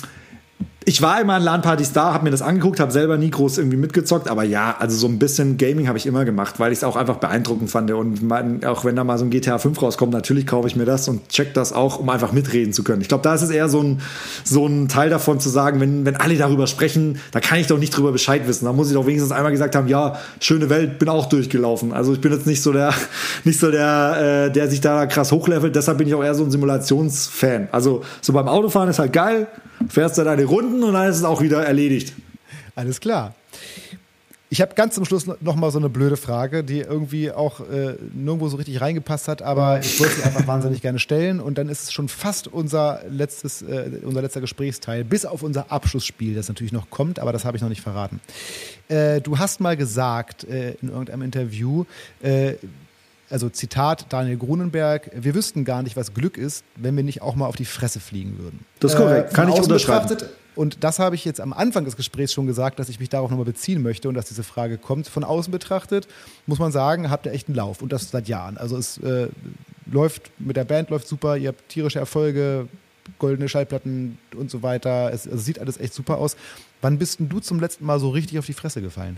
ich war immer an LAN-Partys da, habe mir das angeguckt, habe selber nie groß irgendwie mitgezockt, aber ja, also so ein bisschen Gaming habe ich immer gemacht, weil ich es auch einfach beeindruckend fand. Und man, auch wenn da mal so ein GTA 5 rauskommt, natürlich kaufe ich mir das und check das auch, um einfach mitreden zu können. Ich glaube, da ist es eher so ein, so ein Teil davon zu sagen, wenn, wenn alle darüber sprechen, da kann ich doch nicht drüber Bescheid wissen. Da muss ich doch wenigstens einmal gesagt haben, ja, schöne Welt, bin auch durchgelaufen. Also ich bin jetzt nicht so der, nicht so der, äh, der sich da krass hochlevelt, deshalb bin ich auch eher so ein Simulationsfan. Also so beim Autofahren ist halt geil, fährst du deine Runden und dann ist es auch wieder erledigt. Alles klar. Ich habe ganz zum Schluss noch mal so eine blöde Frage, die irgendwie auch äh, nirgendwo so richtig reingepasst hat, aber ich wollte sie einfach wahnsinnig gerne stellen und dann ist es schon fast unser letztes, äh, unser letzter Gesprächsteil, bis auf unser Abschlussspiel, das natürlich noch kommt, aber das habe ich noch nicht verraten. Äh, du hast mal gesagt äh, in irgendeinem Interview, äh, also Zitat Daniel Grunenberg, wir wüssten gar nicht, was Glück ist, wenn wir nicht auch mal auf die Fresse fliegen würden. Das ist korrekt, äh, kann ich unterschreiben. Und das habe ich jetzt am Anfang des Gesprächs schon gesagt, dass ich mich darauf nochmal beziehen möchte und dass diese Frage kommt. Von außen betrachtet, muss man sagen, habt ihr echt einen Lauf und das seit Jahren. Also es äh, läuft mit der Band läuft super, ihr habt tierische Erfolge, goldene Schallplatten und so weiter. Es, es sieht alles echt super aus. Wann bist denn du zum letzten Mal so richtig auf die Fresse gefallen?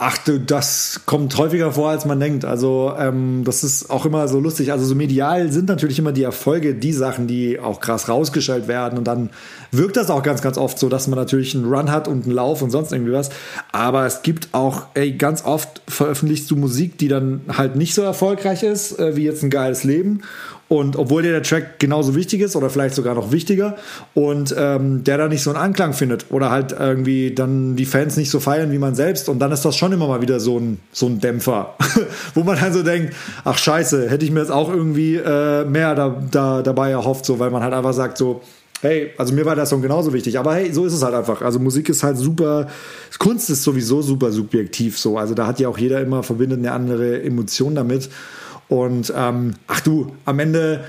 Ach, das kommt häufiger vor, als man denkt. Also, ähm, das ist auch immer so lustig. Also, so medial sind natürlich immer die Erfolge die Sachen, die auch krass rausgestellt werden. Und dann wirkt das auch ganz, ganz oft so, dass man natürlich einen Run hat und einen Lauf und sonst irgendwie was. Aber es gibt auch, ey, ganz oft veröffentlichst du Musik, die dann halt nicht so erfolgreich ist, äh, wie jetzt ein geiles Leben. Und obwohl dir der Track genauso wichtig ist oder vielleicht sogar noch wichtiger und ähm, der da nicht so einen Anklang findet oder halt irgendwie dann die Fans nicht so feiern wie man selbst und dann ist das schon immer mal wieder so ein, so ein Dämpfer, wo man dann so denkt, ach scheiße, hätte ich mir jetzt auch irgendwie äh, mehr da, da, dabei erhofft, so, weil man halt einfach sagt so, hey, also mir war der Song genauso wichtig, aber hey, so ist es halt einfach. Also Musik ist halt super, Kunst ist sowieso super subjektiv so, also da hat ja auch jeder immer verbindet eine andere Emotion damit und ähm, ach du, am Ende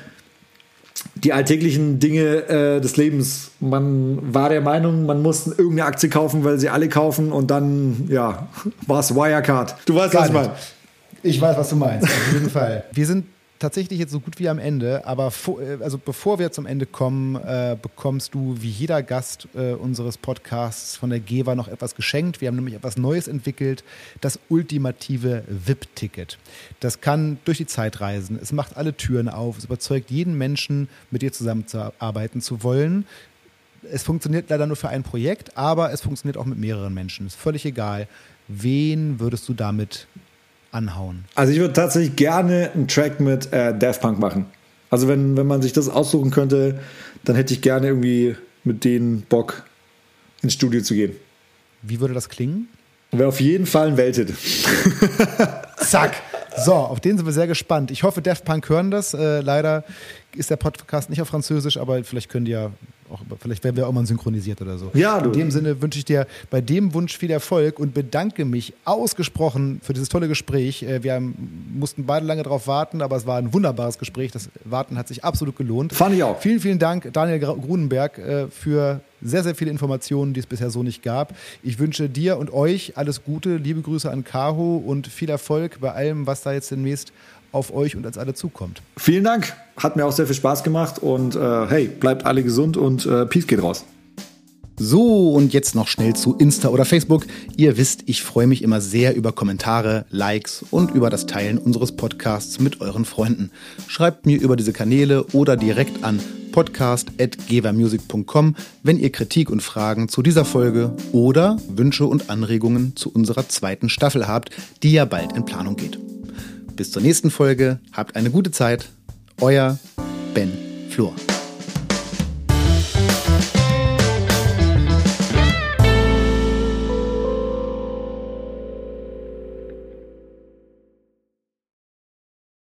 die alltäglichen Dinge äh, des Lebens. Man war der Meinung, man muss irgendeine Aktie kaufen, weil sie alle kaufen und dann, ja, war es Wirecard. Du weißt, Gar was ich meine. Ich weiß, was du meinst, auf jeden Fall. Wir sind tatsächlich jetzt so gut wie am Ende, aber äh, also bevor wir zum Ende kommen, äh, bekommst du wie jeder Gast äh, unseres Podcasts von der GEWA noch etwas geschenkt. Wir haben nämlich etwas Neues entwickelt, das ultimative VIP-Ticket. Das kann durch die Zeit reisen, es macht alle Türen auf, es überzeugt jeden Menschen, mit dir zusammenzuarbeiten zu wollen. Es funktioniert leider nur für ein Projekt, aber es funktioniert auch mit mehreren Menschen. Ist völlig egal. Wen würdest du damit anhauen? Also ich würde tatsächlich gerne einen Track mit äh, Daft Punk machen. Also wenn, wenn man sich das aussuchen könnte, dann hätte ich gerne irgendwie mit denen Bock ins Studio zu gehen. Wie würde das klingen? Wäre auf jeden Fall ein Welthit. Zack. So, auf den sind wir sehr gespannt. Ich hoffe, Daft Punk hören das. Äh, leider ist der Podcast nicht auf Französisch, aber vielleicht können die ja auch, vielleicht werden wir auch mal synchronisiert oder so. Ja, du. In dem Sinne wünsche ich dir bei dem Wunsch viel Erfolg und bedanke mich ausgesprochen für dieses tolle Gespräch. Äh, wir haben, mussten beide lange darauf warten, aber es war ein wunderbares Gespräch. Das Warten hat sich absolut gelohnt. Fand ich auch. Vielen, vielen Dank, Daniel Grunenberg, äh, für sehr, sehr viele Informationen, die es bisher so nicht gab. Ich wünsche dir und euch alles Gute, liebe Grüße an Kaho und viel Erfolg bei allem, was da jetzt demnächst auf euch und als alle zukommt. Vielen Dank, hat mir auch sehr viel Spaß gemacht und äh, hey, bleibt alle gesund und äh, Peace geht raus. So, und jetzt noch schnell zu Insta oder Facebook. Ihr wisst, ich freue mich immer sehr über Kommentare, Likes und über das Teilen unseres Podcasts mit euren Freunden. Schreibt mir über diese Kanäle oder direkt an podcast.gevermusic.com, wenn ihr Kritik und Fragen zu dieser Folge oder Wünsche und Anregungen zu unserer zweiten Staffel habt, die ja bald in Planung geht. Bis zur nächsten Folge. Habt eine gute Zeit. Euer Ben Flor.